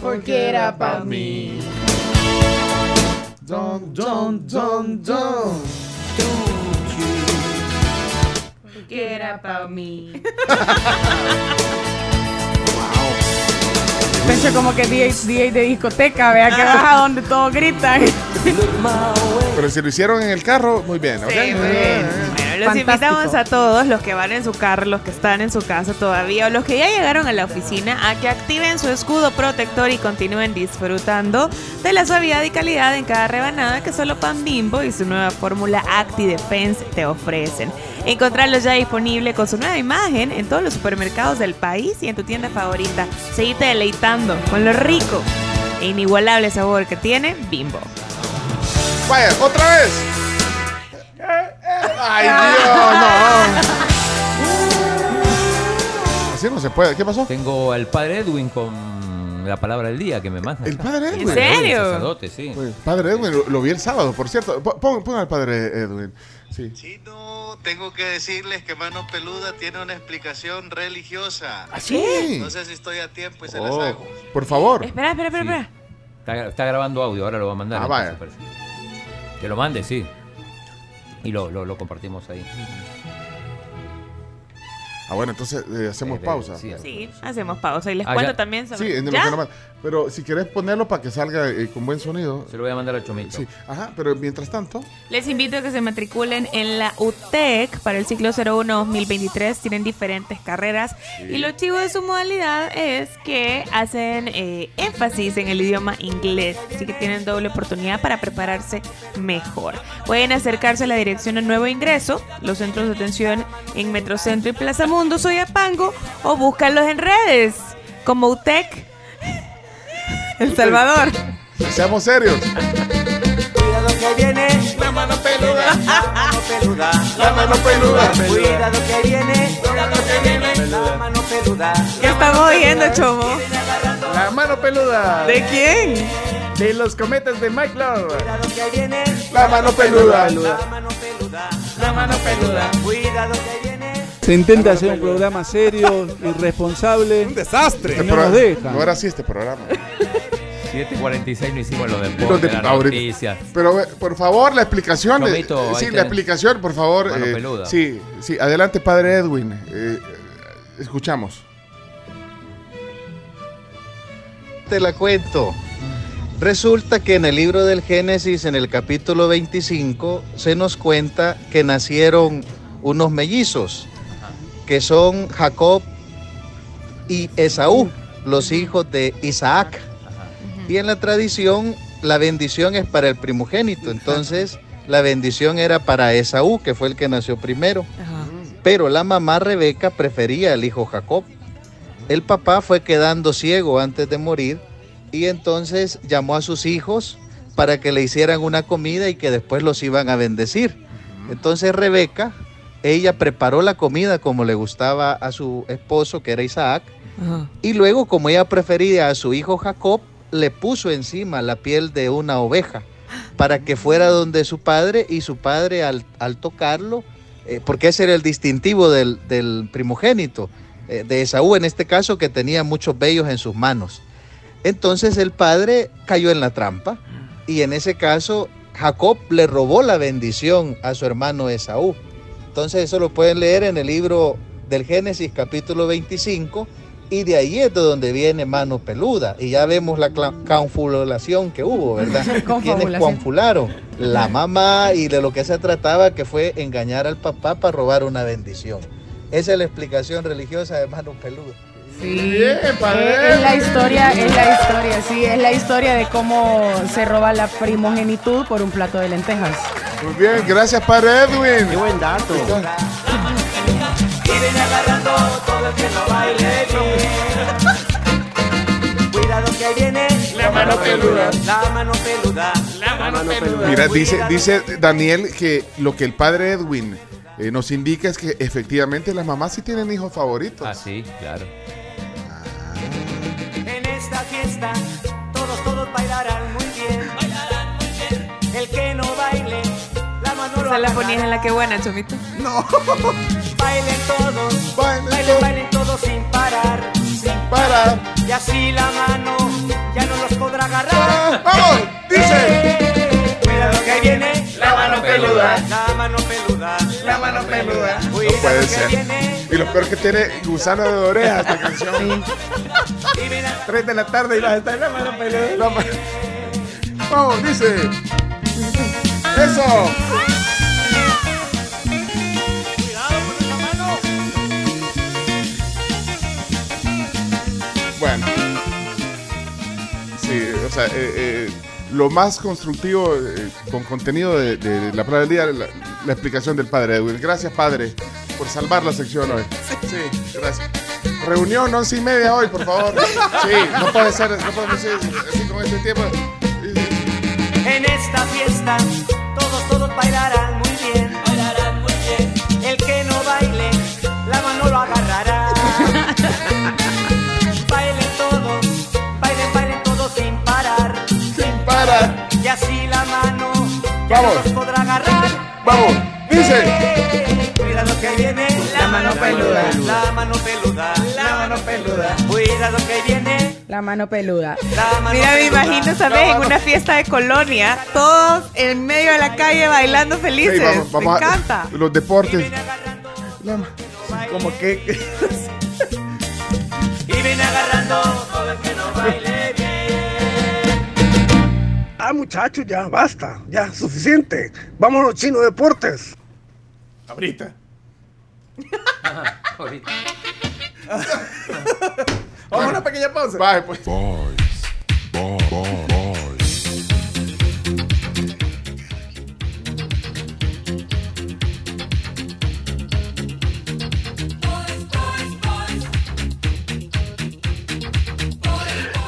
Porque era para mí. Don, don, don, don. Porque era para mí. Pencho como que DJ, DJ de discoteca, vea que baja donde todos gritan. Pero si lo hicieron en el carro, muy bien, ¿ok? Sí, muy bien. Los Fantástico. invitamos a todos los que van en su carro, los que están en su casa todavía o los que ya llegaron a la oficina a que activen su escudo protector y continúen disfrutando de la suavidad y calidad en cada rebanada que solo Pan Bimbo y su nueva fórmula Acti Defense te ofrecen. Encontrarlos ya disponible con su nueva imagen en todos los supermercados del país y en tu tienda favorita. Seguite deleitando con lo rico e inigualable sabor que tiene Bimbo. Vaya, otra vez. Ay, Dios, no. Así no se puede. ¿Qué pasó? Tengo al padre Edwin con la palabra del día que me manda. ¿El padre Edwin? ¿En serio? El sacerdote, sí. Pues, padre Edwin, lo, lo vi el sábado, por cierto. Po- Pon, pon al padre Edwin. Sí. Tengo que decirles que Mano Peluda tiene una explicación religiosa. ¿Ah, sí? No sé si estoy a tiempo y se las Oh. hago. Por favor. Espera, espera, espera, espera. Está, está grabando audio, ahora lo va a mandar. Ah, vaya. Que lo mande, sí. Y lo, lo, lo compartimos ahí. Ah, bueno, entonces eh, hacemos Eh, pausa. sí, Sí, hacemos pausa y les Ah, cuento ya. también sobre. Sí, en ¿Ya? Pero si querés ponerlo para que salga eh, con buen sonido. Se lo voy a mandar a Chomito. Sí, ajá, pero mientras tanto. Les invito a que se matriculen en la UTEC para el ciclo 01-2023. Tienen diferentes carreras y lo chivo de su modalidad es que hacen eh, énfasis en el idioma inglés. Así que tienen doble oportunidad para prepararse mejor. Pueden acercarse a la dirección de nuevo ingreso, los centros de atención en Metrocentro y Plaza Mundo, Soyapango, o búscalos en redes como UTEC El Salvador. Seamos serios. Cuidado que viene la mano peluda, la mano peluda, la mano peluda. Cuidado que viene, cuidado que viene la mano peluda. ¿Qué estamos oyendo, Chomo? La mano peluda. ¿De quién? De los cometas de Mike Love. Cuidado que viene La mano peluda. la mano peluda, la mano peluda. Cuidado que viene. Se intenta hacer un programa serio, irresponsable. Un desastre. Y no nos dejan. No era así este programa. 7.46 no hicimos lo de Los de- la ahorita. noticia. Pero eh, por favor, la explicación. de- Chomito, ahí sí, la tenés. explicación, por favor. Mano eh, peluda. sí, sí, adelante, padre Edwin. Eh, eh, escuchamos. Te la cuento. Resulta que en el libro del Génesis, en el capítulo 25, se nos cuenta que nacieron unos mellizos, que son Jacob y Esaú, los hijos de Isaac. Y en la tradición, la bendición es para el primogénito. Entonces, la bendición era para Esaú, que fue el que nació primero. Pero la mamá Rebeca prefería al hijo Jacob. El papá fue quedando ciego antes de morir y entonces llamó a sus hijos para que le hicieran una comida y que después los iban a bendecir. Entonces Rebeca, ella preparó la comida como le gustaba a su esposo, que era Isaac, y luego como ella prefería a su hijo Jacob, le puso encima la piel de una oveja para que fuera donde su padre y su padre al, al tocarlo, eh, porque ese era el distintivo del, del primogénito, eh, de Esaú en este caso, que tenía muchos vellos en sus manos. Entonces el padre cayó en la trampa y en ese caso Jacob le robó la bendición a su hermano Esaú. Entonces eso lo pueden leer en el libro del Génesis capítulo 25 y de ahí es de donde viene mano peluda y ya vemos la confabulación que hubo, ¿verdad? ¿Quiénes Confabulación. confabularon? La mamá y de lo que se trataba que fue engañar al papá para robar una bendición. Esa es la explicación religiosa de mano peluda. Sí, es, es la historia, es la historia, sí, es la historia de cómo se roba la primogenitud por un plato de lentejas. Muy bien, gracias, padre Edwin. Qué buen dato. Y viene agarrando todo el que no baile bien. Cuidado que viene la mano peluda, la mano peluda, la mano peluda. Mira, dice, dice Daniel que lo que el padre Edwin eh, nos indica es que efectivamente las mamás sí tienen hijos favoritos. Ah, sí, claro. Fiesta todos, todos bailarán muy bien. Bailarán muy bien. El que no baile, la mano lo ¿Se la ponías en la que buena, Chomito? No. Bailen todos, bailen, bailen, todos sin parar, sin parar. Y así la mano ya no los podrá agarrar. ¡Vamos! Dice. Cuidado que ahí viene la mano peluda. La mano peluda, la mano peluda. No Cuidado puede que ser. viene. Y lo peor que tiene gusano de oreja esta canción. Y mira, 3 de la tarde y vas a estar en la mano peluda. Vamos, dice. Eso. Bueno. Sí, o sea, eh, eh, lo más constructivo eh, con contenido de, de la palabra del día, la, la explicación del padre Edwin. Gracias, padre, por salvar la sección hoy. Sí, gracias. Reunión once y media hoy, por favor. Sí, no puede ser, no podemos ser así con este tiempo. En esta fiesta todos, todos bailarán muy bien. Bailarán muy bien. El que no baile, la mano lo agarrará. Vamos. no los podrá agarrar. Vamos, dice. Cuidado que viene la mano peluda, la mano peluda, la mano peluda. Cuidado que viene La mano peluda. la mano Mira, me imagino, ¿sabes? En una fiesta de colonia, todos en medio de la calle bailando felices. Hey, vamos, vamos me a- encanta. los deportes. Como que. Y viene agarrando todo el que no baile muchachos, ya, basta, ya, suficiente. Vámonos, Chino Deportes. Ahorita. Ahorita. Vamos a una pequeña pausa. Bye, pues.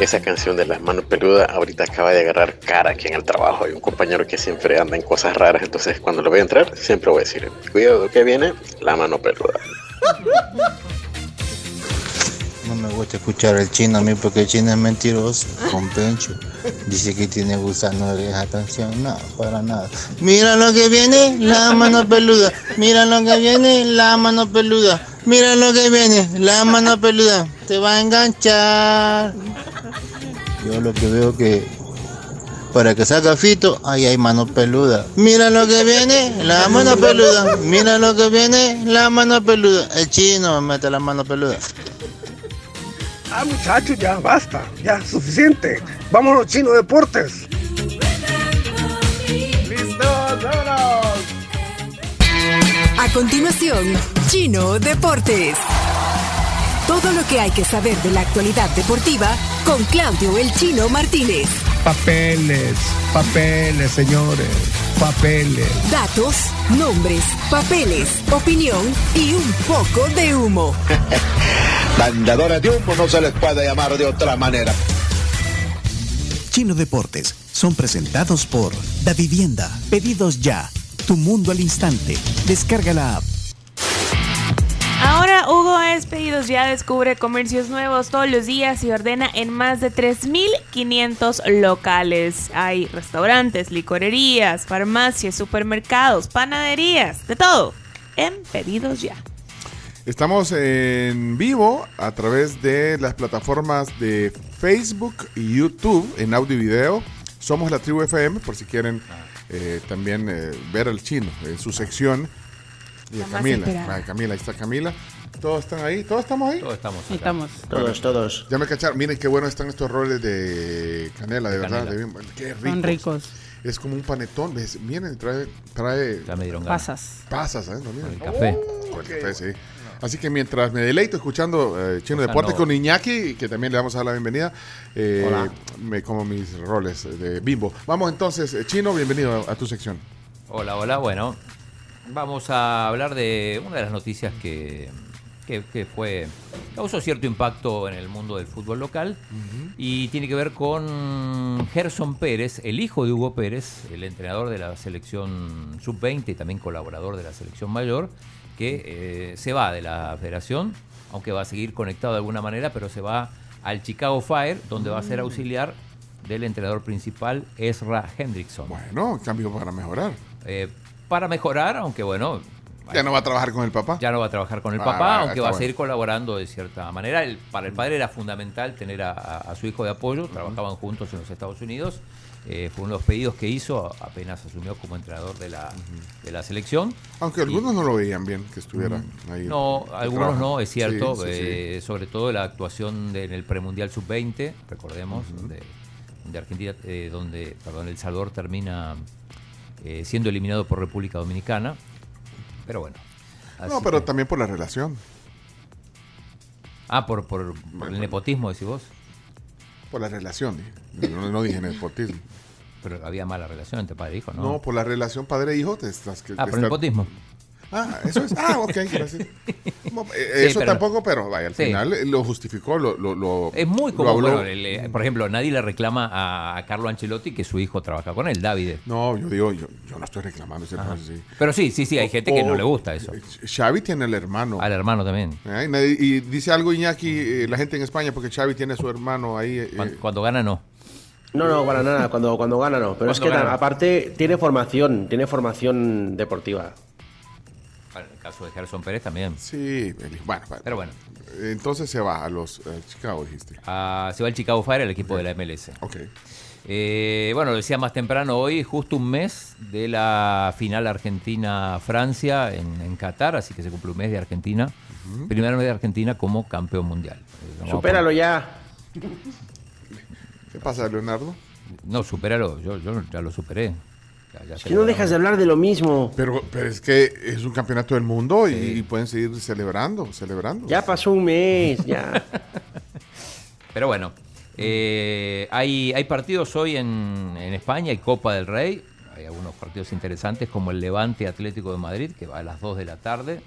Esa canción de las manos peludas ahorita acaba de agarrar cara aquí en el trabajo. Hay un compañero que siempre anda en cosas raras, entonces cuando lo voy a entrar siempre voy a decir, cuidado que viene la mano peluda. No me gusta escuchar el chino a mí porque el chino es mentiroso, con pencho. Dice que tiene gusano de esa canción. No, para nada. Mira lo que viene, la mano peluda. Mira lo que viene, la mano peluda. Mira lo que viene, la mano peluda. Te va a enganchar. Yo lo que veo que para que salga fito, ahí hay mano peluda. Mira lo que viene, la mano peluda. Mira lo que viene, la mano peluda. El chino me mete la mano peluda. Ah, muchachos, ya, basta, ya, suficiente. Vámonos, Chino Deportes. ¡Listo! ¡Vámonos! A continuación, Chino Deportes. Todo lo que hay que saber de la actualidad deportiva con Claudio El Chino Martínez. Papeles, papeles, señores, papeles. Datos, nombres, papeles, opinión y un poco de humo. Mandadores de humo no se les puede llamar de otra manera. Chino Deportes son presentados por Da Vivienda. Pedidos ya. Tu mundo al instante. Descarga la app. Ahora Hugo es Pedidos Ya descubre comercios nuevos todos los días y ordena en más de 3.500 locales. Hay restaurantes, licorerías, farmacias, supermercados, panaderías, de todo en Pedidos Ya. Estamos en vivo a través de las plataformas de Facebook y YouTube en audio y video. Somos la tribu FM, por si quieren eh, también eh, ver al chino en su sección. Y a Camila. Camila, ahí está Camila. Todos están ahí, todos estamos ahí. Todos estamos acá. Estamos. Todos, todos. Ya me cacharon. Miren qué bueno están estos roles de canela, de, De verdad. canela. de qué ricos. Son ricos. Es como un panetón. ¿ves? Miren, trae. trae Ya me dieron. Pasas. Pasas, ¿eh? No, miren. Con el café. Oh, el café, sí. Así que mientras me deleito escuchando eh, Chino Deporte no. con Iñaki, que también le vamos a dar la bienvenida, eh, Hola. me como mis roles de bimbo. Vamos entonces, eh, Chino, bienvenido a, a tu sección. Hola, hola. Bueno, vamos a hablar de una de las noticias que, que, que fue causó cierto impacto en el mundo del fútbol local y tiene que ver con Gerson Pérez, el hijo de Hugo Pérez, el entrenador de la selección sub-20 y también colaborador de la selección mayor, que eh, se va de la federación, aunque va a seguir conectado de alguna manera, pero se va al Chicago Fire, donde va a ser auxiliar del entrenador principal, Ezra Hendrickson. Bueno, cambio para mejorar. Eh, para mejorar, aunque bueno. Ya no va a trabajar con el papá. Ya no va a trabajar con el Ah, papá, aunque va a bueno. seguir colaborando de cierta manera. El- para el padre era fundamental tener a, su hijo de apoyo, trabajaban juntos en los Estados Unidos. Eh, fue uno de los pedidos que hizo apenas asumió como entrenador de la, de la selección. Aunque algunos no lo veían bien que estuviera ahí. Mm. No, de algunos no, es cierto. Sí, sí, sí. eh, Sobre todo la actuación de- en el premundial sub-20, recordemos, donde, donde Argentina, eh, donde, perdón, El Salvador termina siendo eliminado por República Dominicana. Pero bueno. No, pero que- también por la relación. Ah, por, por, por el nepotismo, decís vos. Por la relación, dije. No, no dije nepotismo. Pero había mala relación entre padre e hijo, ¿no? No, por la relación padre-hijo. te estás- que- Ah, por el nepotismo. Ah, eso es. Ah, ok, gracias. Sí, eso pero- tampoco, pero vaya, al Sí. final lo justificó, lo, lo, lo- Es muy bueno, el, eh, por ejemplo, nadie le reclama a, a Carlo Ancelotti que su hijo trabaja con él, David. No, yo digo, yo, yo no estoy reclamando ese sí. Pero sí, sí, sí, hay gente que no le gusta eso. Xavi tiene el hermano. Al hermano también. Eh, y dice algo Iñaki, eh, la gente en España, porque Xavi tiene a su hermano ahí. eh, Cuando, cuando gana, no. No, no, para nada, cuando, cuando gana no. Pero es que gana. aparte tiene formación, tiene formación deportiva. Caso de Gerson Pérez también. Sí, el- bueno, bueno. Pero bueno. Entonces se va a los Chicago, dijiste. Ah, se va el Chicago Fire, el equipo de la MLS. Ok. Eh, bueno, lo decía más temprano hoy, justo un mes de la final Argentina-Francia en, en Qatar, así que se cumple un mes de Argentina. Primer mes de Argentina como campeón mundial. Eh, Supéralo ya. ¿Qué pasa, Leonardo? No, supéralo, yo, yo ya lo superé. Ya- ya Es que no dejas de hablar de lo mismo. Pero, pero es que es un campeonato del mundo y, y pueden seguir celebrando, celebrando. Ya pasó un mes, ya. Pero bueno, eh, hay, hay partidos hoy en, en España, hay Copa del Rey, hay algunos partidos interesantes como el Levante Atlético de Madrid, que va a las 2 de la tarde,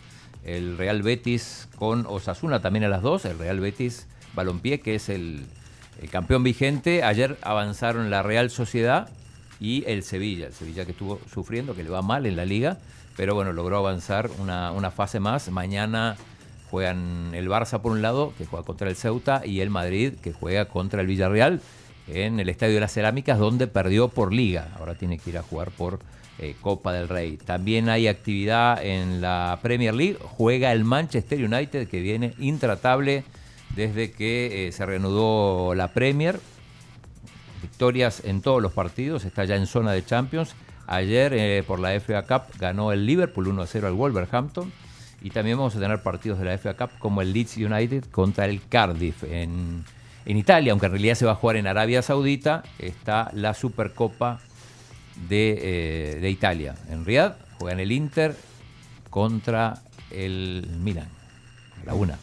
el Real Betis con Osasuna también a las 2, el Real Betis Balompié, que es el, el campeón vigente, ayer avanzaron la Real Sociedad y el Sevilla, el Sevilla que estuvo sufriendo, que le va mal en la liga, pero bueno, logró avanzar una, una fase más, mañana juegan el Barça por un lado, que juega contra el Ceuta, y el Madrid, que juega contra el Villarreal en el Estadio de las Cerámicas, donde perdió por liga. Ahora tiene que ir a jugar por eh, Copa del Rey. También hay actividad en la Premier League. Juega el Manchester United, que viene intratable desde que eh, se reanudó la Premier. Victorias en todos los partidos, está ya en zona de Champions. Ayer eh, por la FA Cup ganó el Liverpool 1-0 al Wolverhampton. Y también vamos a tener partidos de la FA Cup como el Leeds United contra el Cardiff en, en Italia, aunque en realidad se va a jugar en Arabia Saudita. Está la Supercopa de, eh, de Italia. En Riyadh juegan el Inter contra el Milan, a la una.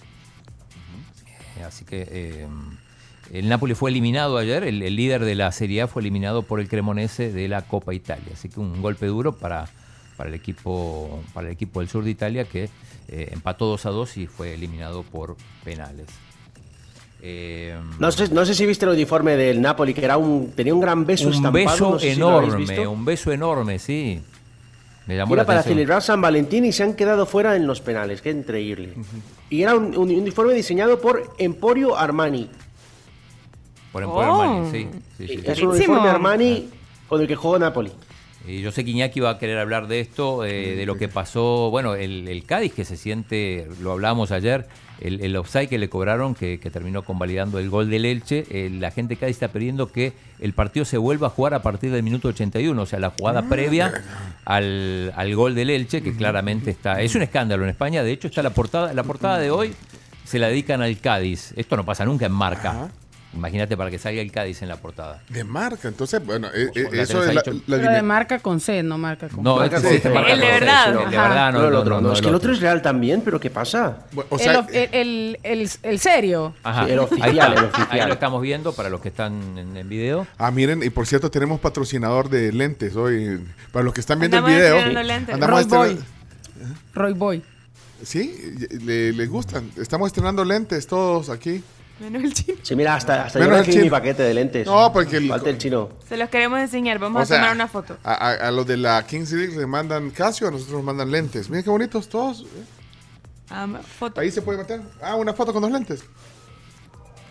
Eh, Así que eh, el Napoli fue eliminado ayer, el, el líder de la Serie A fue eliminado por el Cremonese de la Copa Italia. Así que un golpe duro para, para, el, equipo, para el equipo del sur de Italia que eh, empató 2 a 2 y fue eliminado por penales. Eh, No sé, no sé si viste el uniforme del Napoli, que era un, tenía un gran beso un estampado. beso no sé enorme, un beso enorme, sí. Me llamó Era la para celebrar San Valentín y se han quedado fuera en los penales, qué increíble. Y era un, un uniforme diseñado por Emporio Armani. Por Emporio Oh. Armani, sí. sí, sí, Es un uniforme Armani con el que jugó Napoli. Y yo sé que Iñaki va a querer hablar de esto, eh, de lo que pasó, bueno, el, el Cádiz que se siente, lo hablamos ayer, el, el offside que le cobraron, que, que terminó convalidando el gol del Elche, eh, la gente de Cádiz está pidiendo que el partido se vuelva a jugar a partir del minuto 81, o sea, la jugada previa al, al gol del Elche, que claramente está, es un escándalo en España, de hecho está la portada, la portada de hoy se la dedican al Cádiz, esto no pasa nunca en marca. Imagínate para que salga el Cádiz en la portada. De marca, entonces, bueno, eh, eh, eso es la, la Pero de marca con C, no marca con No, marca este con sí, C. este marca El de con C, verdad. sí, de verdad, no, el otro, no, no, no, es el que el otro. es real también, pero ¿qué pasa? O el, sea, of- el, el, el- el serio. Ajá. Sí, el oficial, el oficial. Ahí lo estamos viendo para los que están en, en video. Ah, miren, y por cierto, tenemos patrocinador de lentes hoy. Para los que están viendo Andamos el video. lentes. andamos Roy Boy. Roy Boy. Sí, le, le gustan. Estamos estrenando lentes todos aquí. Menos el chino. Sí, mira, hasta, hasta Menos yo el recibí mi paquete de lentes. No, porque el- Falta el chino. Se los queremos enseñar. Vamos O a tomar una foto. A, a- a los de la Kings League le mandan Casio, a nosotros nos mandan lentes. Miren qué bonitos todos. ¿eh? Ah, foto. Ahí se puede meter. Ah, una foto con dos lentes.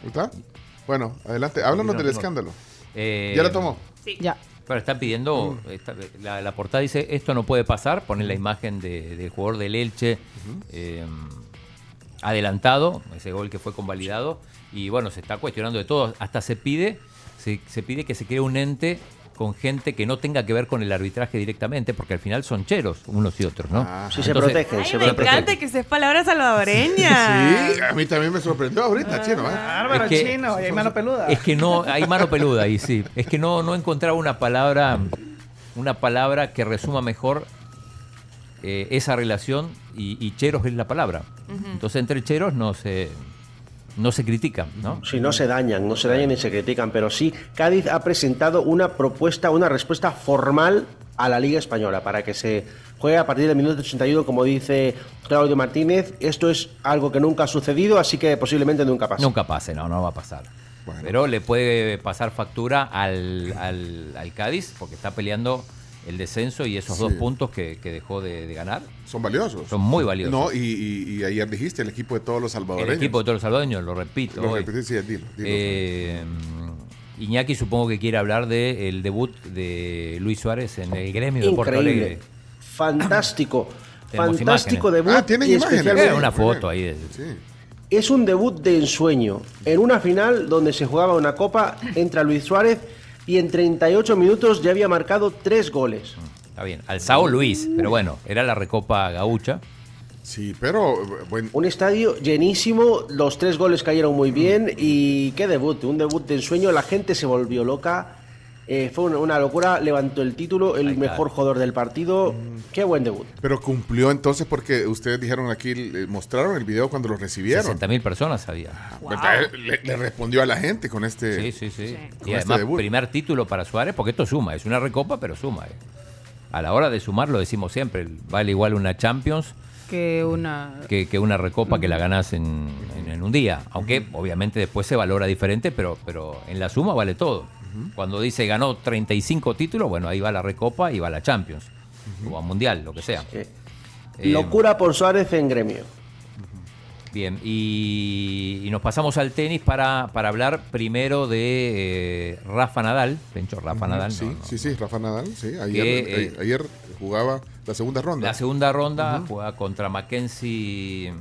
¿Está? Bueno, adelante. Háblanos No, del no. escándalo. Eh, ¿Ya la tomó? Ya. Bueno, están pidiendo, esta- la, la portada dice, esto no puede pasar, ponen la imagen de- del jugador del Elche eh, adelantado, ese gol que fue convalidado, y bueno, se está cuestionando de todo, hasta se pide, se, se pide que se cree un ente con gente que no tenga que ver con el arbitraje directamente, porque al final son cheros, unos y otros, ¿no? Sí, se protegen, Ay, se me encanta que seas palabra salvadoreña. Sí, a mí también me sorprendió ahorita, chino. ¿eh? Bárbaro, Es que- chino, y hay mano peluda. Es que no, hay mano peluda ahí, sí. Es que no, no encontraba una palabra, una palabra que resuma mejor eh, esa relación y, y cheros es la palabra. Entonces entre cheros no se, no se critican, ¿no? Sí, no se dañan, no se dañan ni se critican, pero sí, Cádiz ha presentado una propuesta, una respuesta formal a la Liga Española para que se juegue a partir del minuto 81, como dice Claudio Martínez. Esto es algo que nunca ha sucedido, así que posiblemente nunca pase. Nunca pase, no, no va a pasar. Pero le puede pasar factura al, al- al Cádiz porque está peleando el descenso y esos Sí. dos puntos que, que dejó de, de ganar. Son valiosos. Son muy valiosos. No, y, y- y ayer dijiste el equipo de todos los El salvadoreños. equipo de todos los salvadoreños, lo repito. Lo repetí, sí, dilo, dilo. Eh, Iñaki supongo que quiere hablar del debut de Luis Suárez en el gremio de Porto Increíble. Alegre. Fantástico. Fantástico imágenes. debut. Ah, ¿tienen y imágenes? una foto ahí de- Es un debut de ensueño. En una final donde se jugaba una copa, entra Luis Suárez y en 38 minutos ya había marcado tres goles. Está bien. Alzao Luis, pero bueno, era la recopa gaucha. Sí, pero bueno. Un estadio llenísimo, los tres goles cayeron muy bien y qué debut, un debut de ensueño, la gente se volvió loca, eh, fue una, una locura, levantó el título, el mejor jugador del partido, qué buen debut. Pero cumplió entonces porque ustedes dijeron aquí, eh, mostraron el video cuando lo recibieron. 60 mil personas había. Entonces, Le, le respondió a la gente con este. Sí, sí, sí. con Y este además, debut. primer título para Suárez, porque esto suma, es una recopa, pero suma. eh. A la hora de sumar, lo decimos siempre, vale igual una Champions Que una. que, que una recopa que la ganas en, en- en un día. Aunque obviamente después se valora diferente, pero, pero en la suma vale todo. Cuando dice ganó 35 títulos, bueno, ahí va la recopa y va la Champions. O a Mundial, lo que sea. Eh, Locura por Suárez en gremio. Bien, y, y nos pasamos al tenis para, para hablar primero de eh, Rafa Nadal. Pencho, Rafa Nadal. Sí, no, no. sí, sí, Rafa Nadal. Sí, ayer, Que, eh, ayer jugaba la segunda ronda. La segunda ronda Ujú. juega contra Mackenzie.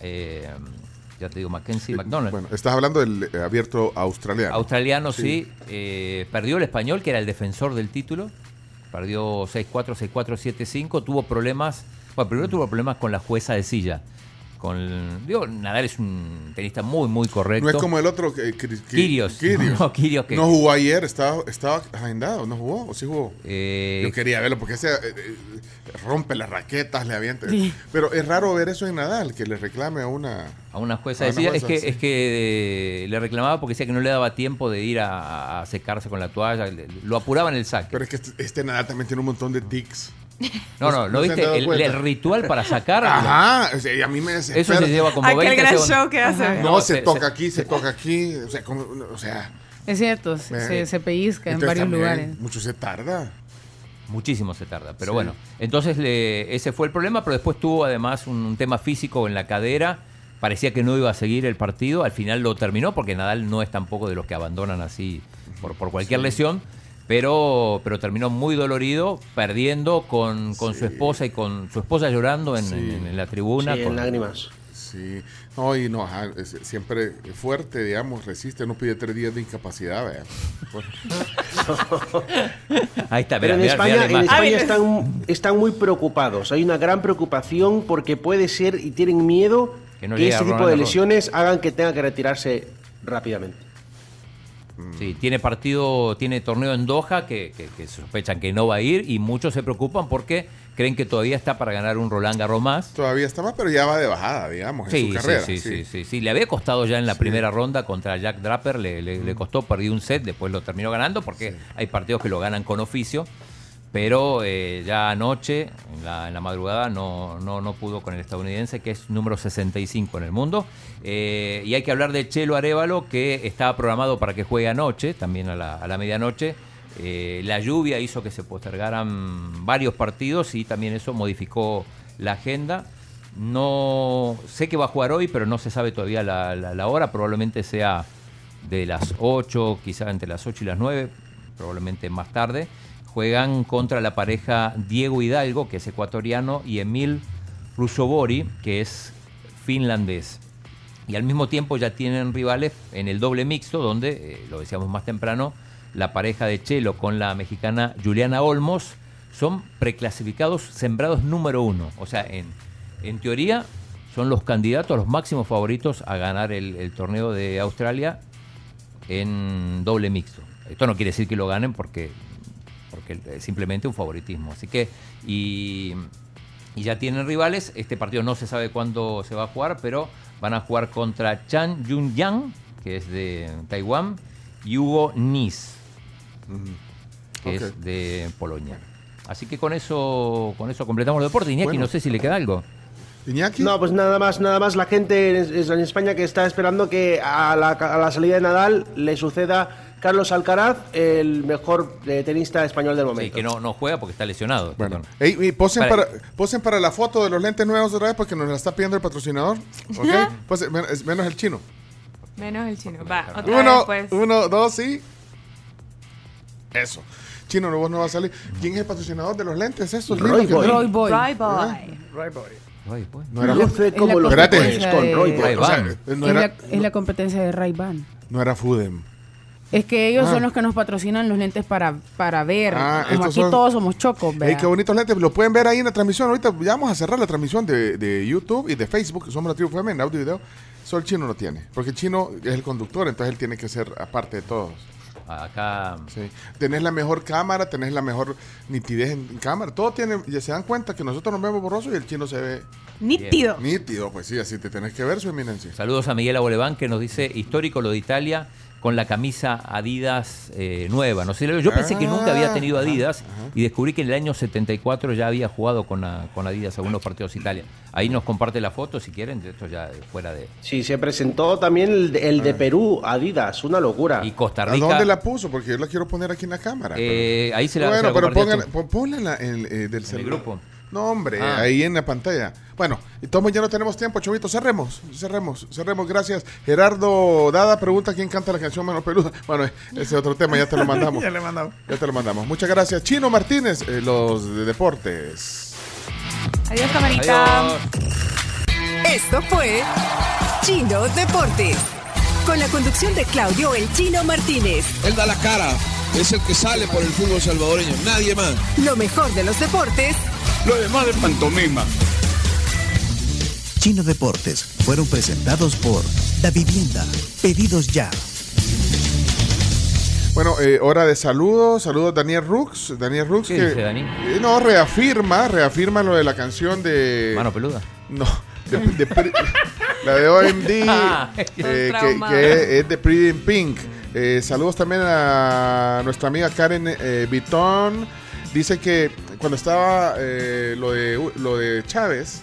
eh, ya te digo, Mackenzie McDonald. Bueno, estás hablando del eh, abierto australiano. Australiano, sí. eh, perdió el español, que era el defensor del título. Perdió 6-4, 6-4, 7-5. Tuvo problemas. Bueno, primero tuvo problemas con la jueza de silla. Con, digo, Nadal es un tenista muy, muy correcto. No es como el otro Kyrgios. Kyrgios. No, que- No jugó ayer, estaba, estaba agendado, ¿no jugó? ¿O sí jugó? Eh, Yo quería verlo porque ese eh, eh, rompe las raquetas, le avienta. Sí. Pero es raro ver eso en Nadal, que le reclame a una. A una jueza a una. Es que, sí. es que le reclamaba porque decía que no le daba tiempo de ir a, a secarse con la toalla. Lo apuraba en el saque. Pero es que este, este Nadal también tiene un montón de tics. No, no, ¿no se han viste? El, ritual para sacar. Ajá, a mí me desespera. Eso se lleva como Aquel 20 gran segundos. show que hace. Ajá. No, No, se, se- toca se- aquí, se toca aquí. O sea, como- o sea Es cierto, se, se pellizca en varios lugares. Mucho se tarda. Muchísimo se tarda, pero Sí. bueno. Entonces le- ese fue el problema, pero después tuvo además un, un tema físico en la cadera. Parecía que no iba a seguir el partido. Al final lo terminó porque Nadal no es tampoco de los que abandonan así por, por cualquier lesión. Pero, pero terminó muy dolorido, perdiendo con, con su esposa y con su esposa llorando en, Sí. en- en la tribuna. Sí, en con- lágrimas. Sí, no, y no, ajá, es- siempre fuerte, digamos, resiste, no pide tres días de incapacidad, vea. Ahí está, Pero mira, en mira, España, en. España están, están muy preocupados. Hay una gran preocupación porque puede ser y tienen miedo Que no este tipo de lesiones hagan que tenga que retirarse rápidamente. Sí, tiene partido, tiene torneo en Doha que, que- que sospechan que no va a ir y muchos se preocupan porque creen que todavía está para ganar un Roland Garros más. Todavía está más, pero ya va de bajada, digamos, en Sí, su sí, carrera. sí, sí, sí, sí. Le había costado ya en la primera ronda contra Jack Draper, le, le- le costó, perdió un set, después lo terminó ganando porque hay partidos que lo ganan con oficio, pero eh, ya anoche, en la, madrugada, no, no, no pudo con el estadounidense, que es número 65 en el mundo. Eh, y hay que hablar de Chelo Arevalo, que estaba programado para que juegue anoche, también a la, a la medianoche. Eh, la lluvia hizo que se postergaran varios partidos y también eso modificó la agenda. No sé que va a jugar hoy, pero no se sabe todavía la- la hora. Probablemente sea de las 8, quizá entre las 8 y las 9, probablemente más tarde. Juegan contra la pareja Diego Hidalgo, que es ecuatoriano, y Emil Rusobori, que es finlandés. Y al mismo tiempo ya tienen rivales en el doble mixto, donde, eh, lo decíamos más temprano, la pareja de Chelo con la mexicana Juliana Olmos son preclasificados sembrados número uno. O sea, en, en teoría son los candidatos, los máximos favoritos a ganar el, el torneo de Australia en doble mixto. Esto no quiere decir que lo ganen porque, porque es simplemente un favoritismo. Así que, y, y ya tienen rivales. Este partido no se sabe cuándo se va a jugar, pero van a jugar contra Chan Yun Yang, que es de Taiwán, y Hugo Nis, que es de Polonia. Así que con eso, con eso completamos el deporte. Iñaki, Bueno. no sé si le queda algo. Iñaki. No, pues nada más, nada más. La gente en, en España que está esperando que a la, a la salida de Nadal le suceda Carlos Alcaraz, el mejor eh, tenista español del Sí, momento. que no, no juega porque está lesionado. Bueno, Ey, y posen, Para- para, posen para la foto de los lentes nuevos otra vez porque nos la está pidiendo el patrocinador. ¿Ok? Posen, men- es menos el chino. Menos el chino. Va, otra Uno, vez, pues. uno, dos y. Eso. Chino, no, vos no va a salir. ¿Quién es el patrocinador de los lentes? Esos Roy Boy. tienen? Roy Boy. Roy Boy. Roy Boy. Pues. No era Espérate. competencia con Roy Boy. O sea, Ray-Ban. no es, era, la, es la competencia de Ray-Ban. no era Fudem. Es que ellos Ah. son los que nos patrocinan los lentes para, para ver. Ah, Como aquí son- todos somos chocos, Ey, ¿verdad? qué bonitos lentes. Lo pueden ver ahí en la transmisión. Ahorita ya vamos a cerrar la transmisión de, de YouTube y de Facebook, somos la tribu FM en audio y video. Solo el chino no tiene. Porque el chino es el conductor, entonces él tiene que ser aparte de todos. Acá. Sí. Tenés la mejor cámara, tenés la mejor nitidez en, en cámara. Todo tiene. Ya se dan cuenta que nosotros nos vemos borrosos y el chino se ve Nítido. nítido. Pues sí, así te tenés que ver, su eminencia. Saludos a Miguel Aboleván que nos dice histórico lo de Italia con la camisa Adidas eh, nueva. No sé, yo pensé que nunca había tenido Adidas y descubrí que en el año 74 ya había jugado con, la- con Adidas algunos partidos de Italia. Ahí nos comparte la foto si quieren, de esto ya fuera de... Sí, se presentó también el, de- el de Perú, Adidas, una locura. Y Costa ¿A Rica... dónde la puso? Porque yo la quiero poner aquí en la cámara. Eh, ahí se la- Bueno, se la pero a pongan, ponla en eh, del celular. grupo. No, hombre, Ah. ahí en la pantalla. Bueno, y todos ya no tenemos tiempo, Chovito. Cerremos, cerremos, cerremos. Gracias. Gerardo Dada pregunta quién canta la canción Mano Peluda. Bueno, ese es otro tema, ya te lo mandamos. Ya le mandamos. Ya te lo mandamos. Muchas gracias. Chino Martínez, eh, los de deportes. Adiós, camarita. Adiós. Esto fue Chino Deportes. Con la conducción de Claudio El Chino Martínez. Él da la cara, es el que sale por el fútbol salvadoreño, nadie más. Lo mejor de los deportes Lo demás de pantomima. Chino Deportes fueron presentados por Da Vivienda. Pedidos ya. Bueno, eh, hora de saludos. Saludos Daniel Rux. Daniel Rux ¿Qué que dice, Dani? eh, no reafirma, reafirma lo de la canción de Mano peluda. No, de, de Pri- la de OMD, Ah, eh, que, que es de Pretty in Pink. Eh, saludos también a nuestra amiga Karen eh, Vitón. Dice que cuando estaba eh, lo, de, lo de Chávez,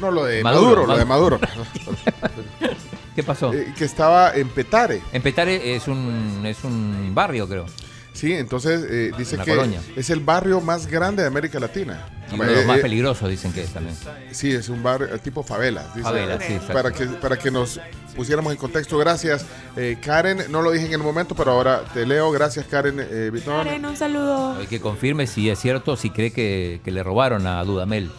no, lo de Maduro, Maduro, lo de Maduro, ¿Qué pasó? eh, que estaba en Petare. En Petare es un, es un barrio, creo. Sí, entonces eh, dice Una que colonia. es el barrio más grande de América Latina. Y uno de los Eh, más eh, peligrosos dicen que es también. Sí, es un barrio tipo favelas. dice. Favelas, sí, exacto. para que para que nos pusiéramos en contexto. Gracias, eh, Karen. No lo dije en el momento, pero ahora te leo. Gracias, Karen eh, Vitón. Karen, un saludo. Hay que confirme si es cierto, si cree que, que le robaron a Dudamel,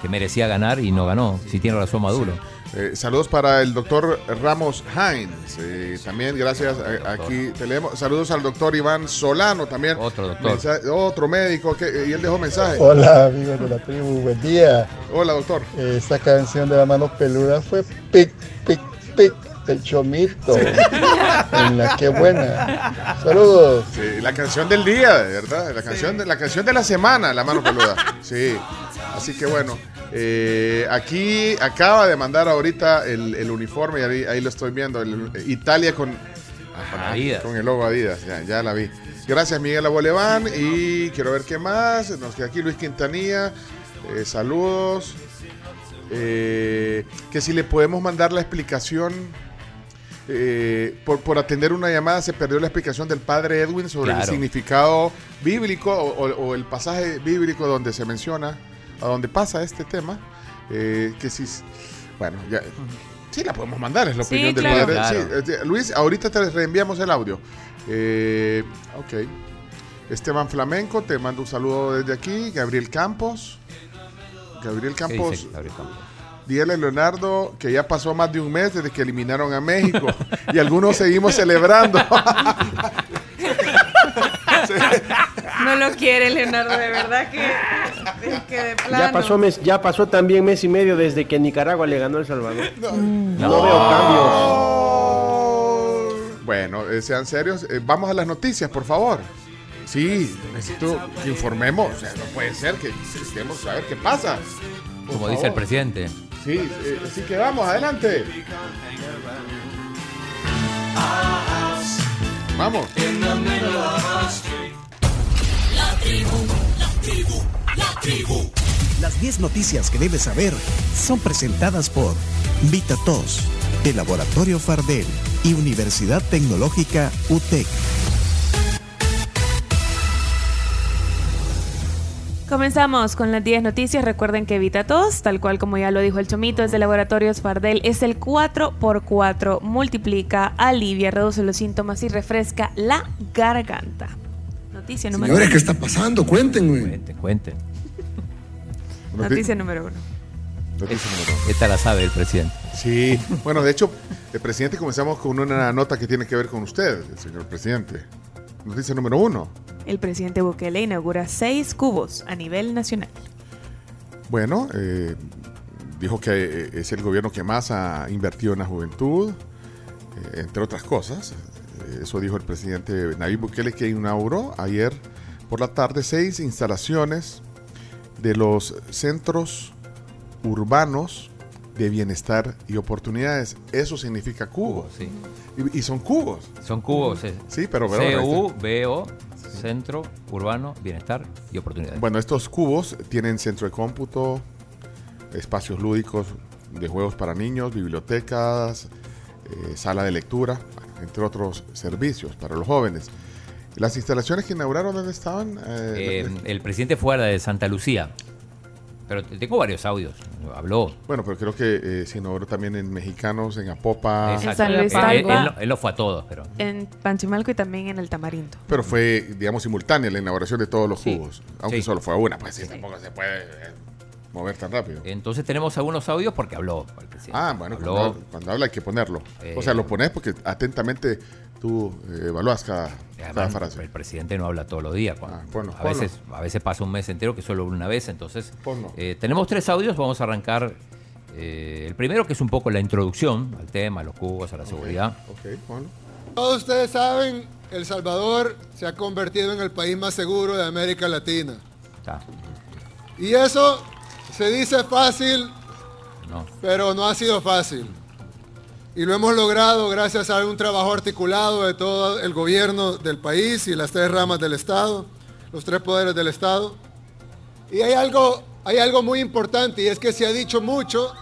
que merecía ganar y no ganó. Si tiene razón Maduro. Eh, saludos para el doctor Ramos Hines. eh, también, gracias. eh, aquí te leemos. Saludos al doctor Iván Solano también. Otro doctor. Mensa- otro médico. Que, eh, y él dejó mensaje. Hola amigos de la tribu, buen día. Hola, doctor. Esta canción de la mano peluda fue pic, pic, pic del chomito. en la que buena. Saludos. Sí, la canción del día, de verdad. La canción, de, la canción de la semana, la mano peluda. Sí. Así que bueno. eh, aquí acaba de mandar ahorita el, el uniforme, y ahí, ahí lo estoy viendo. el- Italia con, ajá, Adidas. con el logo Adidas. Ya, ya la vi. Gracias, Miguel Aboleván. Y quiero ver qué más. Nos queda aquí Luis Quintanilla. eh, saludos. Eh, que si le podemos mandar la explicación. Eh, por, por atender una llamada se perdió la explicación del padre Edwin sobre el significado bíblico o, o- o el pasaje bíblico donde se menciona, a donde pasa este tema. eh, que si, bueno, ya, sí la podemos mandar, es la Sí, opinión del claro. padre. Claro. Sí, eh, Luis, ahorita te reenviamos el audio. Eh, ok. Esteban Flamenco, te mando un saludo desde aquí. Gabriel Campos. Gabriel ¿Qué Campos. dice Gabriel Campos? Dígale a Leonardo que ya pasó más de un mes desde que eliminaron a México y algunos seguimos celebrando. No lo quiere Leonardo, de verdad que, es que de plano. Ya pasó, mes, ya pasó también mes y medio desde que Nicaragua le ganó a El Salvador. No, No. veo cambios. Bueno, eh, sean serios. Eh, vamos a las noticias, por favor. Sí, necesito que informemos. O sea, no puede ser que necesitemos saber qué pasa. Por Como dice el presidente. Sí, eh, así que vamos, adelante. Vamos. La tribu, la Las 10 noticias que debes saber son presentadas por VitaTos, de Laboratorio Fardel y Universidad Tecnológica UTEC. Comenzamos con las 10 noticias. Recuerden que Evita Tos, tal cual como ya lo dijo el Chomito, es de Laboratorios Fardel. Es el 4x4. Multiplica, alivia, reduce los síntomas y refresca la garganta. Noticia número Señores, uno. ¿qué está pasando? Cuéntenme. Cuenten, cuenten. Noticia número uno. Esta la sabe el presidente. Sí, bueno, de hecho, el presidente comenzamos con una nota que tiene que ver con usted, señor presidente. Noticia número uno. El presidente Bukele inaugura seis cubos a nivel nacional. Bueno, eh, dijo que eh, es el gobierno que más ha invertido en la juventud, eh, entre otras cosas. Eso dijo el presidente Nayib Bukele que inauguró ayer por la tarde seis instalaciones de los centros urbanos de bienestar y oportunidades. Eso significa cubos. sí. Y, y son cubos. Son cubos. Sí, pero bueno, ahí está. CU, BO, Centro Urbano, Bienestar y Oportunidades. Bueno, estos cubos tienen centro de cómputo, espacios lúdicos de juegos para niños, bibliotecas, eh, sala de lectura, entre otros servicios para los jóvenes. Las instalaciones que inauguraron, ¿dónde estaban? Eh, Eh, el presidente fue a la de Santa Lucía. Pero te- tengo varios audios. Habló. bueno, pero creo que eh, se inauguró también en Mexicanos, en Apopa. En San Luis Él- él, no fue a todos, pero. En Panchimalco y también en el Tamarindo. Pero fue, digamos, simultánea la inauguración de todos los Sí. cubos. Aunque Sí. solo fue una, pues sí, tampoco se puede eh, mover tan rápido. Entonces tenemos algunos audios porque habló el presidente. Ah, bueno, Habló. cuando, cuando habla hay que ponerlo. Eh, o sea, lo pones porque atentamente tú eh, evalúas cada, cada Además, frase. el presidente no habla todos los días. cuando- Ah, ponlo, a, ponlo. veces, a veces pasa un mes entero que solo una vez. Entonces, eh, tenemos tres audios. Vamos a arrancar. eh, el primero, que es un poco la introducción al tema, a los cubos, a la seguridad. Ok, bueno. Todos ustedes saben, El Salvador se ha convertido en el país más seguro de América Latina. Está. Y eso se dice fácil, No. pero no ha sido fácil. Y lo hemos logrado gracias a un trabajo articulado de todo el gobierno del país y las tres ramas del Estado, los tres poderes del Estado. Y hay algo, hay algo muy importante y es que se ha dicho mucho.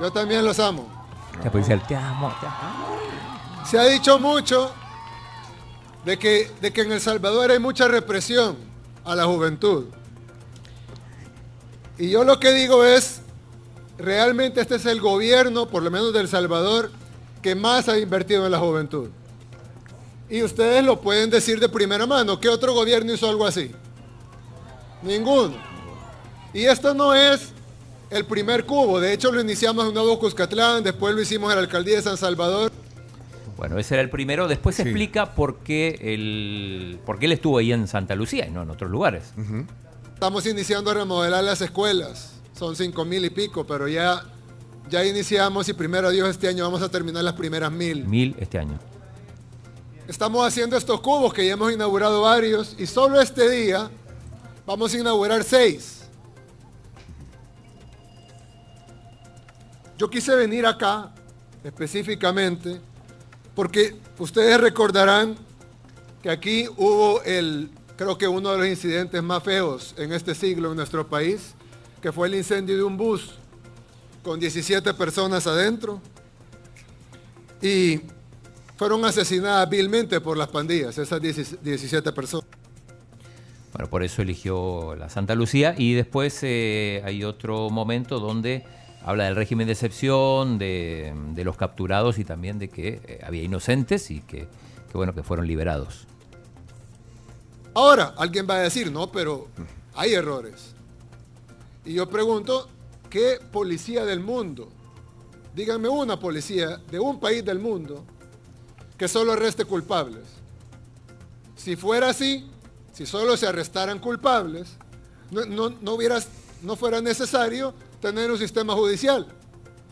Yo también los amo. Ya puede decir, te amo, te amo. Se ha dicho mucho de que, de que en El Salvador hay mucha represión a la juventud. Y yo lo que digo es, realmente este es el gobierno, por lo menos de El Salvador, que más ha invertido en la juventud. Y ustedes lo pueden decir de primera mano. ¿Qué otro gobierno hizo algo así? Ninguno. Y esto no es el primer cubo. De hecho, lo iniciamos en Nuevo Cuscatlán, después lo hicimos en la alcaldía de San Salvador. Bueno, ese era el primero. Después se explica por qué, el, por qué él estuvo ahí en Santa Lucía y no en otros lugares. Estamos iniciando a remodelar las escuelas. Son cinco mil y pico, pero ya, ya iniciamos y primero Dios este año vamos a terminar las primeras mil. Mil este año. Estamos haciendo estos cubos que ya hemos inaugurado varios y solo este día vamos a inaugurar seis. Yo quise venir acá específicamente porque ustedes recordarán que aquí hubo el, creo que uno de los incidentes más feos en este siglo en nuestro país, que fue el incendio de un bus con 17 personas adentro y fueron asesinadas vilmente por las pandillas, esas 17 personas. Bueno, por eso eligió la Santa Lucía. Y después eh, hay otro momento donde habla del régimen de excepción, de, los capturados y también de que eh, había inocentes y que bueno que fueron liberados. Ahora, alguien va a decir, no, pero hay errores. Y yo pregunto, ¿qué policía del mundo? Díganme una policía de un país del mundo que solo arreste culpables. Si fuera así, si solo se arrestaran culpables, no, no, no, hubieras- no fuera necesario tener un sistema judicial.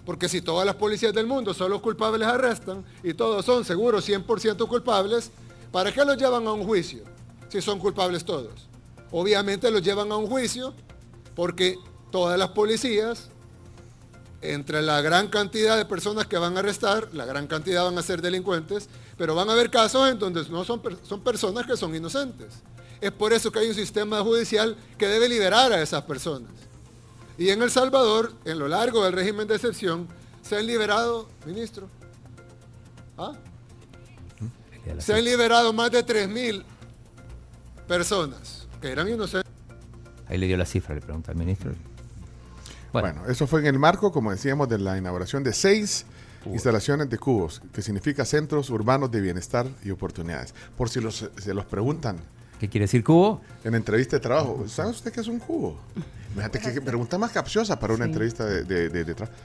Porque si todas las policías del mundo solo culpables arrestan y todos son seguros 100% culpables, ¿para qué los llevan a un juicio si son culpables todos? Obviamente los llevan a un juicio porque todas las policías, entre la gran cantidad de personas que van a arrestar, la gran cantidad van a ser delincuentes, pero van a haber casos en donde no son, son personas que son inocentes. Es por eso que hay un sistema judicial que debe liberar a esas personas. Y en El Salvador, en lo largo del régimen de excepción, se han liberado, ministro, ¿ah? se han liberado más de 3.000 personas que eran inocentes. Ahí le dio la cifra, le pregunta al ministro. Bueno. eso fue en el marco, como decíamos, de la inauguración de seis instalaciones de cubos, que significa centros urbanos de bienestar y oportunidades. Por si los, se los preguntan. ¿Qué quiere decir cubo? En entrevista de trabajo. ¿Sabe usted qué es un cubo? Fíjate que pregunta más capciosa para una entrevista de, de, de trabajo.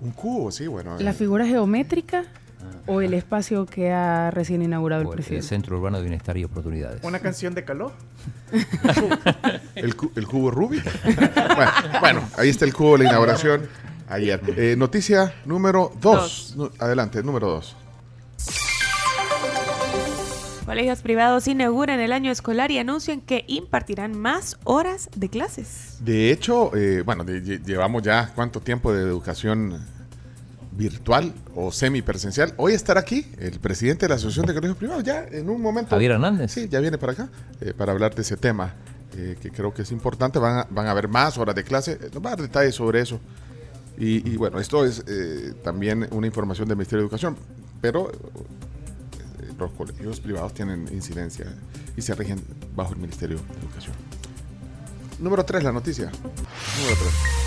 Un cubo, sí, bueno. ¿La figura geométrica? ¿O el espacio que ha recién inaugurado el presidente? El Centro Urbano de Bienestar y Oportunidades. ¿Una canción de calor? el, el, cubo Rubik. bueno, bueno, ahí está el cubo de la inauguración ayer. Eh, noticia número 2. adelante, número 2. Colegios privados inauguran el año escolar y anuncian que impartirán más horas de clases. De hecho, eh, bueno, llevamos ya cuánto tiempo de educación virtual o semipresencial. Hoy estará aquí el presidente de la Asociación de Colegios Privados, ya en un momento. Javier Hernández. Sí, ya viene para acá eh, para hablar de ese tema, eh, que creo que es importante. Van a, van a haber más horas de clase, nos va a dar detalles sobre eso. Y, bueno, esto es eh, también una información del Ministerio de Educación, pero los colegios privados tienen incidencia y se rigen bajo el Ministerio de Educación. Número 3, la noticia. Número 3.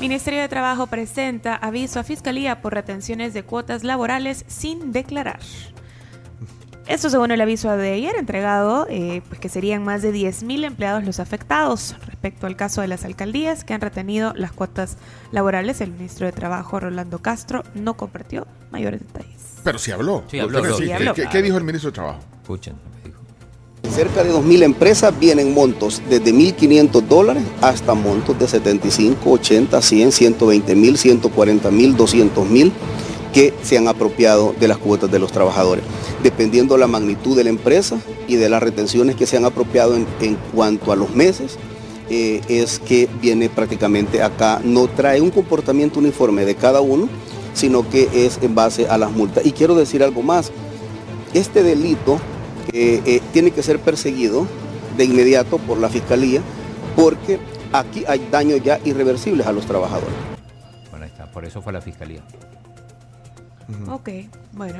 Ministerio de Trabajo presenta aviso a Fiscalía por retenciones de cuotas laborales sin declarar. Esto según el aviso de ayer entregado, eh, pues que serían más de 10.000 empleados los afectados respecto al caso de las alcaldías que han retenido las cuotas laborales. El ministro de Trabajo, Rolando Castro, no compartió mayores detalles. Pero sí habló. Sí, habló. ¿Qué, dijo el ministro de Trabajo? Escuchen. Cerca de 2.000 empresas vienen montos desde 1.500 dólares hasta montos de 75, 80, 100, 120 mil, 140 mil, 200 mil que se han apropiado de las cuotas de los trabajadores. Dependiendo la magnitud de la empresa y de las retenciones que se han apropiado en, cuanto a los meses, eh, es que viene prácticamente acá, no trae un comportamiento uniforme de cada uno, sino que es en base a las multas. Y quiero decir algo más, este delito eh, tiene que ser perseguido de inmediato por la Fiscalía porque aquí hay daños ya irreversibles a los trabajadores. Bueno, ahí está, por eso fue la Fiscalía. Ok, bueno,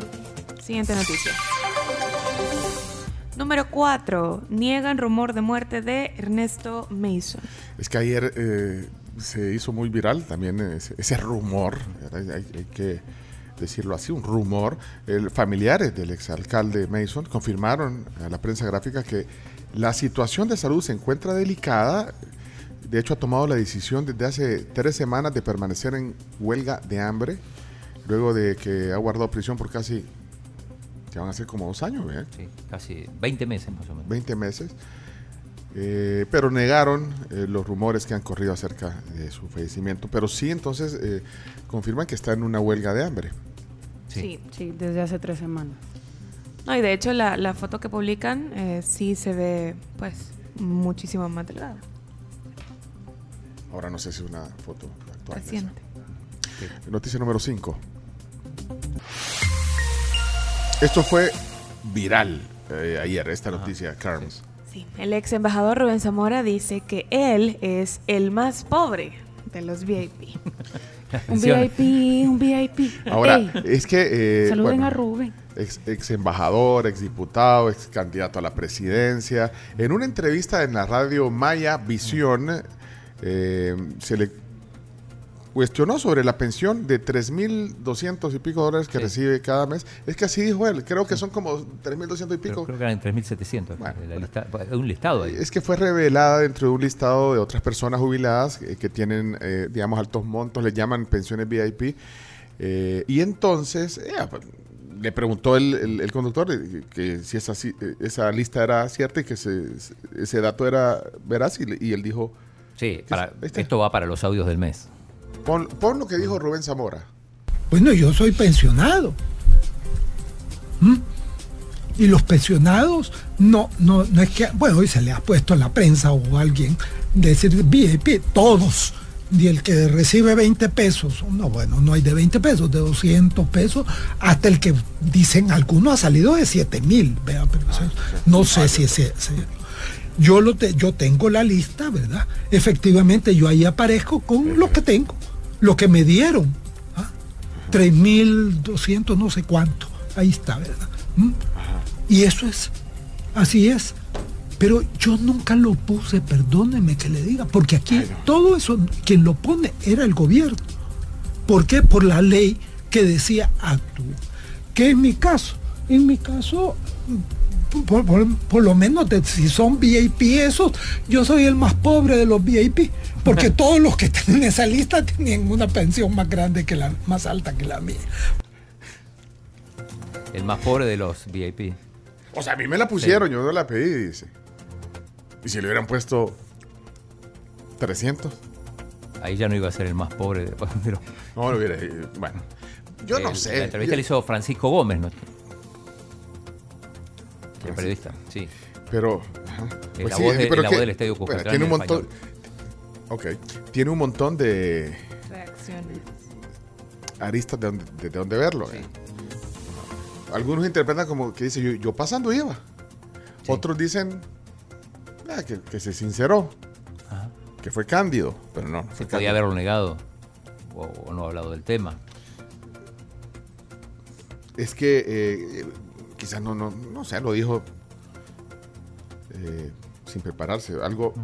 siguiente noticia. Número 4. Niegan rumor de muerte de Ernesto Mason. Es que ayer eh, se hizo muy viral también ese, rumor. hay que decirlo así, un rumor, el, familiares del exalcalde Mason confirmaron a la prensa gráfica que la situación de salud se encuentra delicada. De hecho, ha tomado la decisión desde hace tres semanas de permanecer en huelga de hambre, luego de que ha guardado prisión por casi, que van a ser como dos años, ¿eh? Sí, casi 20 meses más o menos. 20 meses. Eh, pero negaron eh, los rumores que han corrido acerca de su fallecimiento. Pero sí, entonces eh, confirman que está en una huelga de hambre. Sí. sí, desde hace tres semanas. No, y de hecho la, la foto que publican eh, sí se ve pues muchísimo más delgada. Ahora no sé si es una foto actual. Reciente. Noticia número 5. Esto fue viral eh, ayer, esta noticia, Carms. Sí. el ex embajador Rubén Zamora dice que él es el más pobre de los VIP. Un VIP, un VIP. Ahora, es que... Eh, saluden a Rubén. Ex, ex, embajador, ex diputado, ex candidato a la presidencia. En una entrevista en la radio Maya Visión, eh, se le cuestionó sobre la pensión de 3.200 y pico dólares que recibe cada mes. Es que así dijo él, creo que son como 3.200 y pico. creo que eran 3.700. un listado ahí. Es que fue revelada dentro de un listado de otras personas jubiladas que, tienen, eh, digamos, altos montos, le llaman pensiones VIP. Eh, y entonces, eh, pues, le preguntó el, conductor que si esa, esa lista era cierta y que ese dato era veraz y, él dijo... Sí, esto va para los audios del mes. Pon, lo que dijo Rubén Zamora. Bueno, yo soy pensionado. ¿Mm? Y los pensionados no, no, no es que, bueno, hoy se le ha puesto en la prensa o alguien decir VIP, todos y el que recibe 20 pesos, no, bueno, no hay de 20 pesos, de 200 pesos, hasta el que dicen algunos ha salido de 7 mil, vean, pero eso- no sé si es ese. Yo, lo te- yo tengo la lista, ¿verdad? Efectivamente, yo ahí aparezco con lo que tengo, lo que me dieron. ¿ah? 3.200, no sé cuánto. Ahí está, ¿verdad? ¿Mm? Y eso es, así es. Pero yo nunca lo puse, perdóneme que le diga, porque aquí todo eso, quien lo pone era el gobierno. ¿Por qué? Por la ley que decía actúa. ¿Qué es mi caso? En mi caso, por, por- por lo menos de- si son VIP esos, yo soy el más pobre de los VIP, porque todos los que están en esa lista tenían una pensión más grande que la, más alta que la mía. El más pobre de los VIP. O sea, a mí me la pusieron, yo no la pedí, dice. Y si le hubieran puesto 300. Ahí ya no iba a ser el más pobre. de- pero- No, lo hubiera. eh, Bueno, yo no sé. La entrevista Yo- la hizo Francisco Gómez, ¿no? El periodista, sí. Pero. ajá. Pues la sí, voz de- pero la que- voz del Estadio Cuscatlán Tiene un en montón. Ok. Tiene un montón de Reacciones. aristas de donde, de dónde verlo. eh. Algunos interpretan como que dice yo, yo pasando iba. Otros dicen ah, que, que se sinceró. Que fue cándido. Pero no, no fue Se podía haberlo negado. O, o no ha hablado del tema. Es que eh, quizás no, no, no sé, lo dijo eh, sin prepararse. Algo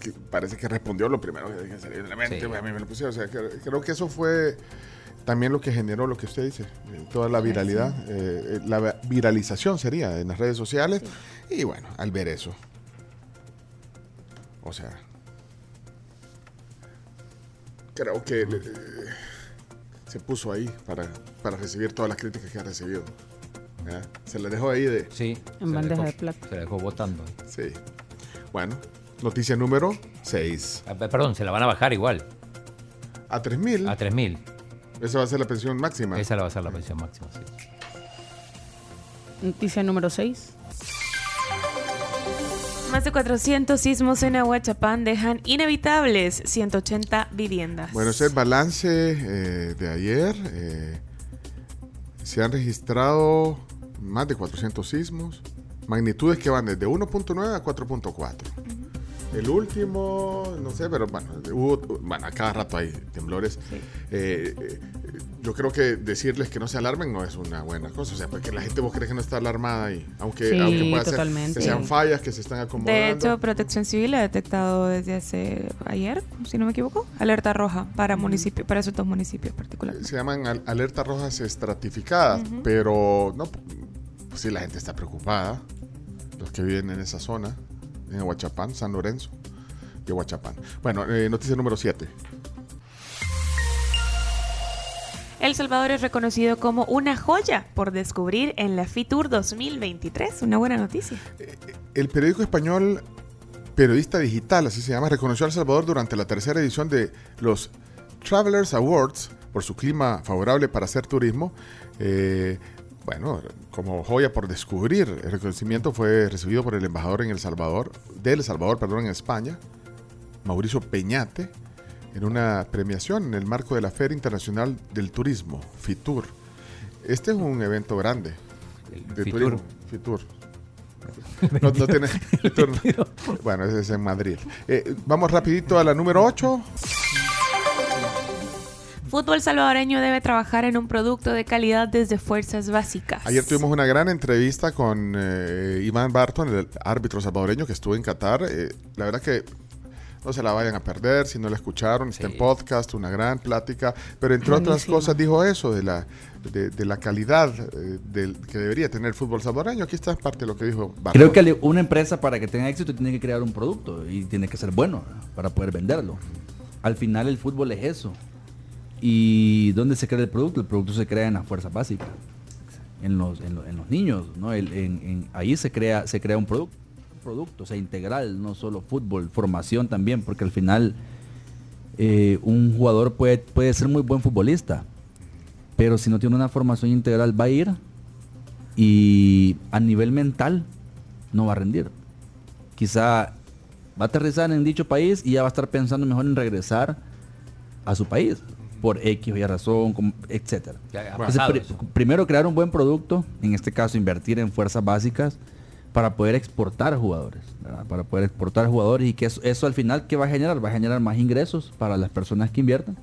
que parece que respondió lo primero que salió de la mente. Sí. A mí me lo pusieron. O sea, que- creo que eso fue también lo que generó lo que usted dice, eh, toda la viralidad, eh, la viralización sería en las redes sociales. Y bueno, al ver eso, o sea, creo que se puso ahí para, para recibir todas las críticas que ha recibido. ¿Ya? Se le dejó ahí de... Sí. En bandeja de plata. Se la dejó votando. Sí. Bueno, noticia número 6. Ah, Perdón, se la van a bajar igual. A 3.000. A 3.000. Esa va a ser la pensión máxima. Esa la va a ser la pensión máxima, sí. Noticia número 6. Más de 400 sismos en Aguachapán dejan inevitables 180 viviendas. Bueno, ese es el balance eh, de ayer. eh, se han registrado más de 400 sismos, magnitudes que van desde 1.9 a 4.4. El último, no sé, pero bueno, hubo, bueno, a cada rato hay temblores. Eh, eh, yo creo que decirles que no se alarmen no es una buena cosa. O sea, porque la gente vos crees que no está alarmada ahí. Aunque, Sí, aunque pueda totalmente. ser que sean fallas que se están acomodando. De hecho, Protección Civil ha detectado desde hace ayer, si no me equivoco, alerta roja para municipios, para esos dos municipios particulares. se llaman al- alertas rojas estratificadas, pero no, pues sí, la gente está preocupada, los que viven en esa zona, en Aguachapán, San Lorenzo y Aguachapán. Bueno, eh, noticia número 7. El Salvador es reconocido como una joya por descubrir en la FITUR 2023. Una buena noticia. El periódico español Periodista Digital, así se llama, reconoció a El Salvador durante la tercera edición de los Travelers Awards por su clima favorable para hacer turismo. Eh, bueno, como joya por descubrir, el reconocimiento fue recibido por el embajador en El Salvador, de El Salvador, perdón, en España, Mauricio Peñate, en una premiación en el marco de la Feria Internacional del Turismo, FITUR. Este es un evento grande. de FITUR. turismo, FITUR. No, no tiene. FITUR no. Bueno, ese es en Madrid. Eh, vamos rapidito a la número 8. Fútbol salvadoreño debe trabajar en un producto de calidad desde fuerzas básicas. Ayer tuvimos una gran entrevista con eh, Iván Barton, el árbitro salvadoreño que estuvo en Qatar. Eh, la verdad que no se la vayan a perder si no la escucharon. Está en podcast, una gran plática. Pero entre otras cosas dijo eso de la, de, de la calidad eh, del, que debería tener el fútbol salvadoreño. Aquí está parte de lo que dijo Barton. Creo que una empresa para que tenga éxito tiene que crear un producto y tiene que ser bueno para poder venderlo. Al final el fútbol es eso. ¿Y dónde se crea el producto? El producto se crea en las fuerzas básicas, en los, en lo- en los niños. ¿no? El- en- en- ahí se crea, se crea un producto, un producto, o sea, integral, no solo fútbol, formación también, porque al final eh, un jugador puede, puede ser muy buen futbolista, pero si no tiene una formación integral va a ir y a nivel mental no va a rendir. Quizá Va a aterrizar en dicho país y ya va a estar pensando mejor en regresar a su país por X o Y razón, etcétera. Entonces, primero crear un buen producto, en este caso invertir en fuerzas básicas para poder exportar jugadores, para poder exportar jugadores y que eso, eso al final ¿qué va a generar? Va a generar más ingresos para las personas que inviertan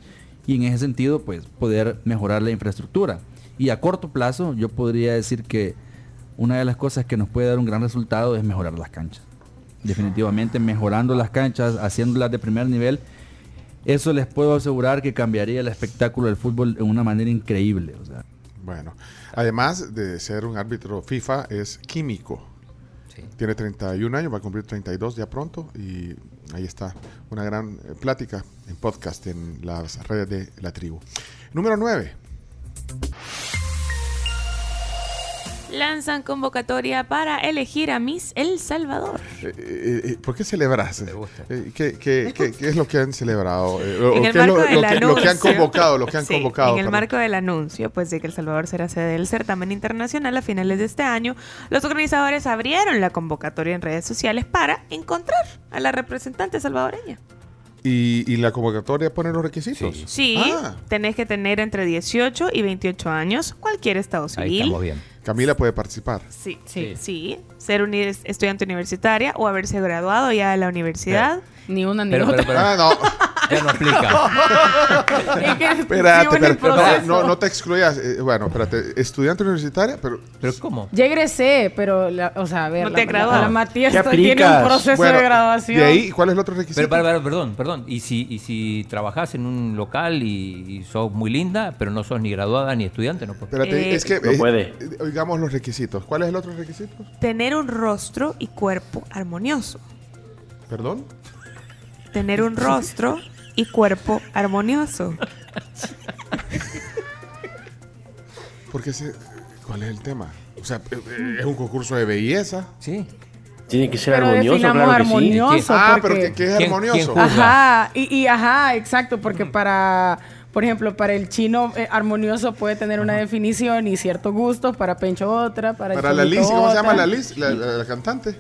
y en ese sentido pues poder mejorar la infraestructura. Y a corto plazo yo podría decir que una de las cosas que nos puede dar un gran resultado es mejorar las canchas. Definitivamente mejorando las canchas, haciéndolas de primer nivel, eso les puedo asegurar que cambiaría el espectáculo del fútbol de una manera increíble. Bueno, además de ser un árbitro FIFA, es químico. Tiene 31 años, va a cumplir 32 ya pronto y ahí está una gran eh, plática en podcast en las redes de la tribu. Número 9. Lanzan convocatoria para elegir a Miss El Salvador. ¿Por qué celebras? Eh, ¿qué, qué- qué- qué es lo que han celebrado? Eh, En el qué es lo, marco del lo que, lo que han anuncio. convocado, lo que han Sí, convocado. En el para- marco del anuncio, pues de que El Salvador será sede del certamen internacional a finales de este año, los organizadores abrieron la convocatoria en redes sociales para encontrar a la representante salvadoreña. Y, y la convocatoria pone los requisitos. Sí, Ah, tenés que tener entre 18 y 28 años, cualquier estado civil. Camila puede participar. Sí, sí, sí. Ser uni- estudiante universitaria o haberse graduado ya de la universidad. Ni una ni Pero, otra. pero, pero- Ah, no. Ya no aplica. Es que Espérate, espérate, no, proceso. no, no te excluyas. eh, bueno, espérate, estudiante universitaria, pero... ¿Pero cómo? Ya egresé, pero, la- o sea, a ver, No la, te la- la Matías ¿Qué tiene un proceso Bueno, de graduación. De ahí, ¿cuál es el otro requisito? Pero, para, para, perdón, perdón. ¿Y si, y si trabajas en un local y, y sos muy linda, pero no sos ni graduada ni estudiante? No puedes. Espérate, Eh, es que... No eh, puede. eh, oigamos los requisitos. ¿Cuál es el otro requisito? Tener un rostro y cuerpo armonioso. ¿Perdón? Tener un rostro y cuerpo armonioso. Porque ese, ¿cuál es el tema? O sea, eh, eh, es un concurso de belleza. Sí. Tiene que ser Pero armonioso, claro que sí. armonioso. Ah, porque- pero ¿qué, qué es ¿Quién- armonioso? quién? Ajá, y, y ajá, exacto, porque para, por ejemplo, para el chino eh, armonioso puede tener una definición y ciertos gustos, para Pencho otra, para el Para la Liz, ¿cómo se llama la Liz? La, la- la cantante.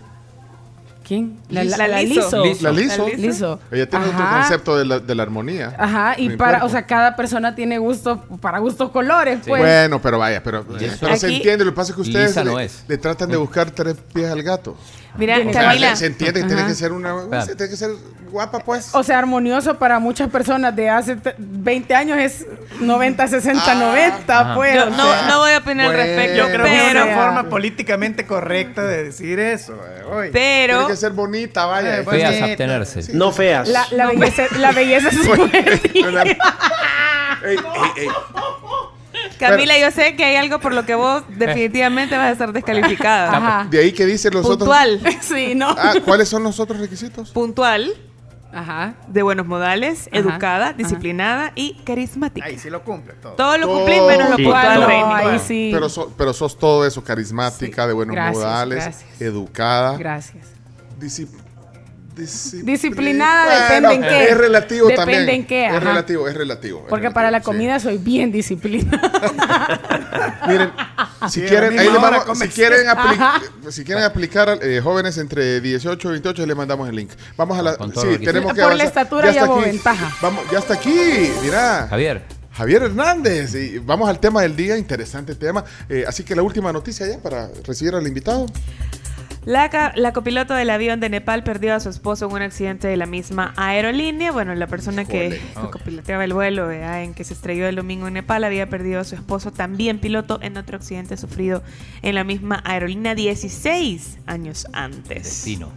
¿Quién? La, la. Lizo. La Lizo. Ella tiene otro concepto de la, de la armonía. Ajá, y para, cuerpo. o sea, cada persona tiene gustos, para gustos colores, pues. bueno, pero vaya, pero, pero se entiende. Lo que pasa es que ustedes no le, es. le tratan de buscar tres pies al gato. Mira, O sea, Camila. se- se entiende que tiene que ser una, se- tiene que ser guapa, pues. O sea, armonioso para muchas personas de hace te- 20 años es 90, 60, 90, Ajá. pues. Yo o no, no voy a opinar al Bueno. respecto, Yo creo que es una forma políticamente correcta de decir eso. eh, hoy. pero Tiene que ser bonita, vaya. Eh, Feas bonita. abstenerse. No feas. La, la belleza, la belleza es subjetiva. Ey, ey, ey. Camila, yo sé que hay algo por lo que vos definitivamente vas a ser descalificada. Ajá. De ahí que dicen los otros. Puntual. Sí, ¿no? Ah, ¿cuáles son los otros requisitos? Puntual, Ajá. de buenos modales, Ajá. educada, Ajá. disciplinada y carismática. Ahí sí lo cumple todo. Todo lo Todo. cumplí menos lo Sí. puntual, ahí sí. Pero, so- pero sos todo eso, carismática, Sí. de buenos Gracias, modales, gracias. educada, Gracias. disci- disci- Disciplinada Bueno, depende en qué. Es relativo Depende también. en qué, Es relativo, es relativo. es Porque para la sí. comida soy bien disciplinada. Miren, si Sí, quieren, ahí les vamos- si quieren, si quieren aplicar eh, jóvenes entre 18 y 28, les mandamos el link. Vamos a la. Sí, tenemos que Por la estatura ya hubo aquí. ventaja. Vamos, ya está aquí, mira. Javier. Javier Hernández. Y vamos al tema del día, interesante tema. Eh, así que la última noticia ya para recibir al invitado. La, la copiloto del avión de Nepal perdió a su esposo en un accidente de la misma aerolínea. Bueno, la persona que, copiloteaba el vuelo ¿verdad? en que se estrelló el domingo en Nepal había perdido a su esposo, también piloto, en otro accidente sufrido en la misma aerolínea 16 años antes. Destino.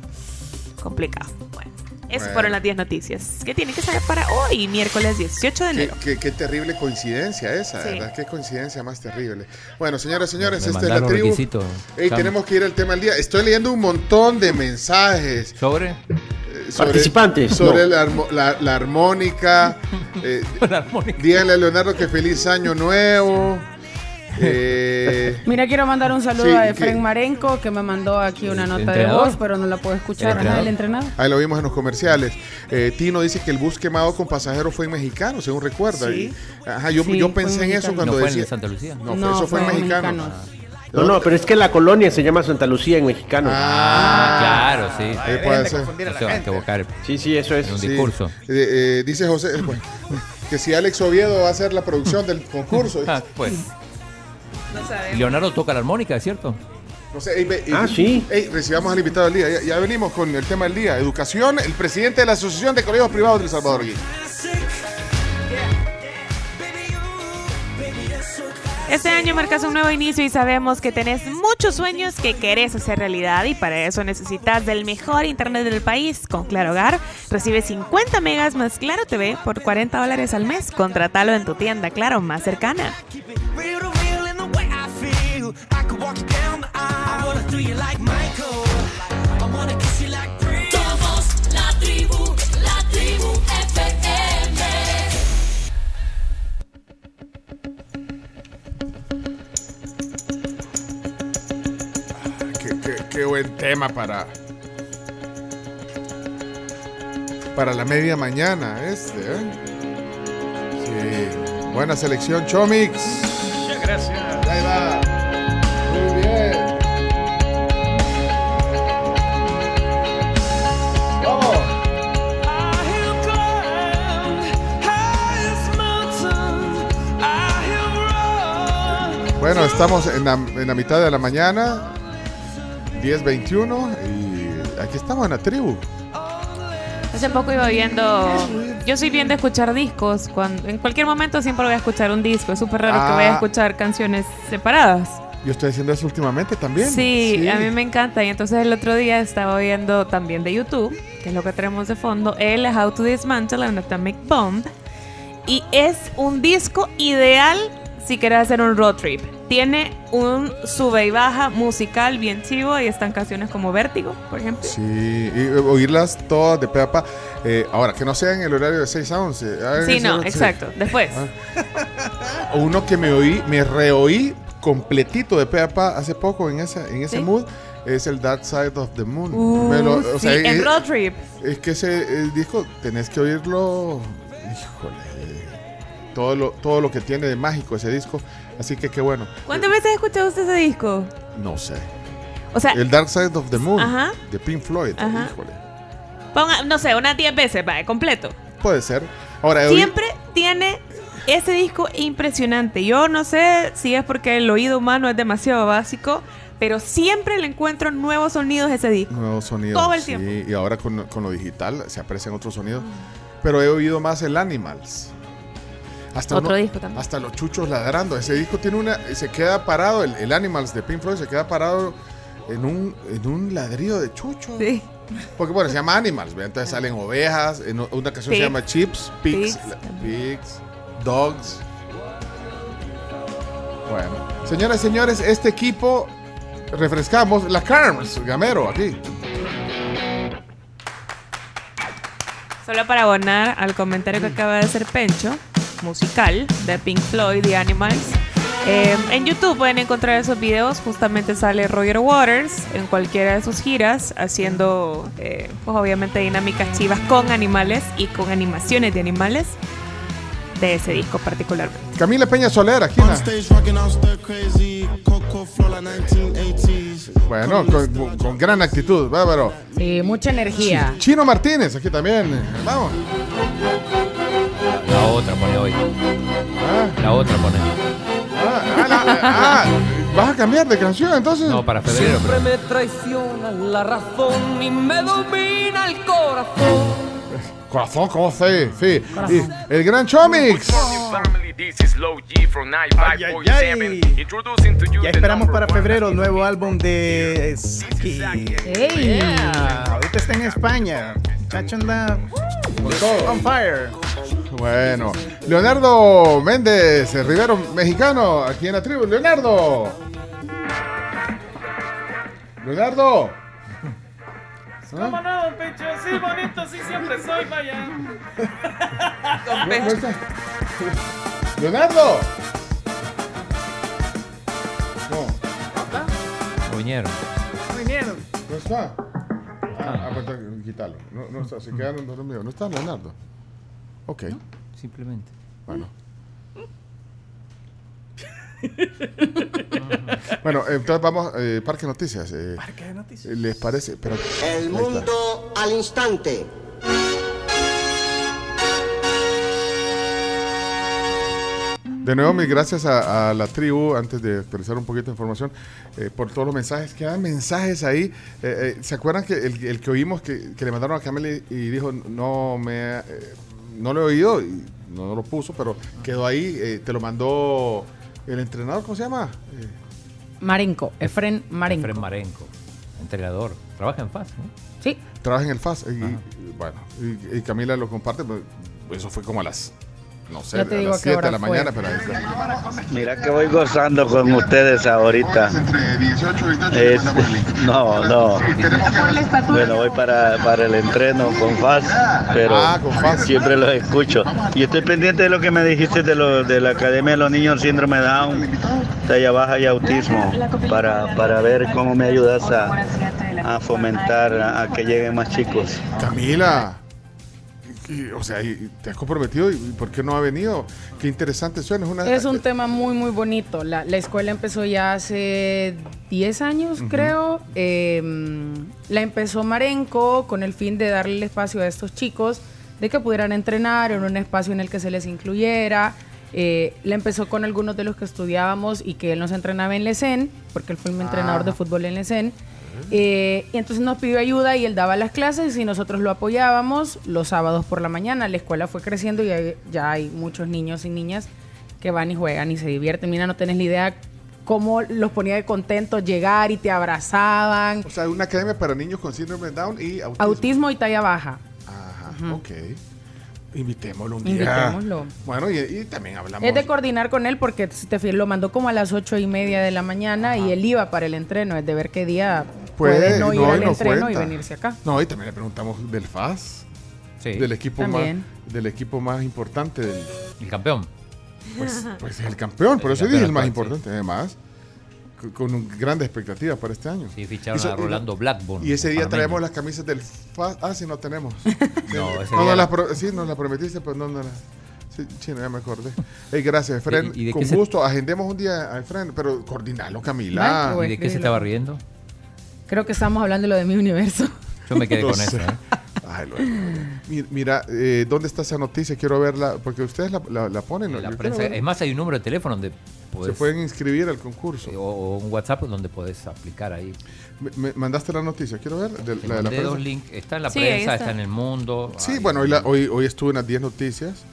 Complicado. Bueno, esas Bueno. fueron las 10 noticias que tienen que saber para hoy, miércoles 18 de enero. qué- qué terrible coincidencia esa, Sí. ¿verdad? Qué coincidencia más terrible. Bueno, señoras y señores, Me esta es la tribu. requisitos. Ey, Chamo. tenemos que ir al tema del día. Estoy leyendo un montón de mensajes. ¿Sobre? eh, sobre- Participantes, Sobre no. la, armo- la- la armónica. eh, La armónica. díganle a Leonardo que feliz año nuevo. Eh, Mira, quiero mandar un saludo Sí, a. Efren Marenco, que me mandó aquí una ¿El nota de voz, pero no la puedo escuchar. ¿El entrenador? el entrenador. ahí lo vimos en los comerciales. Eh, Tino dice que el bus quemado con pasajeros fue en mexicano, según recuerda. Sí. Y- ajá, yo, Sí, yo fue pensé en eso cuando ¿No fue en decía. el de Santa Lucía? No, fue- No, eso fue, en fue en mexicano. No, no, pero es que la colonia se llama Santa Lucía en mexicano. Ah, claro, sí. Ahí puede ser. No se va a equivocar. Sí, sí, eso es. En un Sí. discurso. Eh, eh, dice José eh, bueno, que si Alex Oviedo va a hacer la producción del concurso. Ah, pues. Leonardo toca la armónica, ¿es cierto? No sé, ey, ve- ey, Ah, sí. ey, recibamos al invitado del día. Ya, ya venimos con el tema del día. Educación, el presidente de la Asociación de Colegios Privados del Salvador. Gui. Este año marcas un nuevo inicio y sabemos que tenés muchos sueños que querés hacer realidad y para eso necesitas del mejor internet del país. Con Claro Hogar recibe 50 megas más Claro TV por 40 dólares al mes. Contratalo en tu tienda Claro más cercana. Somos la tribu, la tribu FM. Qué, qué- qué buen tema para. Para la media mañana, este, ¿eh? Sí. Buena selección, Chomix. Gracias. Ahí va. Bueno, estamos en la, en la mitad de la mañana, 10.21, y aquí estamos en la tribu. Hace poco iba viendo. Yo soy bien de escuchar discos. Cuando, en cualquier momento siempre voy a escuchar un disco. Es súper raro que vaya a Ah. escuchar canciones separadas. Yo estoy haciendo eso últimamente también. Sí, a mí me encanta. Y entonces el otro día estaba viendo también de YouTube, que es lo que tenemos de fondo, el How to Dismantle an Atomic Bomb. Y es un disco ideal si quieres hacer un road trip. Tiene un sube y baja musical bien chivo. Ahí están canciones como Vértigo, por ejemplo. Sí, y eh, oírlas todas de pe a pa. Eh, ahora, que no sea en el horario de 6 a 11. Ah, Sí, no, exacto. Después. O Uno que me oí, me reoí completito de pe a pa hace poco en, esa, en ese Sí. mood es el Dark Side of the Moon. Uh, o sí, sea, en es, road trip. es que ese eh, disco tenés que oírlo. Híjole. Todo lo, todo lo que tiene de mágico ese disco. Así que qué bueno. ¿Cuántas veces ha escuchado usted ese disco? No sé. O sea, el Dark Side of the Moon Ajá. de Pink Floyd. Ajá. Híjole. ponga, no sé, unas 10 veces, va, completo. Puede ser. Ahora, Siempre tiene ese disco impresionante. Yo no sé si es porque el oído humano es demasiado básico, pero siempre le encuentro nuevos sonidos a ese disco. Nuevos sonidos. Todo el sí, tiempo. Y ahora con, con lo digital se aprecian otros sonidos. Pero he oído más el Animals. Hasta Otro uno- disco también. Hasta los chuchos ladrando. Ese disco tiene una. Se queda parado, el, el Animals de Pink Floyd se queda parado en un, en un ladrillo de chucho. Sí. Porque bueno, se llama Animals, ¿ve? entonces salen ovejas, en una canción se llama Chips, Pigs, Pigs la- Pigs, Dogs. Bueno, señoras y señores, este equipo refrescamos la Carms, Gamero, aquí. Solo para abonar al comentario que acaba de hacer Pencho, musical de Pink Floyd y Animals. Eh, en YouTube pueden encontrar esos videos. Justamente sale Roger Waters en cualquiera de sus giras haciendo, eh, pues obviamente, dinámicas chivas con animales y con animaciones de animales de ese disco particularmente. Camila Peña Soler, aquí. Bueno, con, con gran actitud, bárbaro. Sí, mucha energía. Chino Martínez, aquí también. Vamos. La otra pone hoy. La otra pone. Ah, la- ah, ¿Vas a cambiar de canción entonces? No, para febrero. Siempre me traiciona la razón y me domina el corazón. Corazón, ¿cómo se? Sí. Y el gran Chomix. Ay, ay, ay. Ya esperamos para febrero nuevo álbum de Saki. Ey. Yeah, Ahorita está en España. Chacho anda on fire. Bueno, Leonardo Méndez, el Rivero mexicano, aquí en la tribu. Leonardo. Leonardo. ¿Cómo no, don Pecho? Sí, bonito, sí, siempre soy, vaya. No, no está. Leonardo. No, Vinieron. Vinieron. no está. Ah, aparte, quítalo. No, no está, se quedaron dormidos. No está Leonardo. Ok. Simplemente. Bueno. bueno, entonces vamos, eh, Parque Noticias. eh, Parque de noticias. ¿Les parece? Pero, El mundo al instante. De nuevo, mil gracias a, a la tribu, antes de actualizar un poquito de información, eh, por todos los mensajes. Quedan mensajes ahí. Eh, eh, ¿Se acuerdan que el, el que oímos que, que le mandaron a Camille y dijo, no me eh, no lo he oído, y no lo puso, pero quedó ahí, eh, te lo mandó el entrenador, ¿cómo se llama? Eh, Marenco, Efren Marenco. Efren Marenco, entrenador. Trabaja en FAS, ¿no? Sí. trabaja en el FAS. Y, y, bueno, y, y Camila lo comparte, pero eso fue como a las, no sé, a te digo las a qué 7 de la fue. mañana, pero ahí está. Mira que voy gozando con ustedes ahorita. Es- no, no. Bueno, voy para, para el entreno con FAS, pero Ah, con siempre los escucho. Y estoy pendiente de lo que me dijiste de, lo, de la Academia de los Niños Síndrome Down, talla baja y autismo, para, para ver cómo me ayudas a, a fomentar a, a que lleguen más chicos. Camila. Y- o sea, y- te has comprometido y ¿por qué no ha venido? Qué interesante suena. Es una, Es un tema muy, muy bonito. La, la escuela empezó ya hace 10 años, creo. Eh, la empezó Marenco con el fin de darle el espacio a estos chicos de que pudieran entrenar en un espacio en el que se les incluyera. Eh, la empezó con algunos de los que estudiábamos y que él nos entrenaba en Lecen, porque él fue mi entrenador de fútbol en Lecen. Eh, y entonces nos pidió ayuda y él daba las clases y nosotros lo apoyábamos los sábados por la mañana. La escuela fue creciendo y hay- ya hay muchos niños y niñas que van y juegan y se divierten. Mira, no tenés la idea cómo los ponía de contentos llegar y te abrazaban. O sea, una academia para niños con síndrome de Down y autismo. Autismo y talla baja. Ajá, ok. Invitémoslo un día. Invitémoslo. Bueno, y, y también hablamos. Es de coordinar con él porque si te lo mandó como a las ocho y media de la mañana y él iba para el entreno. Es de ver qué día puede, Puede, no ir no, al y nos entreno y cuenta. venirse acá. No, y también le preguntamos del FAS. Sí. Del equipo más También. del equipo más importante del El campeón. pues, pues el campeón, por El eso campeón dije el más importante, además. con- grandes expectativas para este año. Sí, ficharon Eso- a Rolando Blackburn. Y ese día traemos las camisas del FAS. Ah, sí, no tenemos. No, ese no, día no la- las pro- sí, nos la prometiste, pues no, no la- Sí, chino, ya me acordé. Ey, gracias, Efren. ¿Y- y Con se- gusto, agendemos un día a Efren, pero coordinarlo, Camila. ¿Y de qué se estaba riendo? Creo que estamos hablando de lo de mi universo. Yo me quedé No con sé. eso. ¿eh? Ay, lo- Mi- Mira, eh, ¿dónde está esa noticia? Quiero verla, porque ustedes la, la- la ponen. ¿no? La prensa- es más, hay un número de teléfono donde Se podés, pueden inscribir al concurso. o, o un WhatsApp donde podés aplicar ahí. Me, me mandaste la noticia, quiero ver. de- Te la de la mandé dos prensa. links. Está en la Sí, prensa, está. está. en el mundo. Sí, Ay, bueno, hoy, la- hoy, hoy estuve en las 10 noticias.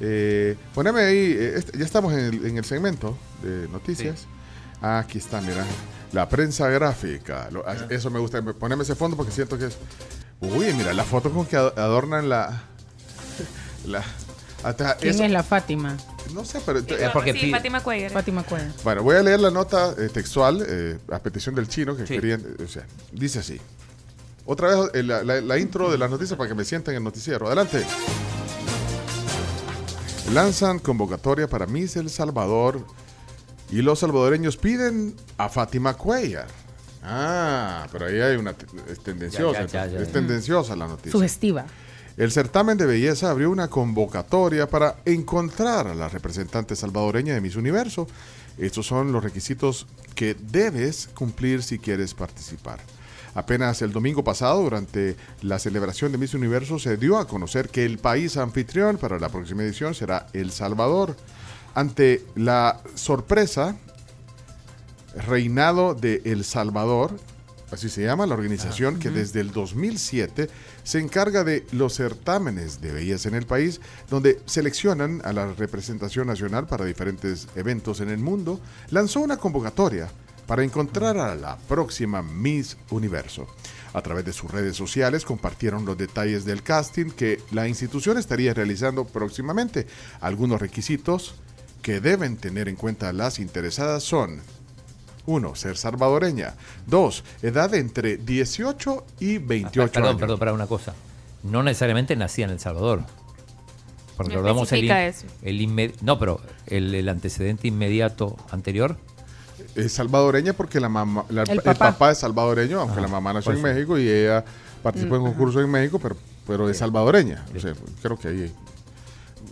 Eh, poneme ahí, eh, este- ya estamos en el, en el segmento de noticias. Ah, aquí está, mira. La prensa gráfica. Lo- ah, eso me gusta. Poneme ese fondo porque siento que es. Uy, mira, la foto con que ado- adornan la. la hasta ¿Quién eso- es la Fátima? No sé, pero. Es porque sí, Fátima Cuellar. Fátima Cuellar. Bueno, voy a leer la nota eh, textual eh, a petición del chino que Sí. querían. eh, o sea, dice así. Otra vez eh, la, la- la intro de las noticias para que me sientan en el noticiero. Adelante. Lanzan convocatoria para Miss El Salvador y los salvadoreños piden a Fátima Cuellar. Ah, pero ahí hay una. Es tendenciosa. Ya, ya, ya, ya. es tendenciosa la noticia. Sugestiva. El certamen de belleza abrió una convocatoria para encontrar a la representante salvadoreña de Miss Universo. Estos son los requisitos que debes cumplir si quieres participar. Apenas el domingo pasado, durante la celebración de Miss Universo, se dio a conocer que el país anfitrión para la próxima edición será El Salvador. Ante la sorpresa, Reinado de El Salvador, así se llama la organización que desde el 2007 se encarga de los certámenes de belleza en el país, donde seleccionan a la representación nacional para diferentes eventos en el mundo, lanzó una convocatoria para encontrar a la próxima Miss Universo. A través de sus redes sociales compartieron los detalles del casting que la institución estaría realizando próximamente. Algunos requisitos que deben tener en cuenta las interesadas son 1. Ser salvadoreña. 2. Edad entre 18 y 28 Perdón, años. perdón, para una cosa. No necesariamente nacía en El Salvador. Porque No recordamos el, eso. el no, pero el, el antecedente inmediato anterior. Es salvadoreña porque la mamá, la- El el, papá. es salvadoreño, aunque Ajá, la mamá nació en pues. México y ella participó en Mm, concurso en México, pero, pero es salvadoreña. O sea, creo que ahí.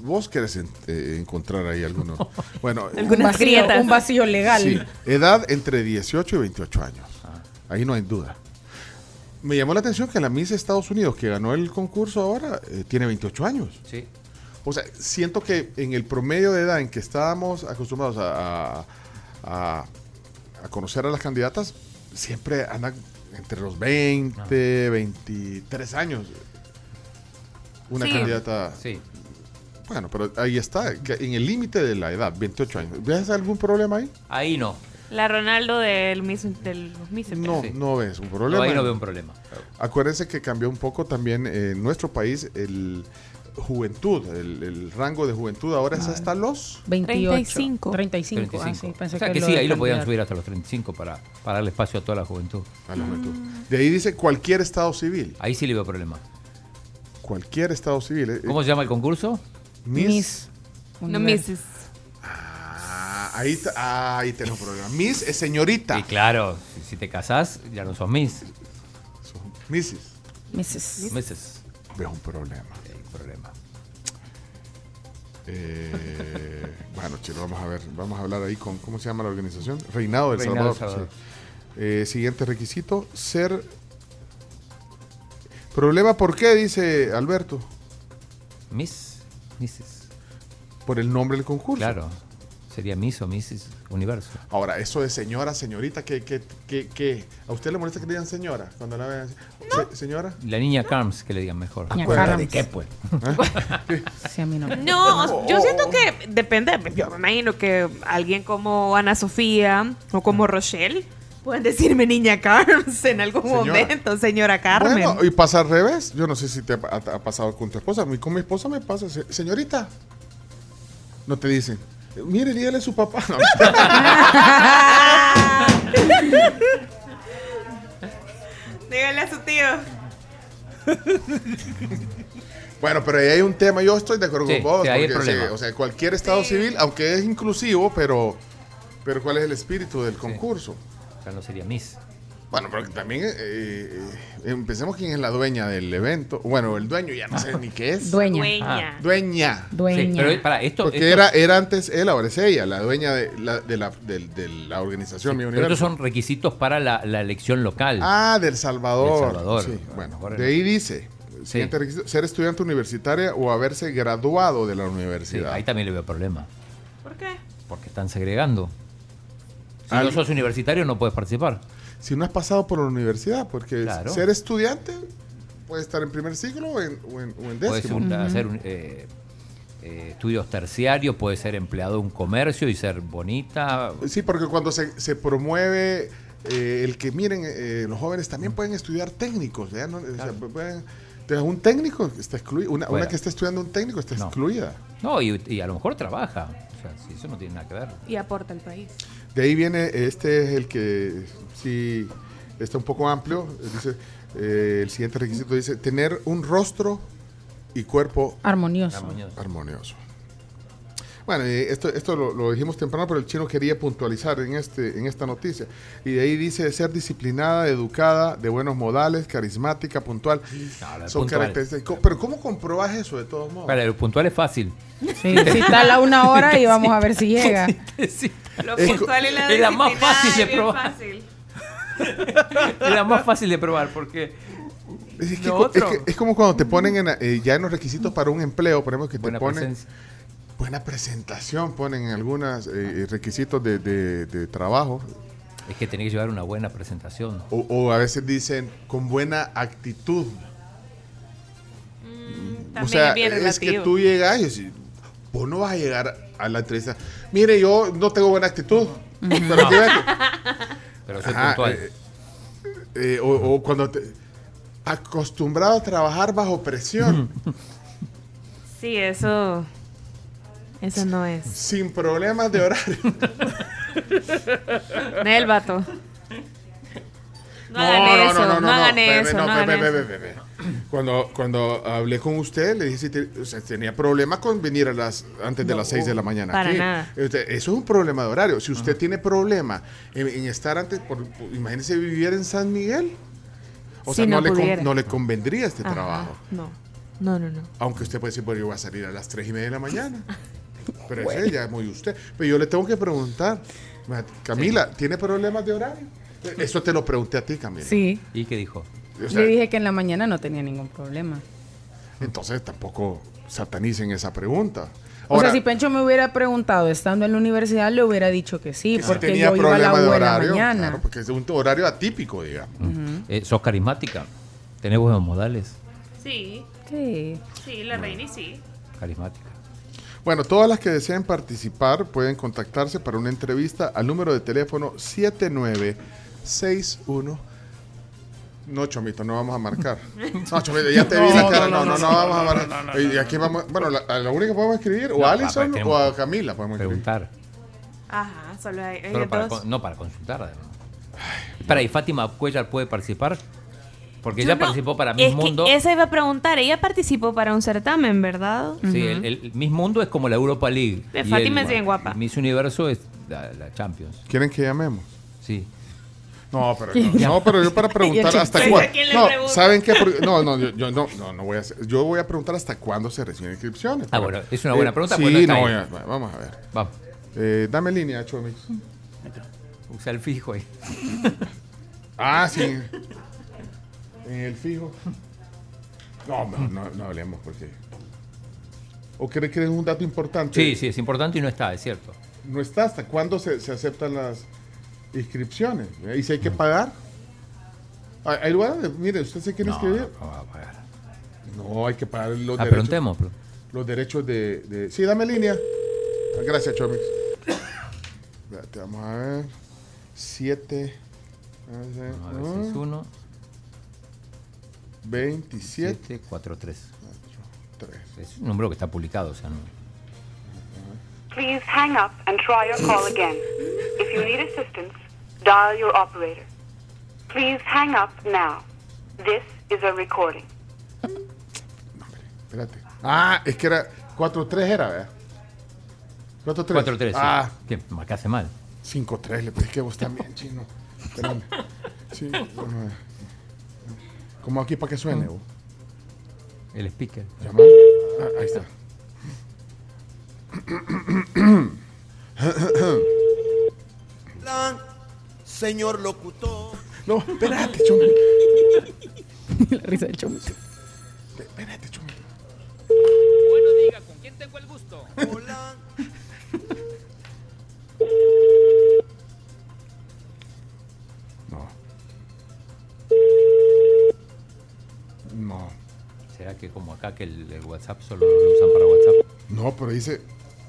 Vos querés en- eh, encontrar ahí algunos. Bueno, un vacío, un vacío legal. Sí, edad entre 18 y 28 años. Ahí no hay duda. Me llamó la atención que la Miss Estados Unidos, que ganó el concurso ahora, eh, tiene 28 años. Sí. O sea, siento que en el promedio de edad en que estábamos acostumbrados a, a- a- a conocer a las candidatas, siempre andan entre los 20, 23 años. Una Sí. candidata. Sí. Bueno, pero ahí está, en el límite de la edad, 28 años. ¿Ves algún problema ahí? Ahí no. La Ronaldo del Miss, del Miss No, Sí. no ves un problema. No, ahí no veo un problema. Acuérdense que cambió un poco también eh, en nuestro país el juventud, el, el rango de juventud ahora es hasta los 28. 35. 35. ah, sí, pensé o sea que, lo sí, ahí lo podían subir hasta los 35 para, para darle espacio a toda la juventud. A la juventud. De ahí dice cualquier estado civil. Ahí sí le veo problema. Cualquier estado civil. eh, ¿Cómo se llama el concurso? Miss. No Mrs. Ah, ahí, ah, ahí tenemos un problema. Miss es señorita. Y claro, si, si te casás, ya no sos Miss. Mrs. Mrs. Mrs. Veo un problema. Hay un problema. Eh, bueno, chino, vamos a ver. Vamos a hablar ahí con, ¿cómo se llama la organización? Reinado del Reinado del Salvador. Salvador. sí. Eh, siguiente requisito, ser... Problema, ¿por qué? Dice Alberto. Miss. Mrs. Por el nombre del concurso. Claro. Sería Miss o Mrs. Universo. Ahora, eso de señora, señorita, ¿qué, qué, qué, qué? ¿A usted le molesta que le digan señora? Cuando la vean? Se- ¿Señora? La niña Carms, que le digan mejor. Niña Carms. qué, pues. Sí, a mí no. me- No, yo siento que depende. Yo me imagino que alguien como Ana Sofía o como Rochelle pueden decirme niña Carms en algún Señora. momento, señora Carmen. Bueno, y pasa al revés. Yo no sé si te ha, ha- ha pasado con tu esposa. A mí con mi esposa me pasa. se- Señorita. No te dicen. Mire, dígale a su papá. No. Dígale a su tío. bueno, pero ahí hay un tema. Yo estoy de acuerdo Sí, con vos. sí, porque, problema. sí, o sea, cualquier estado civil, aunque es inclusivo, pero, pero ¿cuál es el espíritu del concurso? No sería Miss. Bueno, pero también eh, eh, empecemos quién es la dueña del evento. Bueno, el dueño ya no sé ni qué es. Dueña. Dueña. Dueña. Dueña. Sí, pero para esto. Porque esto- era, era antes él, ahora es ella, la dueña de la, de la, del- de la organización Mi pero estos son requisitos para la, la elección local. Ah, del Salvador. Del Salvador. Sí, Bueno, de ahí dice, siguiente requisito, ser estudiante universitaria o haberse graduado de la Sí, universidad. ahí también le veo problema. ¿Por qué? Porque están segregando. Si Al- no sos universitario, no puedes participar. Si no has pasado por la universidad, porque Claro. ser estudiante puede estar en primer siglo o en, o en, o en Puedes décimo. un- hacer un, eh, eh, estudios terciarios, puedes ser empleado de un comercio y ser bonita. Sí, porque cuando se, se promueve eh, el que miren, eh, los jóvenes también pueden estudiar técnicos, ¿verdad? No, o sea, pueden- entonces, un técnico está excluido, una, que está estudiando un técnico está No. excluida. No, y, y a lo mejor trabaja. O sea, si eso no tiene nada que ver. Y aporta al país. De ahí viene, este es el que sí está un poco amplio, dice, eh, el siguiente requisito dice, tener un rostro y cuerpo Armonioso. Armonioso. armonioso. Bueno, esto, esto lo, lo dijimos temprano, pero el chino quería puntualizar en, este, en esta noticia. Y de ahí dice ser disciplinada, educada, de buenos modales, carismática, puntual. No, Son puntual. características. Pero ¿cómo comprobas eso de todos modos? Para el puntual es fácil. Sí, citala una hora y vamos a ver si llega. Lo Es puntual y la es la más fácil de es probar. fácil. Es la más fácil de probar porque. Es, que es que- es como cuando te ponen en, eh, ya en los requisitos para un empleo, por ejemplo, que te Buena ponen presencia. Buena presentación, ponen en algunos requisitos de, de- de trabajo. Es que tenés que llevar una buena presentación. O, o a veces dicen con buena actitud. También o sea, es que tú llegas y decís, vos no vas a llegar a la entrevista. Mire, yo no tengo buena actitud. Pero soy Ajá, puntual. eh, eh, o, o cuando te, acostumbrado a trabajar bajo presión, Sí, eso. Eso no es. sin problemas de horario. Nel, vato. No hagan eso, no, hagan ve, eso, no, no ve, hagan eso. ve, ve, ve. Cuando, cuando hablé con usted, le dije si te- o sea, tenía problema con venir a las, antes de No, las 6 de la mañana. para aquí. nada. Usted- Eso es un problema de horario. Si usted tiene problema en, en estar antes, por, por- imagínese vivir en San Miguel. O Si sea, no, no le, con- no le convendría este Ajá, trabajo. No. No, no, no. Aunque usted puede decir, bueno, yo voy a salir a las 3 y media de la mañana. Pero ese ya es muy usted. Pero yo le tengo que preguntar, Camila, ¿tiene problemas de horario? Eso te lo pregunté a ti, Camila. Sí. ¿Y qué dijo? O sea, Le dije que en la mañana no tenía ningún problema. Entonces tampoco satanicen esa pregunta. o sea, si Pencho me hubiera preguntado estando en la universidad, le hubiera dicho que sí, que si porque tenía yo iba a la horario, mañana. claro, porque es un horario atípico, digamos. Eh, ¿Sos carismática? ¿Tenés buenos modales? Sí. Sí. Sí, la reina y sí. Carismática. Bueno, todas las que deseen participar pueden contactarse para una entrevista al número de teléfono 7961. No, Chomito, no vamos a marcar. No, Chomito, ya te vi la No, cara. no, No, no, vamos a marcar. Y aquí vamos, bueno, la, la única que podemos escribir, o a Alison o a Camila podemos escribir. Preguntar. Ajá, solo hay, hay Pero para dos. con- no para consultar. además. Espera, ¿y Fátima Cuellar puede participar? Porque Yo ella no- participó para Es Miss que Mundo. esa iba a preguntar. Ella participó para un certamen, ¿verdad? Sí, el, el Miss Mundo es como la Europa League. Eh, Y Fátima el- es bien guapa. Miss Universo es la, la Champions. ¿Quieren que llamemos? Sí. No, pero no, no, pero yo para preguntar ¿Y el hasta cuándo. ¿A quién le No, pregunta? ¿saben qué? No, no, yo, yo no, no, no voy a hacer. Yo voy a preguntar hasta cuándo se reciben inscripciones. Ah, Pero- bueno, es una buena pregunta, Sí, pues no vamos a ver. Vamos. Eh, dame línea, Chomix. Usa el fijo ahí. Ah, sí. En el fijo. No, no, no, no hablemos porque. ¿O cree que es un dato importante? Sí, sí, es importante y no está, es cierto. No está hasta cuándo se, se aceptan las inscripciones. ¿Eh? ¿Y si hay que pagar? ¿Hay hay lugar de- mire, usted se quiere No, inscribir? no va a pagar. No, hay que pagar los Ah, derechos. preguntemos, Los derechos de, de- Sí, dame línea. Ah, Gracias, Chomix. Espérate, vamos a ver. 7. 961 27. 743. 3. Es un número que está publicado, o sea, no. Please hang up and try your call again. If you need assistance, dial your operator. Please hang up now. This is a recording. Espérate. Ah, es que era 4-3 era, ¿verdad? 4-3. 4-3, sí. Ah, ¿Qué? Marcaste mal. 5-3, le pedí que vos también, chino. Espérame. Sí, ver. Como aquí para que suene, vos. El speaker. Llama. Ah, ahí está. Señor locutor. No, espérate, chomito. La risa del chomito. Espérate, chomito. Bueno, diga, ¿con quién tengo el gusto? Hola. ¿Será que como acá que el, el WhatsApp solo lo usan para WhatsApp? No, pero dice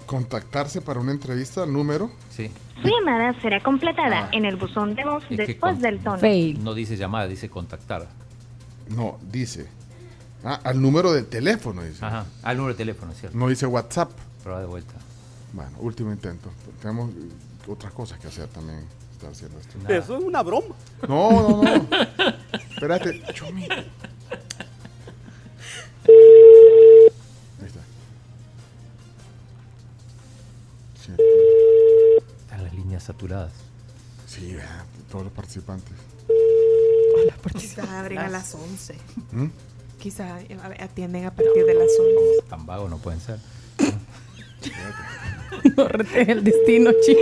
contactarse para una entrevista, número. Sí. Su llamada será completada en el buzón de voz Es después con- del tono. No dice llamada, dice contactar. No, dice. Ah, al número de teléfono, dice. Ajá, al número de teléfono, ¿cierto? No dice WhatsApp. Prueba de vuelta. Bueno, último intento. Tenemos eh, otras cosas que hacer también. Estar haciendo esto. Eso es una broma. No, no, no. Espérate, Chomi. Ahí está. Sí. Están las líneas saturadas. Sí, todos los participantes. Quizás abren a las 11. ¿Mm? Quizás atienden a partir de las 11. Tan vagos no pueden ser. No retes el destino chino.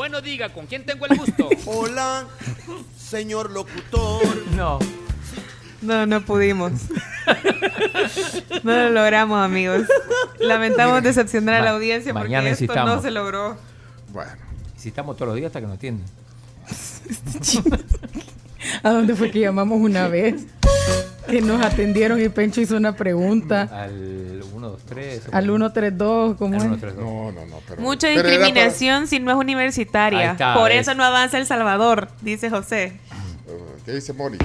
Bueno, diga, ¿con quién tengo el gusto? Hola, señor locutor. No. No, no pudimos. No lo logramos, amigos. Lamentamos decepcionar a la audiencia porque mañana esto no se logró. Bueno. Visitamos todos los días hasta que nos atienden. ¿A dónde fue que llamamos una vez? Que nos atendieron y Pencho hizo una pregunta. Al 123. Al 132, ¿cómo Al es? 132. No, no, no. Pero, Mucha pero discriminación si no es universitaria. Está, Por eso no avanza El Salvador, dice José. ¿Qué dice Moni?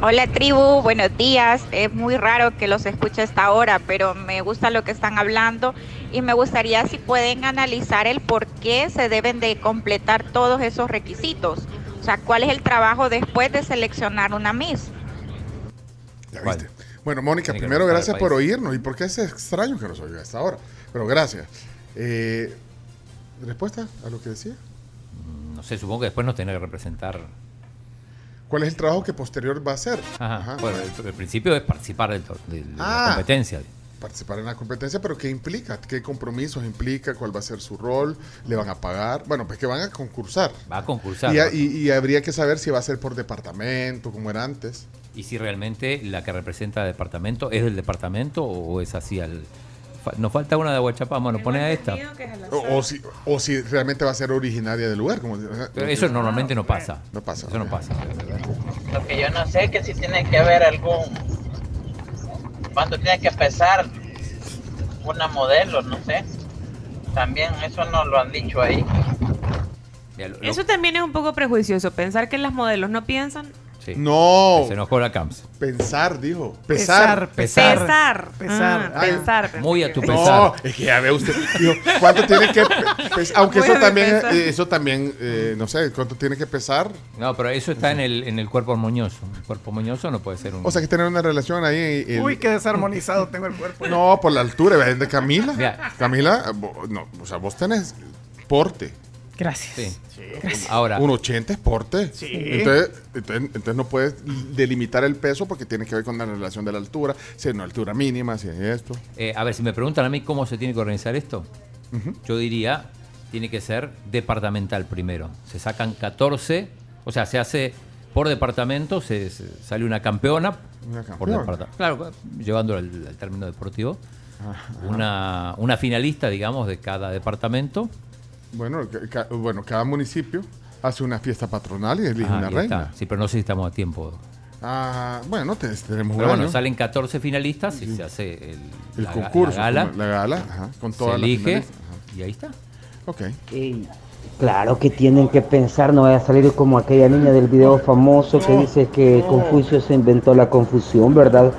Hola tribu, buenos días. Es muy raro que los escuche a esta hora, pero me gusta lo que están hablando y me gustaría si pueden analizar el por qué se deben de completar todos esos requisitos. O sea, ¿cuál es el trabajo después de seleccionar una Miss? ¿Ya viste? Bueno, Mónica, Tiene primero gracias por oírnos. ¿Y por qué es extraño que nos oiga hasta ahora? Pero gracias. Eh, ¿Respuesta a lo que decía? No sé, supongo que después nos tiene que representar ¿Cuál es el trabajo que posterior va a hacer? Ajá. Bueno, el, el principio es participar de, de Ah. la competencia. Participar en la competencia, pero ¿qué implica? ¿Qué compromisos implica? ¿Cuál va a ser su rol? ¿Le van a pagar? Bueno, pues que van a concursar. Va a concursar. Y- y habría que saber si va a ser por departamento, como era antes. Y si realmente la que representa el departamento es del departamento o es así al... Nos falta una de Aguachapán, bueno, pone a esta. O, o si, o si realmente va a ser originaria del lugar. Como, Pero eso normalmente no pasa. No pasa. Eso no pasa. Lo que yo no sé es que si tiene que haber algún. Cuando tiene que pesar una modelo, no sé. También eso no lo han dicho ahí. Eso también es un poco prejuicioso. Pensar que las modelos no piensan. Sí. No. Se enojó la CAMS. Pensar, dijo. Pesar. Pesar. Pesar. Pesar. Ah, pensar. Muy a tu No, pesar. es que ya ve usted. dijo, ¿Cuánto tiene que pes- Aunque eso también, pesar. eh, eso también, eh, no sé, ¿cuánto tiene que pesar? No, pero eso está en el, en el cuerpo moñoso. El cuerpo moñoso no puede ser un... O sea, que tener una relación ahí. el- Uy, qué desarmonizado tengo el cuerpo. No, por la altura, de Camila. Ya. Camila, no, o sea, vos tenés porte. Gracias. Sí. Ahora, Un 80 es porte. Sí. Entonces, entonces, entonces no puedes delimitar el peso porque tiene que ver con la relación de la altura. Si es una altura mínima, si es esto. eh, a ver, si me preguntan a mí cómo se tiene que organizar esto, yo diría, tiene que ser departamental primero. Se sacan 14, o sea, se hace por departamento, se, se- sale una campeona. Una Por campeona. claro, llevándolo al, al término deportivo. Ajá. Una, una finalista, digamos, de cada departamento. Bueno, ca- bueno, cada municipio hace una fiesta patronal y elige Ajá, una reina. está. Sí, pero no sé si estamos a tiempo. Ah, bueno, te- tenemos Pero un bueno, año. salen 14 finalistas y se hace el, el la, ga- concurso, la gala. con la gala, ajá, con se todas las elige finalistas, y ahí está. Ok. Claro que tienen que pensar, no vaya a salir como aquella niña del video famoso que dice que Confucio se inventó la confusión, ¿verdad?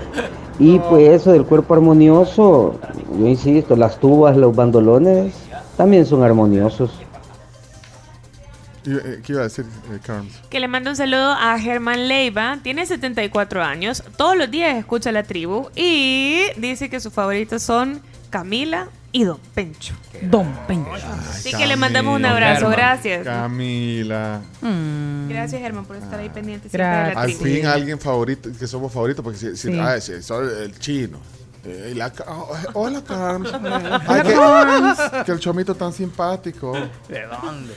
Y pues eso del cuerpo armonioso, yo insisto, las tubas, los bandolones también son armoniosos. Eh, ¿Qué iba a decir, eh, Carms? Que le mando un saludo a Germán Leiva. Tiene 74 años. Todos los días escucha la tribu. Y dice que sus favoritos son Camila y Don Pencho. Don Pencho. Así que le mandamos un abrazo. Germán. Gracias. Camila. Gracias, Germán, por estar ahí pendiente siempre de la Al tribu. fin alguien favorito, que somos favoritos, porque si, si- Sí. ah, si el chino. Eh, la oh, eh, hola, Carms. Ay, que, que el chomito tan simpático. ¿De dónde?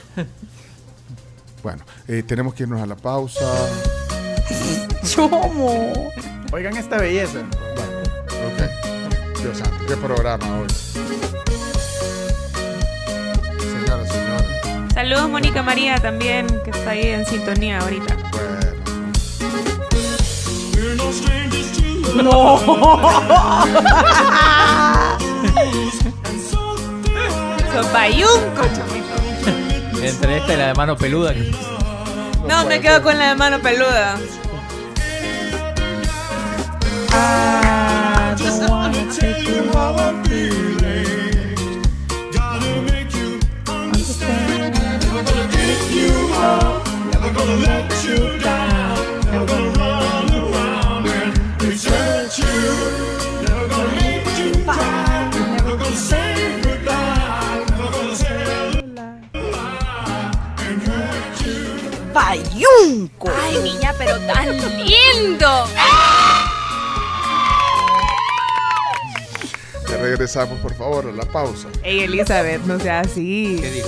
Bueno, eh, tenemos que irnos a la pausa. Chomo. Oigan esta belleza. Ok. Dios santo, qué programa hoy. Señora, señora. Saludos, Mónica María, también, que está ahí en sintonía ahorita. No. Sopayunco, chomito. Entre esta y la de mano peluda. que- No, me quedo con la de mano peluda. ¡Ay, niña, pero tan lindo! Ya regresamos, por favor, a la pausa. Ey, Elizabeth, no sea así. ¿Qué dijo?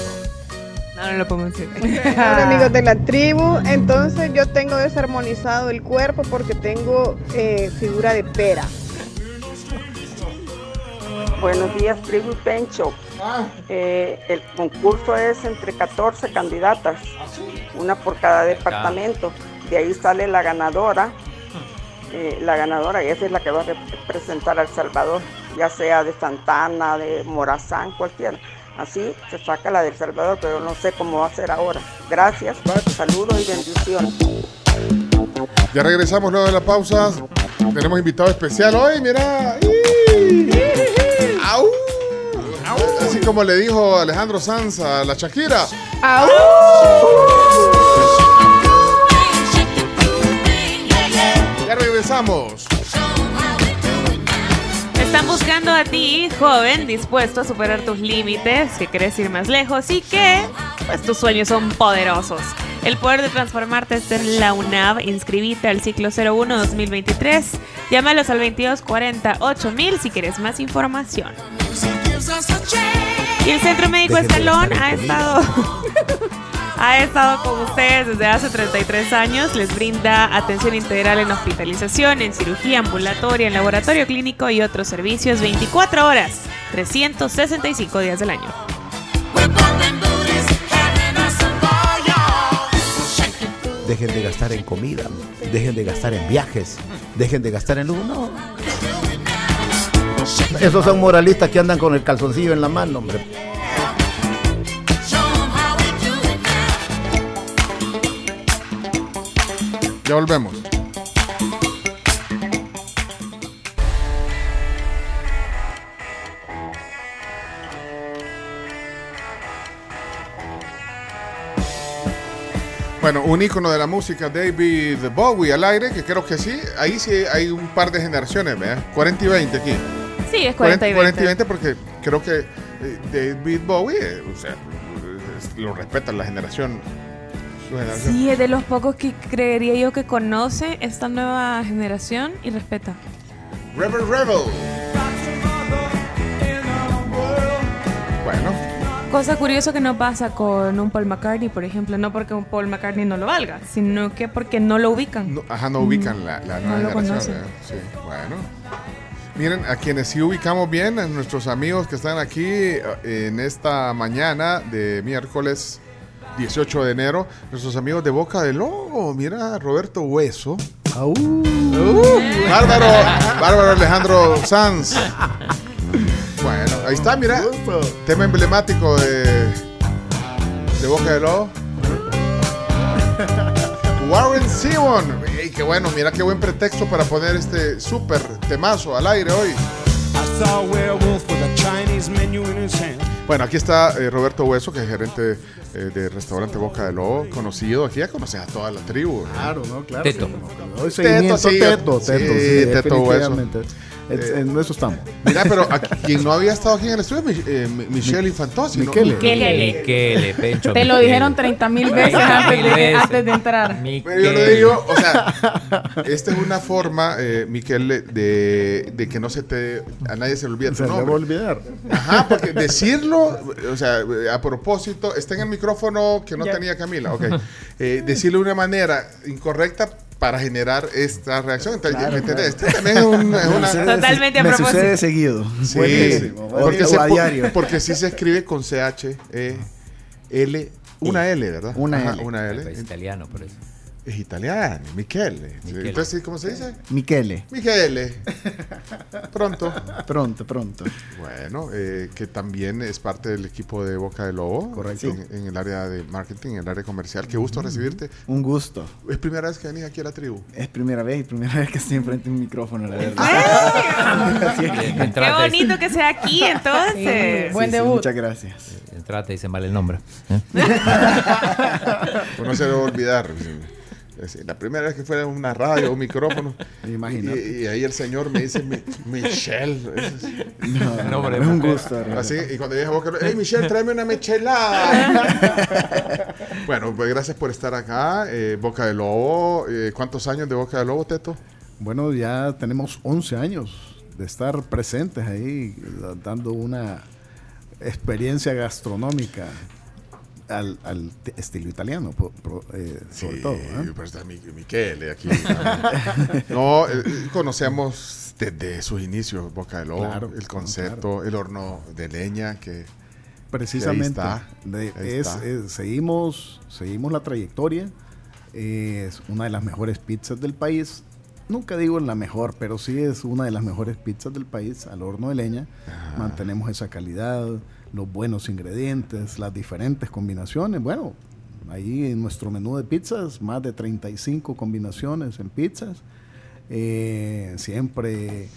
No, no lo podemos decir. Hola amigos de la tribu, entonces yo tengo desarmonizado el cuerpo porque tengo eh, figura de pera. Buenos días, tribu y Pencho. Eh, el concurso es entre 14 candidatas, una por cada departamento. De ahí sale la ganadora. Eh, la ganadora, y esa es la que va a representar a El Salvador, ya sea de Santana, de Morazán, cualquiera. Así se saca la del Salvador, pero no sé cómo va a ser ahora. Gracias, saludos y bendiciones. Ya regresamos luego de la pausa. Tenemos invitado especial hoy, mira. ¡Au! Así como le dijo Alejandro Sanz a la Shakira. Ya regresamos. Están buscando a ti, joven, dispuesto a superar tus límites, que quieres ir más lejos y que pues tus sueños son poderosos. El poder de transformarte está en la UNAV. Inscribite al ciclo 01 2023. Llámalos al 2240 8000 si quieres más información. Y el Centro Médico Escalón ha estado ha estado con ustedes desde hace 33 años. Les brinda atención integral en hospitalización, en cirugía ambulatoria, en laboratorio clínico y otros servicios 24 horas, 365 días del año. Dejen de gastar en comida, dejen de gastar en viajes, dejen de gastar en luz. No. Esos son moralistas que andan con el calzoncillo en la mano, hombre. Ya volvemos. Bueno, un ícono de la música, David Bowie al aire, que creo que sí. Ahí sí hay un par de generaciones, ¿verdad? 40 y 20 aquí. Sí, es 40 y 20. 40 y 20 porque creo que eh, David Bowie, eh, o sea, lo respeta la generación. Su generación. Sí, es de los pocos que creería yo que conoce esta nueva generación y respeta. Rebel Rebel. Bueno, Cosa curiosa que no pasa con un Paul McCartney, por ejemplo, no porque un Paul McCartney no lo valga, sino que porque no lo ubican. no- ajá, no ubican la, la no nueva lo generación. ¿verdad? Sí, bueno. Miren, a quienes sí ubicamos bien, a nuestros amigos que están aquí eh, en esta mañana de miércoles 18 de enero, nuestros amigos de Boca del Lobo. Mira, Roberto Hueso. Uh, bárbaro, bárbaro Alejandro Sanz. Bueno, ahí está, mira. Tema emblemático de, de Boca del Lobo. Warren Zevon. Ey, qué bueno, mira qué buen pretexto para poner este súper temazo al aire hoy. Bueno, aquí está eh, Roberto Hueso, que es gerente eh, de restaurante Boca del Lobo, conocido. Aquí ya conoces a toda la tribu. ¿no? Claro, ¿no? Claro. Teto. Hoy seguimiento sí, teto, teto, sí, sí, Teto Hueso. En eso estamos. Mira, pero aquí, quien no había estado aquí en el estudio es eh, Mi- Michelle Infantosi. ¿no? Michele. Michele. Michele, Pencho. Te lo Michele. dijeron 30 mil veces 30.000 antes de, veces. antes de entrar. Pero yo le digo, o sea, esta es una forma, eh, Miquel, de, de que no se te, a nadie se le olvide tu Se le va a nombre. olvidar. Ajá, porque decirlo, o sea, a propósito, está en el micrófono que no Ya. tenía Camila, ok. Eh, decirlo de una manera incorrecta para generar esta reacción. Entonces, ¿me entiendes? Este también es, un- es una... Totalmente a Me propósito. sucede seguido. Sí, Buenísimo. porque, O se a diario. porque sí se escribe con CH, E, L, una L, ¿verdad? Una Ajá, L. Una Es L. italiano, por eso. Es italiano, Michele. Michele. Entonces, ¿cómo se dice? Michele. Michele. Pronto. Pronto, pronto. Bueno, eh, que también es parte del equipo de Boca de Lobo. Correcto. En, en el área de marketing, en el área comercial. Qué gusto recibirte. Un gusto. Es primera vez que venís aquí a la tribu. Es primera vez y primera vez que estoy enfrente de un micrófono, la verdad. Ah. Qué bonito que sea aquí entonces. Sí, buen Sí, sí, debut. muchas gracias. entrate y dicen mal el nombre. ¿eh? No se a olvidar. Es decir, La primera vez que fue a una radio o un micrófono. Imagínate. Y, y ahí el señor me dice Mi- Michelle. No, El nombre de es un gusto. Así, y cuando dije a Boca, hey Michelle, tráeme una michelada. bueno, pues gracias por estar acá. eh, Boca de Lobo. eh, ¿Cuántos años de Boca de Lobo, Teto? Bueno, ya tenemos 11 años de estar presentes ahí, da- dando una experiencia gastronómica al, al estilo italiano, pro- eh, sobre todo. ¿eh? Pues está Mi- Michele aquí. no, eh, conocemos desde sus inicios Boca de Lobo, Claro, el concepto, el horno de leña que Precisamente. Ahí está, de- ahí es- está. es- seguimos, seguimos la trayectoria. Es una de las mejores pizzas del país. Nunca digo la mejor, pero sí es una de las mejores pizzas del país al horno de leña. Mantenemos esa calidad, los buenos ingredientes, las diferentes combinaciones. Bueno, ahí en nuestro menú de pizzas, más de 35 combinaciones en pizzas. Eh, siempre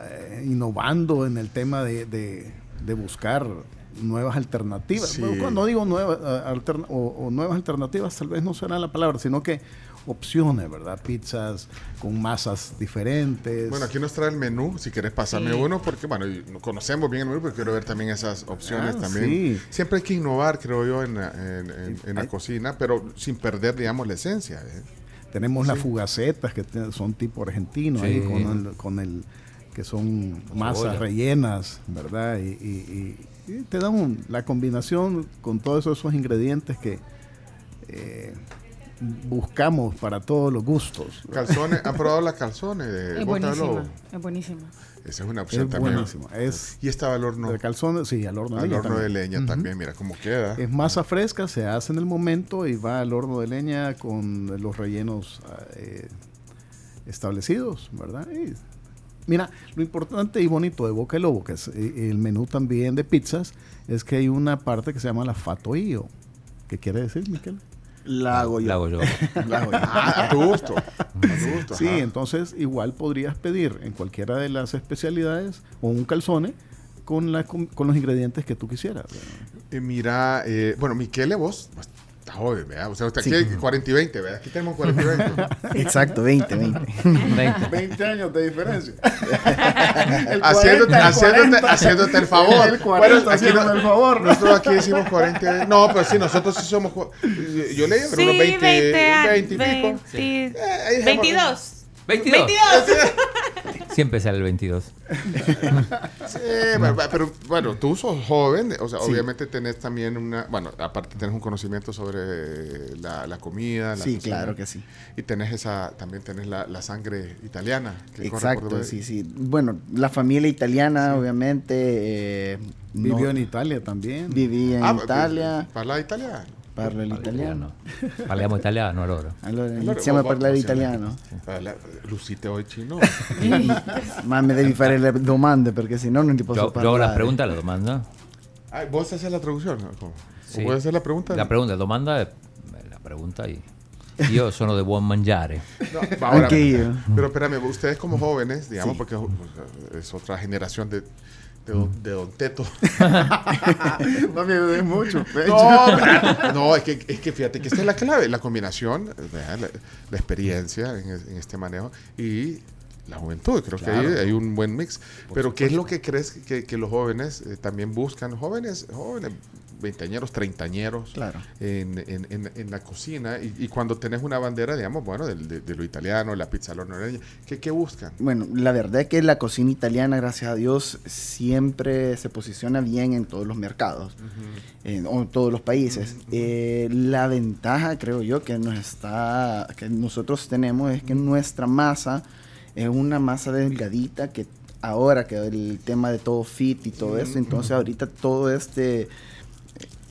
eh, innovando en el tema de, de- de buscar nuevas alternativas. Sí. Cuando digo nuevas, eh, alterna- o, o nuevas alternativas, tal vez no será la palabra, sino que opciones, ¿verdad? Pizzas con masas diferentes. Bueno, aquí nos trae el menú, si quieres pasarme Sí. uno, porque bueno, conocemos bien el menú, pero quiero ver también esas opciones Ah, también. sí. Siempre hay que innovar, creo yo, en la, en- en- en la cocina, pero sin perder, digamos, la esencia. ¿eh? Tenemos las fugacetas que son tipo argentino, Sí. ahí con el, con el- que son masas cebolla. rellenas, ¿verdad? Y, y- y- y te dan un- la combinación con todos esos ingredientes que eh, buscamos para todos los gustos. Calzones, ¿han probado la calzone de Es Bota de Lobo? buenísima, es buenísima. Esa es una opción Es también. Es y estaba al horno. de calzones, sí, al horno de Al leña. horno de también. leña Ujú. también, mira cómo queda. Es masa fresca, se hace en el momento y va al horno de leña con los rellenos eh, establecidos, ¿verdad? Y, mira, lo importante y bonito de Boca de Lobo, que es eh, el menú también de pizzas, es que hay una parte que se llama la fatoío. ¿Qué quiere decir, Miquel? La hago yo. La hago yo. La hago yo. Ah, a tu gusto. A tu gusto, Sí, ajá. entonces igual podrías pedir en cualquiera de las especialidades o un calzone con, la, con, con los ingredientes que tú quisieras. Eh, mira, eh, bueno, Miquele, vos pues, está joven, ¿verdad? O sea, usted Sí. aquí hay 40 y 20, ¿verdad? Aquí tenemos 40 y 20. Exacto, 20, 20. 20 años de diferencia. haciéndote, 40, haciéndote, 40. haciéndote el favor. El 40 aquí el favor. Nosotros aquí decimos 40 y 20. No, pero sí, nosotros sí somos. Yo leí, pero Sí, unos 20, 20, a- 20 y pico. 20, ahí dejamos- 22. 22. 22. Siempre sale el 22. Sí, pero, pero, bueno, tú sos joven, o sea, Sí. obviamente tenés también una, bueno, aparte tenés un conocimiento sobre la, la comida. La Sí, cocina, claro que sí. Y tenés esa, también tenés la, la sangre italiana. que corre por- Exacto, sí, sí. Bueno, la familia italiana, obviamente. eh, Vivió no- en Italia también. Viví en Ah, Italia. Parla italiano. Parlo l'italiano. Parliamo italiano allora. Allora Allora, iniziamo a parlare italiano. Parla- Lucite hoy chino. Ma mi devi fare le domande perché sennò non ti posso Yo, yo parlare. hago las preguntas, la domanda. Ay, ¿Vos haces la traducción? ¿no? Sí. ¿Puedes hacer la pregunta? La pregunta, la domanda è la pregunta y io sono de buon mangiare. No, ahora, io. Pero espérame, ustedes como jóvenes, digamos, porque o sea, es otra generación de, de, don- de Don Teto. No me des mucho. No, espérate. no es, que, es que fíjate que esta es la clave, la combinación, la, la experiencia en, es- en este manejo y la juventud. Creo que hay un buen mix. Pero ¿qué es lo que crees que, que los jóvenes eh, también buscan? Jóvenes, jóvenes, veinteañeros, treintañeros, Claro. en, en- en- en la cocina. Y, y cuando tenés una bandera, digamos, bueno, de, de lo italiano, la pizza leña, ¿qué, qué buscan? Bueno, la verdad es que la cocina italiana, gracias a Dios, siempre se posiciona bien en todos los mercados, o en todos los países. Eh, la ventaja, creo yo, que nos está, que nosotros tenemos es que nuestra masa es una masa delgadita que ahora que el tema de todo fit y todo eso, entonces ahorita todo este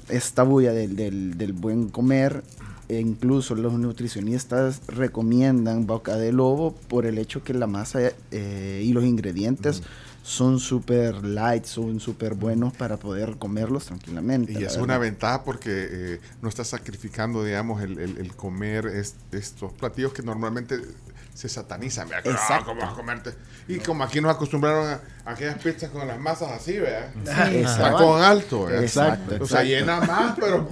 esta bulla del, del- del buen comer, e incluso los nutricionistas recomiendan boca de lobo por el hecho que la masa eh, y los ingredientes son súper light, son súper buenos para poder comerlos tranquilamente. Y es verdad. una ventaja porque eh, no estás sacrificando, digamos, el, el- el comer es- estos platillos que normalmente se satanizan. ¿verdad? Ah, Exacto. ¿Cómo vas a comerte? Y como aquí nos acostumbraron a, a aquellas pizzas con las masas así, ¿verdad? Sí. Tacón alto, ¿verdad? Exacto, O sea, llena más, pero...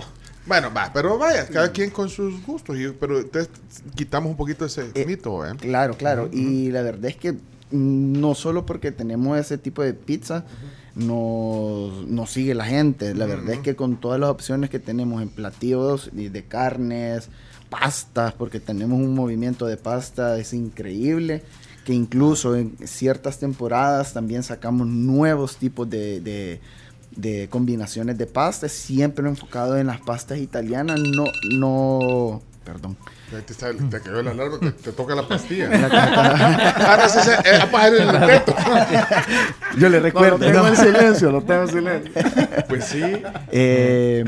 Bueno, va, pero vaya, cada quien con sus gustos. Y, pero entonces quitamos un poquito ese mito, ¿eh? Claro, claro. Y la verdad es que no solo porque tenemos ese tipo de pizza, nos, nos sigue la gente. La verdad es que con todas las opciones que tenemos en platillos y de carnes, pastas, porque tenemos un movimiento de pasta, es increíble. Que incluso en ciertas temporadas también sacamos nuevos tipos de, de- de combinaciones de pastas, siempre enfocado en las pastas italianas, no, no, perdón, Te, te, está- te cayó la alarma, te, te toca la pastilla. ah, el- el teto. Yo le recuerdo. lo tengo ¿no? en silencio, lo tengo en silencio. Pues sí. Eh,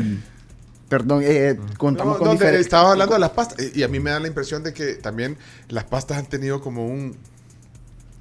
perdón, eh, contamos No, con diferentes. estaba hablando de las pastas y- a mí me da la impresión de que también las pastas han tenido como un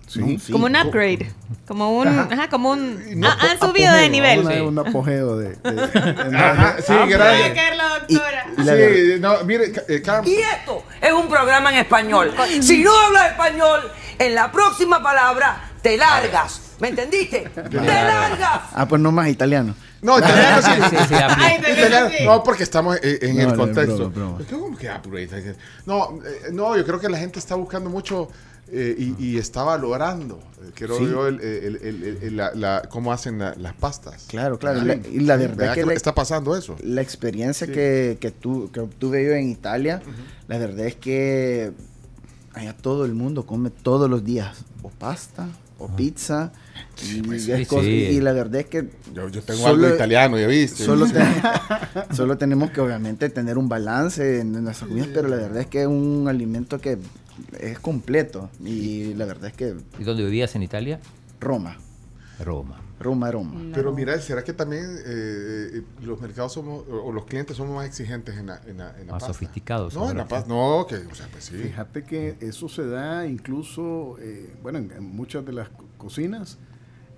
Sí. Como un upgrade. Como un. Ajá. Ajá, como un. No, ah, han subido de nivel. una- Un apogeo de. de- de- Ajá, sí, Ah, gracias. Puede caer la doctora. Y la Sí, no, mire, eh, Carmen, Y esto es un programa en español. Si no hablas español, en la próxima palabra te largas. ¿Me entendiste? ¡Te largas! Ah, pues no más italiano. No, italiano sí. Sí, sí, aplica. Ay, italiano Italiano- sí. no, porque estamos en No, el no, contexto. ¿Cómo que upgrade? No, eh, no, yo creo que la gente está buscando mucho eh, y, y está valorando, eh, creo Sí. yo, el, el- el- el- el- la- la- cómo hacen la- las pastas. Claro, claro. Y la verdad ¿Verdad que que la- está pasando eso. La experiencia Sí. que, que, tu- que obtuve yo en Italia, la verdad es que allá todo el mundo come todos los días o pasta o pizza. Y, pues, es sí, cosa- sí. y la verdad es que Yo, yo tengo Solo- algo italiano, ya viste. solo, solo tenemos que obviamente tener un balance en nuestras comidas, pero la verdad es que es un alimento que es completo. Y la verdad es que ¿Y dónde vivías en Italia? Roma, Roma. Roma, Roma. Pero mira, ¿será que también eh, eh, los mercados somos, o los clientes somos más exigentes en la, en la, en la Más pasta? sofisticados No, en la pasta. No, que, o sea, pues sí. Fíjate que eso se da incluso, eh, bueno, en, en muchas de las co- cocinas,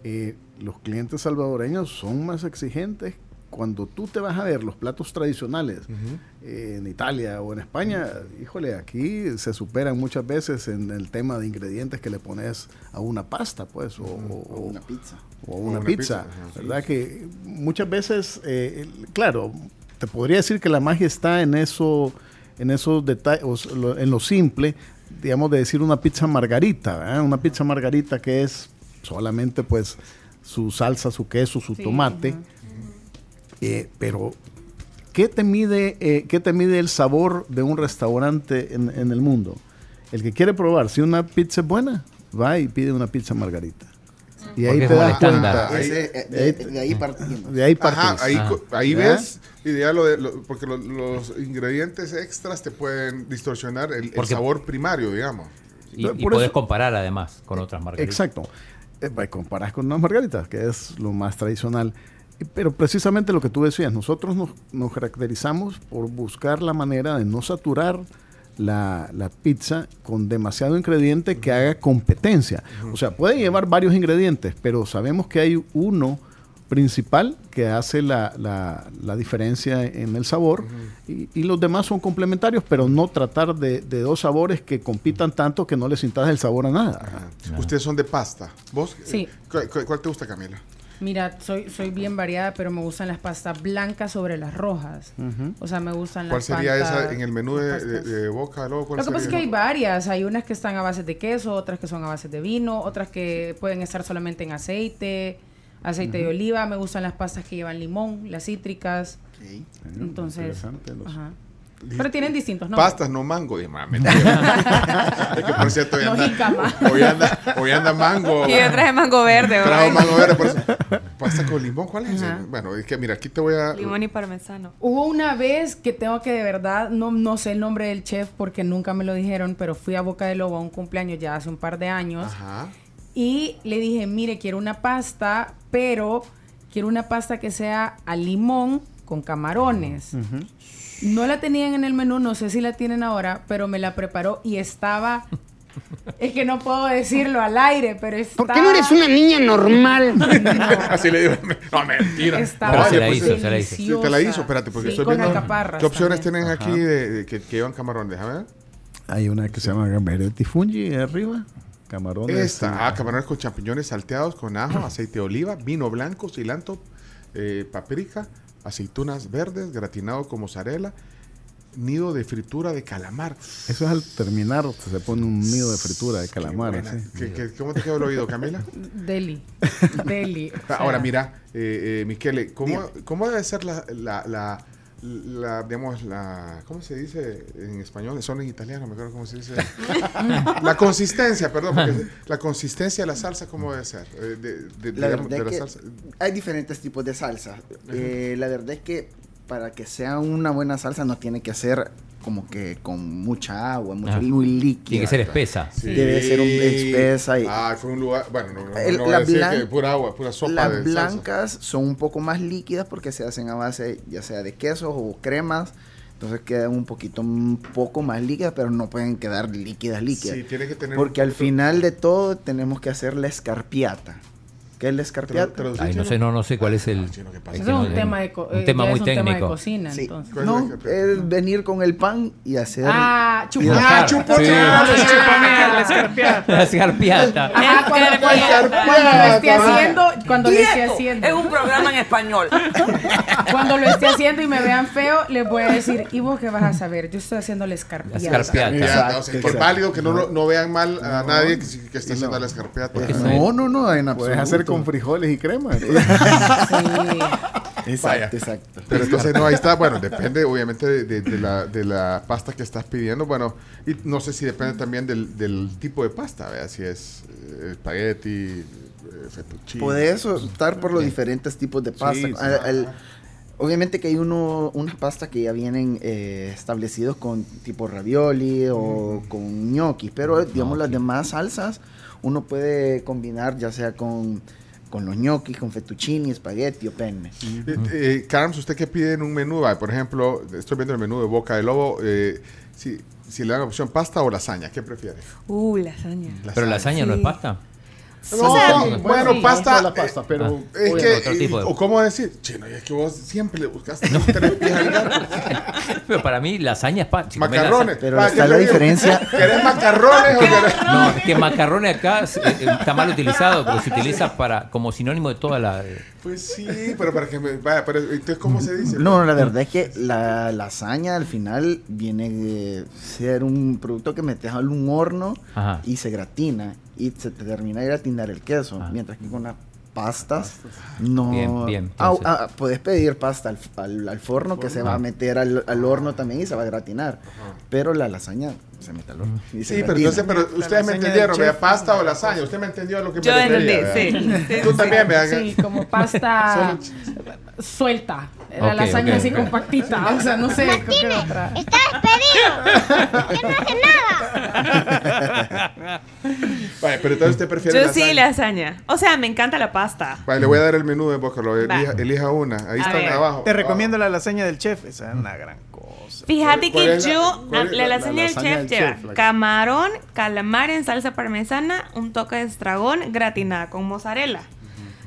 eh, los clientes salvadoreños son más exigentes. Cuando tú te vas a ver los platos tradicionales eh, en Italia o en España, híjole, aquí se superan muchas veces en el tema de ingredientes que le pones a una pasta, pues, o, o- O una pizza. o una, pizza, pizza, ajá. ¿verdad? Que muchas veces, eh, claro, te podría decir que la magia está en eso, en esos detalles, en lo simple, digamos, de decir una pizza margarita, una pizza margarita que es solamente, pues, su salsa, su queso, su Sí, tomate, eh, pero ¿qué te mide, eh, qué te mide el sabor de un restaurante en, en el mundo? El que quiere probar si una pizza es buena, va y pide una pizza margarita. Y ahí es te das cuenta. ahí- Ese, eh, de ahí- de, de ahí de ahí Ajá, ahí, Ah. ves, y ya lo de, lo- porque lo- los ingredientes extras te pueden distorsionar el, sabor primario, digamos. Y, y eso- comparar además con otras margaritas. Exacto. Eh, comparás con unas margaritas, que es lo más tradicional. Pero precisamente lo que tú decías, nosotros nos, nos caracterizamos por buscar la manera de no saturar la, la pizza con demasiado ingrediente que haga competencia. O sea, puede llevar varios ingredientes, pero sabemos que hay uno principal que hace la, la- la diferencia en el sabor y, y los demás son complementarios, pero no tratar de, de dos sabores que compitan tanto que no les sintas el sabor a nada. Ustedes son de pasta. ¿Vos? Sí. Eh, ¿cu- cu- ¿Cuál, te gusta, Camila? Mira, soy, soy bien variada, pero me gustan las pastas blancas sobre las rojas. O sea, me gustan las ¿Cuál sería pastas- esa en el menú de, Boca? Luego, ¿cuál Lo que pasa es que hay varias. Hay unas que están a base de queso, otras que son a base de vino, otras que pueden estar solamente en aceite, aceite de oliva. Me gustan las pastas que llevan limón, las cítricas. Entonces, interesante los- ajá. Pero tienen distintos nombres. Pastas, no mango. Y, es que por cierto, hoy anda, jícama. hoy anda, hoy anda mango. Y yo traje mango verde, Trajo ¿verdad? mango verde, por eso. Pasta con limón, ¿cuál es? Ajá. Bueno, es que mira, aquí te voy a. Limón y parmesano. Hubo una vez que tengo que de verdad, no, no sé el nombre del chef porque nunca me lo dijeron, pero fui a Boca de Lobo a un cumpleaños ya hace un par de años. Ajá. Y le dije, mire, quiero una pasta, pero quiero una pasta que sea a limón con camarones. No la tenían en el menú, no sé si la tienen ahora, pero me la preparó y estaba... Es que no puedo decirlo al aire, pero estaba... ¿Por qué no eres una niña normal? Así le digo. No, mentira. Estaba No, se la hizo, se la hizo. Sí, te la hizo, espérate, porque Sí, estoy con viendo. alcaparras ¿Qué opciones también. tienen aquí de, de que, que llevan camarón? Déjame ver. Hay una que se llama Gamberetti Fungi arriba. Camarones. Esta, ah, camarones con champiñones salteados con ajo, aceite de oliva, vino blanco, cilantro, eh, paprika, aceitunas verdes, gratinado con mozzarella, nido de fritura de calamar. Eso es al terminar, se pone un nido de fritura de calamar. Buena. ¿Qué- qué- cómo te quedó el oído, Camila? Deli. Deli. O sea, Ahora mira, eh, eh, Michele, ¿cómo, ¿cómo debe ser la, la, la, la, digamos, la, ¿cómo se dice en español? Son en italiano, me acuerdo cómo se dice. la consistencia, perdón, porque la consistencia de la salsa, ¿cómo debe ser? Eh, de, de- La digamos, de la salsa. hay diferentes tipos de salsa. Eh, la verdad es que para que sea una buena salsa no tiene que ser como que con mucha agua, mucho, Ah. muy líquida. Tiene que ser espesa. Sí. Debe ser un- espesa y- Ah, fue un lugar, bueno, no, no, El- no voy la a decir blan- que pura agua, pura sopa Las de salsa. blancas son un poco más líquidas porque se hacen a base ya sea de quesos o cremas. Entonces quedan un poquito, un poco más líquidas, pero no pueden quedar líquidas, líquidas. Sí, tiene que tener porque al final de todo tenemos que hacer la escarpiata. ¿Qué es la Tra- escarpiata? Ay, no sé, no, no sé cuál es el. chino, ¿qué pasa? es que es un tema de, un eh, tema muy es técnico. cocina, Sí. entonces. ¿Cuál es No, es venir con el pan y hacer... Ah, chuponear. Sí. chuponear. la escarpiata. La escarpiata. Ajá, cuando, lo esté haciendo, cuando lo esté haciendo. Es un programa en español. Cuando lo esté haciendo y me vean feo, les voy a decir, ¿y vos qué vas a saber? Yo estoy haciendo la escarpiata. La escarpiata. Exacto. válido que no, vean mal a nadie que, que esté haciendo la escarpiata. No, no, no, en Puedes hacer con frijoles y crema. Vaya. exacto. Pero entonces no, ahí está, bueno, depende obviamente de, de- de la, de la pasta que estás pidiendo, bueno, y no sé si depende también del, del tipo de pasta, ¿verdad? si es eh, espagueti, eh, fettuccine. Puedes optar por los diferentes tipos de pasta. Sí, sí. Al- al- obviamente que hay uno, unas pastas que ya vienen eh, establecidos con tipo ravioli o con gnocchi, pero digamos las demás salsas uno puede combinar ya sea con, con los gnocchi, con fettuccini, espagueti o penne. Eh, eh, Carms, ¿usted qué pide en un menú? Ah, Por ejemplo, estoy viendo el menú de Boca de Lobo, eh, si, si le dan opción pasta o lasaña, ¿qué prefiere? Uh, lasaña. Pero lasaña no es pasta. No, O sea, bueno, bueno, sí, pasta. la pasta, pero, eh, es que, otro tipo de- o cómo decir, chino, y es que vos siempre le buscaste tres pies al gato. Pero para mí lasaña es. Si comés Macarrones. lasaña- Pero está ¿qué la diferencia. ¿Querés macarrones o querés.? No, es que macarrones acá eh, eh, está mal utilizado, porque se utiliza para como sinónimo de toda la. Pues sí, pero para que me. Vaya, pero entonces, ¿cómo se dice? No, la verdad es que la lasaña al final viene de ser un producto que metes a un horno Ajá. y se gratina y se te termina de gratinar el queso, mientras que con las pastas. no. Bien, bien, Ah, entonces. ah, puedes pedir pasta al, al- al forno que se va a meter al, al horno también y se va a gratinar, pero la lasaña se mete al horno Sí, pero entonces, pero ustedes me entendieron, vea, pasta o lasaña. Usted me entendió a lo que Yo me refería, entendí, sí. Tú también, vea. Sí, como pasta suelta. La Ok, lasaña ok, así compactita. O sea, no sé. ¿con qué otra? ¡Está despedido! ¡Usted no hace nada! Vaya, pero entonces usted prefiere Yo lasaña. sí, lasaña. O sea, me encanta la pasta. Vale, le voy a dar el menú de Boca Lobo. Elija, elija una. Ahí A está ver. abajo. Te recomiendo la lasaña del chef. Esa es una gran cosa. Fíjate ¿Cuál que yo, la, la- la lasaña del chef lleva chef, camarón, calamar en salsa parmesana, un toque de estragón, gratinada con mozzarella.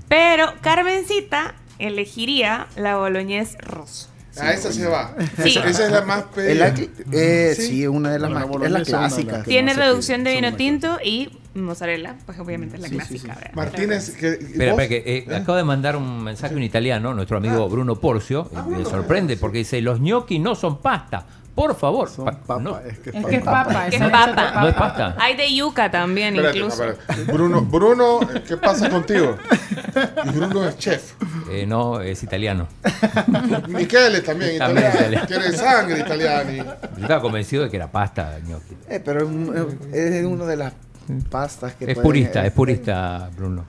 Pero Carmencita elegiría la boloñés rosa. Ah, esa se va. Sí. Esa, esa es la más pedida. eh, Sí. sí. una de las Pero más es la clásica. Tiene reducción de vino son tinto y mozzarella, pues obviamente es la clásica. ¿verdad? Martínez, que, Espera, espera, que eh, acabo de mandar un mensaje en italiano, nuestro amigo Bruno Porcio, Ah, me sorprende porque dice, los gnocchi no son pasta, por favor. Son papa, no, es que Es que es papa. Que es leche de papa. no es pasta. Hay de yuca también Espérate, incluso. espérate. Bruno, Bruno, ¿qué pasa contigo? Y Bruno es chef. Eh, no, es italiano. Michele también, También italiano. italiano. Quiere sangre italiana. Yo estaba convencido de que era pasta gnocchi. Eh, pero es es una de las pastas que Es pueden- purista, es purista, Bruno.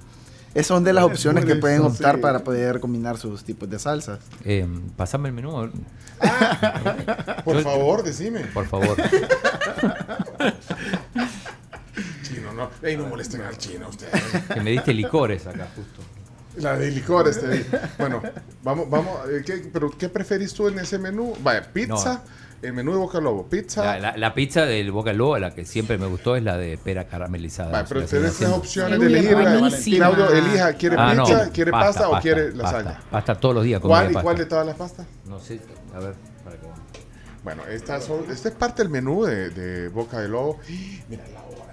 eh, Son de las opciones que pueden optar sí. para poder combinar sus tipos de salsas. Eh, pasame el menú, Por Yo- favor, decime. por favor. Chino, no. Ey, no molesten al chino ustedes. Que me diste licores acá, justo. La de licores te di. Bueno, vamos, vamos. eh, ¿qué, pero ¿qué preferís tú en ese menú? Vaya, pizza. El menú de Boca Lobo. Pizza. La, la- la pizza del Boca del Lobo, la que siempre me gustó, es la de pera caramelizada. Vaya, Se pero tres haciendo. opciones de elegir. Claudio, elija, ¿quiere Ah, no, pizza, quiere pasta, o quiere pasta, lasaña? Pasta todos los días. ¿Cuál y pasta. cuál de todas las pastas? No sé, a ver, para que... Bueno, estas son, este es parte del menú de, de Boca de Lobo. Mira la hora.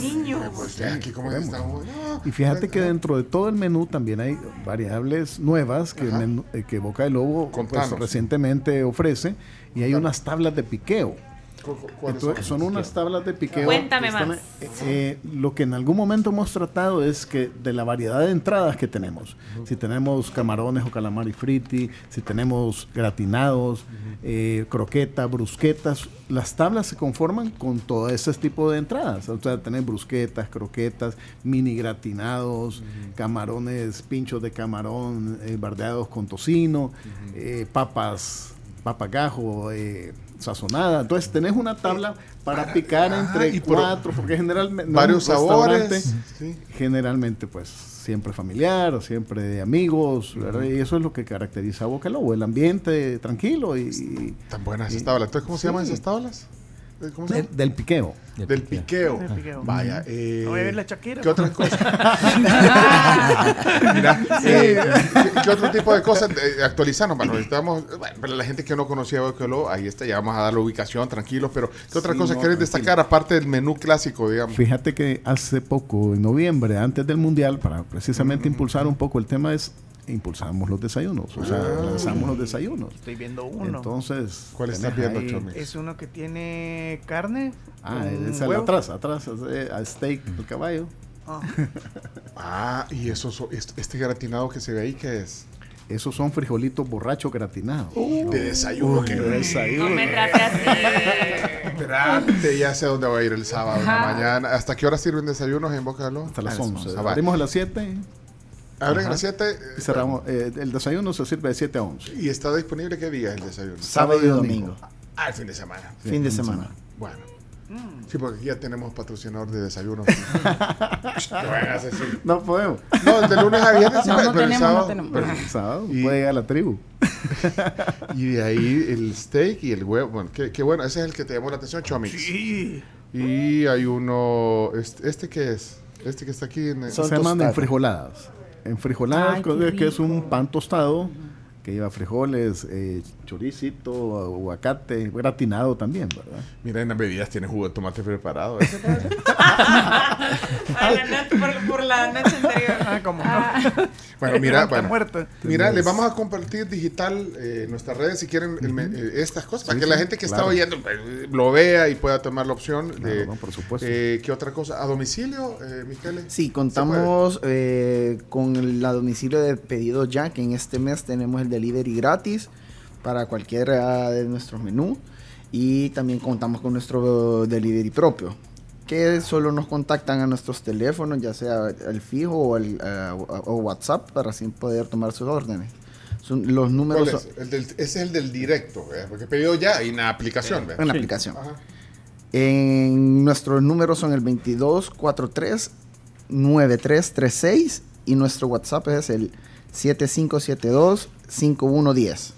Niño. Pues ya aquí como. No, Y fíjate que dentro de todo el menú también hay variables nuevas que, menú- eh, que Boca de Lobo pues, recientemente ofrece y hay unas tablas de piqueo. ¿cu- cu- ¿Cuáles Entonces, son? son unas tablas de piqueo. Cuéntame están- más. eh, lo que en algún momento hemos tratado es que de la variedad de entradas que tenemos, si tenemos camarones o calamari fritti, si tenemos gratinados, eh, croquetas, brusquetas, las tablas se conforman con todo ese tipo de entradas. O sea, tenés brusquetas, croquetas, mini gratinados, camarones, pinchos de camarón eh, bardeados con tocino, eh, papas, papagajo, eh, sazonada. Entonces tenés una tabla para picar ah, entre por- cuatro, porque generalmente Varios no, sabores. Sí. Generalmente, pues siempre familiar siempre de amigos, ¿verdad? Y eso es lo que caracteriza a Boca Lobo, el ambiente tranquilo y. Tan buenas esas tablas. Entonces, ¿cómo se llaman esas tablas? ¿Cómo se llama? Del, del piqueo. Del piqueo. Del piqueo. Vaya. Eh, No voy a ver la Shakira. ¿Qué otras cosas? Mira, eh, ¿qué, qué otro tipo de cosas? Eh, actualizarnos, bueno, para la gente que no conocía Lobo, ahí está, ya vamos a dar la ubicación, tranquilos, pero ¿qué otras Sí, cosas no, quieres tranquilo. destacar aparte del menú clásico, digamos? Fíjate que hace poco, en noviembre, antes del Mundial, para precisamente impulsar un poco el tema, es impulsamos los desayunos. O sea, Ah. lanzamos los desayunos. Estoy viendo uno. Entonces, ¿Cuál estás viendo, ahí- Chomi? Es uno que tiene carne. Ah, es el atrás, atrás, eh, al steak del caballo. Ah. Ah, y eso, so- este, gratinado que se ve ahí, ¿qué es? Esos son frijolitos borrachos gratinados. de desayuno, de desayuno. Comen rápido así. Espérate, ya sé dónde voy a ir el sábado en la mañana. ¿Hasta qué hora sirven desayunos en Boca? Hasta las Ah, 11. ah. Abrimos a las 7. Abren a las 7 Y cerramos. eh, el desayuno se sirve de 7 a 11. y está disponible qué día el desayuno? Sábado y domingo. Ah, el fin de semana. Fin de fin de semana. Bueno. Sí, porque aquí ya tenemos patrocinador de desayuno. No. No podemos. No, de lunes a viernes No, no pero el tenemos, no sábado. tenemos. pero- El sábado Y- puede llegar a la tribu. y de ahí el steak y el huevo. Bueno, qué, qué bueno. Ese es el que te llamó la atención, Chomix. Sí. Y hay uno. Este, ¿este qué es? Este que está aquí en. el- Son se llaman tostadas. Ay, co- qué que es un pan tostado que lleva frijoles, eh, choricito, aguacate, gratinado también, ¿verdad? Mira, en las bebidas tiene jugo de tomate preparado. ¿eh? La noche- por, por la noche anterior. Ah, como Bueno, mira, bueno, muerto. mira, les vamos a compartir digital eh, nuestras redes si quieren el eh, estas cosas, para Sí, que la gente que claro. está oyendo pues, lo vea y pueda tomar la opción de Claro, no, por supuesto. eh, ¿qué otra cosa? ¿A domicilio, eh, Michele? Sí, contamos eh, con el a domicilio de pedido ya, que en este mes tenemos el delivery gratis para cualquiera de nuestros menús. Y también contamos con nuestro delivery propio, que solo nos contactan a nuestros teléfonos, ya sea el fijo o, el, eh, o- WhatsApp, para así poder tomar sus órdenes. Son- los ¿Cuál números es? son- El del- ese es el del directo, ¿verdad? porque pedido ya y en la aplicación. ¿verdad? en la aplicación. Ajá. En nuestros números son el 2243 9336 y nuestro WhatsApp es el 7572 5110.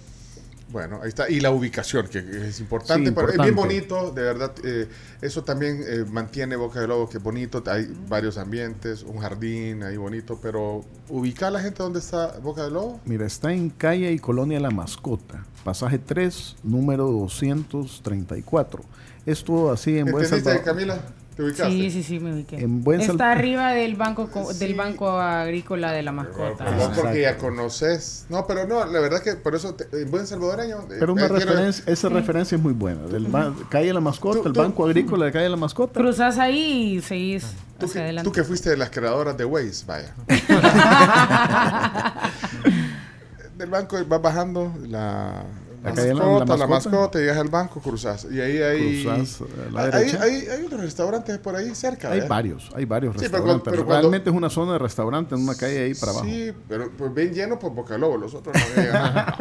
Bueno, ahí está. Y la ubicación, que es importante. Sí, pero es bien bonito, de verdad. eh, eso también eh, mantiene Boca de Lobo, que es bonito. Hay varios ambientes, un jardín ahí bonito. Pero ubicar a la gente donde está Boca de Lobo. Mira, está en calle y colonia La Mascota, pasaje 3, número 234. Esto así en Buen ¿Entendiste. Camila? ¿Te ubicaste? Sí, sí, sí, me ubiqué. En buen Está Sal- arriba del banco co- del banco agrícola de la mascota. Pero porque ya conoces. No, pero no, la verdad que por eso, te- en buen salvadoreño. eh, Pero una eh, quiero- referencia, esa referencia es muy buena. Del ba- calle La Mascota, Tú- el tú- Banco Agrícola de calle La Mascota. Cruzas ahí y seguís Tú hacia que, adelante. tú que fuiste de las creadoras de Waze, vaya. Del banco vas bajando la, La mascota, la Mascota. llegas al banco, cruzas. Y ahí hay. Cruzas a la hay, derecha. hay, hay unos restaurantes por ahí cerca. Hay ¿verdad? varios, hay varios Sí, pero restaurantes. pero cuando- Realmente es una zona de restaurante en una calle ahí para abajo. Sí, pero pues bien lleno por Boca Lobo, los otros no llegan.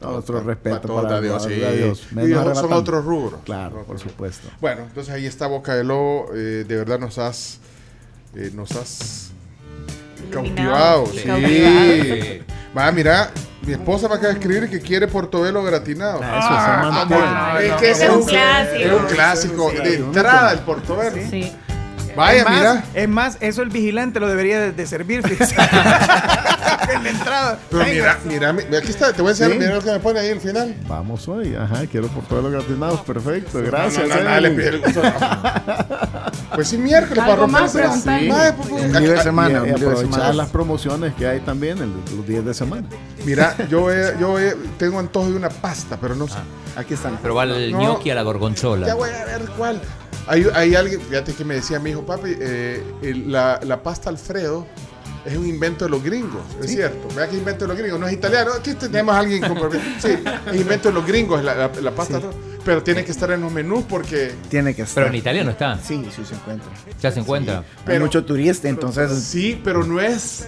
No, pues, está- respeto para Dios, para sí. Dios. Y Menos son otros rubros. Claro, por supuesto. Bueno, entonces ahí está Boca de Lobo. eh, de verdad nos has. eh, nos has. Iluminado. cautivado. Sí. Cautivado. Va, mira. Mi esposa me acaba de escribir que quiere portobelo gratinado. Ah, eso se mantiene. es no, que ese es es un clásico. Es un clásico. Sí, de sí. entrada el portobelo. Sí. Vaya, es más, mira. Es más, eso el vigilante lo debería de, de servir. fíjese. en la entrada. Pero mira, mira, mi- aquí está. Te voy a enseñar Sí. mira lo que me pone ahí al final. Vamos hoy, ajá, quiero por todos los gratinados, perfecto, gracias. No, no, no, le Evelyn. pide el gusto. Pues sí, miércoles para ¿Algo romper más esa- preguntar? Mae, pues, pues, Ombligo de acá- semana, Y- y ombligo de aprovechar las promociones que hay también en los días de semana. Mira, yo, he- yo he- tengo antojo de una pasta, pero no sé. Aquí están. Pero va el No. gnocchi a la gorgonzola. Ya voy a ver cuál. Hay, hay alguien, fíjate que me decía mi hijo, papi, eh, el- la, la pasta Alfredo es un invento de los gringos, es cierto. Vea que invento de los gringos, no es italiano. Aquí tenemos a alguien con Sí, es invento de los gringos la, la- la pasta, pero tiene que estar en los menús porque. Tiene que estar. Pero en italiano está. Sí, sí se encuentra. Ya se encuentra. Hay Pero- mucho turista, entonces Sí, pero no es.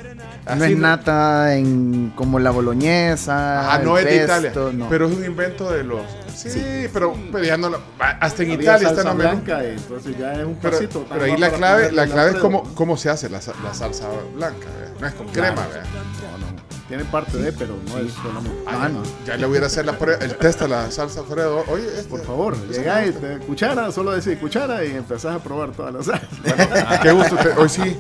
no es nata en como la boloñesa. Ah, no es de Italia. no. Pero es un invento de los. Sí, Sí. pero, pero ya no lo- Hasta en Italia está en blanca, y entonces ya es un Pero, pasito. pero ahí la clave, la clave es cómo, cómo se hace la, la salsa blanca, ¿verdad? no es con crema, ¿verdad? No, no. Tiene parte de, pero no es solamente. Ah, no. Ya le voy a ir a hacer la prueba- el test a la salsa Alfredo. Oye, este- Por favor, gusta. te- cuchara, solo decir cuchara y empezás a probar todas las salsas. Qué gusto. te- hoy sí,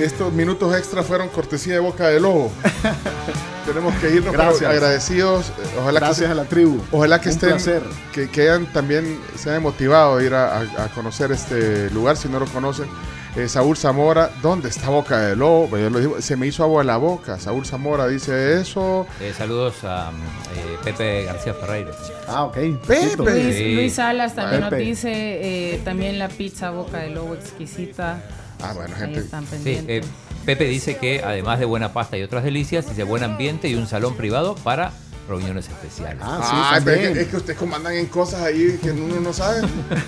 estos minutos extra fueron cortesía de Boca de Lobo. Tenemos que irnos pero Gracias. agradecidos. eh, Ojalá Gracias que se- a la tribu. Ojalá que Un estén, placer. que, que hayan también se hayan motivado a ir a, a- a conocer este lugar si no lo conocen. Eh, Saúl Zamora, ¿dónde está Boca de Lobo? Pues yo lo digo, se me hizo agua en la boca. Saúl Zamora dice eso. Eh, saludos a eh, Pepe García Ferreiro. Ah, ok. Pepe. Luis. Luis Salas también Pepe. nos dice eh, también la pizza boca de lobo exquisita. Ah, bueno, Ahí están Sí, pendientes. eh, Pepe dice que además de buena pasta y otras delicias, dice buen ambiente y un salón privado para reuniones especiales. Ah, pero es que, es que ustedes como andan en cosas ahí que uno no sabe.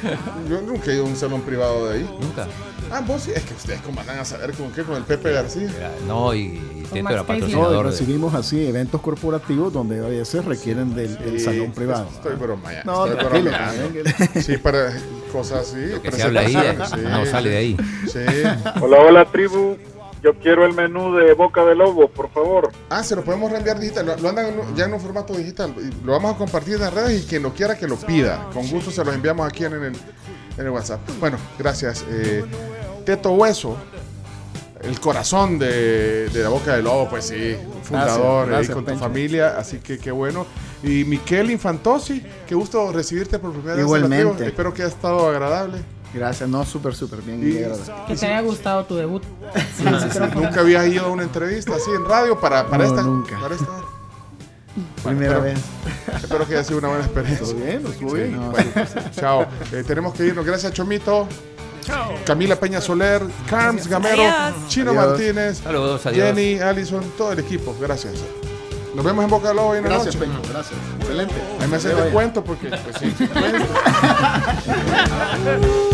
Yo nunca he ido a un salón privado de ahí. Nunca. Ah, vos sí, es que ustedes como andan a saber con qué, con el Pepe García. No, y, y Teto era No, patrocinador de... recibimos así eventos corporativos donde a veces requieren del, del Sí, salón privado. Estoy bromeando. No, estoy tranquilo, bromeando. tranquilo. Sí, para cosas así. que se habla ahí, presentaciones, eh, sí, no sale de ahí. Sí. Hola, hola tribu. Yo quiero el menú de Boca de Lobo, por favor. Ah, se lo podemos reenviar digital. Lo, lo andan ya en un formato digital. Lo vamos a compartir en las redes y quien lo quiera que lo pida. Con gusto se los enviamos aquí en el, en el WhatsApp. Bueno, gracias. Eh, Teto Hueso, el corazón de, de la boca del lobo, pues sí, fundador Gracias, ahí gracias, con tu familia, así que qué bueno. Y Miquel Infantosi, qué gusto recibirte por primera vez. Igualmente. Espero que haya estado agradable. Gracias, no, súper, súper bien. Y-. Que te haya gustado tu debut. Sí, sí, sí. Nunca habías ido a una entrevista así en radio para, para No, esta. nunca. Para esta. Primera espero- vez. Espero que haya sido una buena experiencia. Estuvo bien, estuvo Sí, bien. bueno, chao. Eh, tenemos que irnos. Gracias, Chomito. Camila Peña Soler, Carms Gamero, Adiós. Chino Adiós. Martínez, Saludos, adiós. Jenny, Allison, todo el equipo. Gracias. Nos vemos en Boca del Lobo hoy en la Gracias, noche. Gracias. Excelente. Ahí me vaya. descuento porque, pues sí,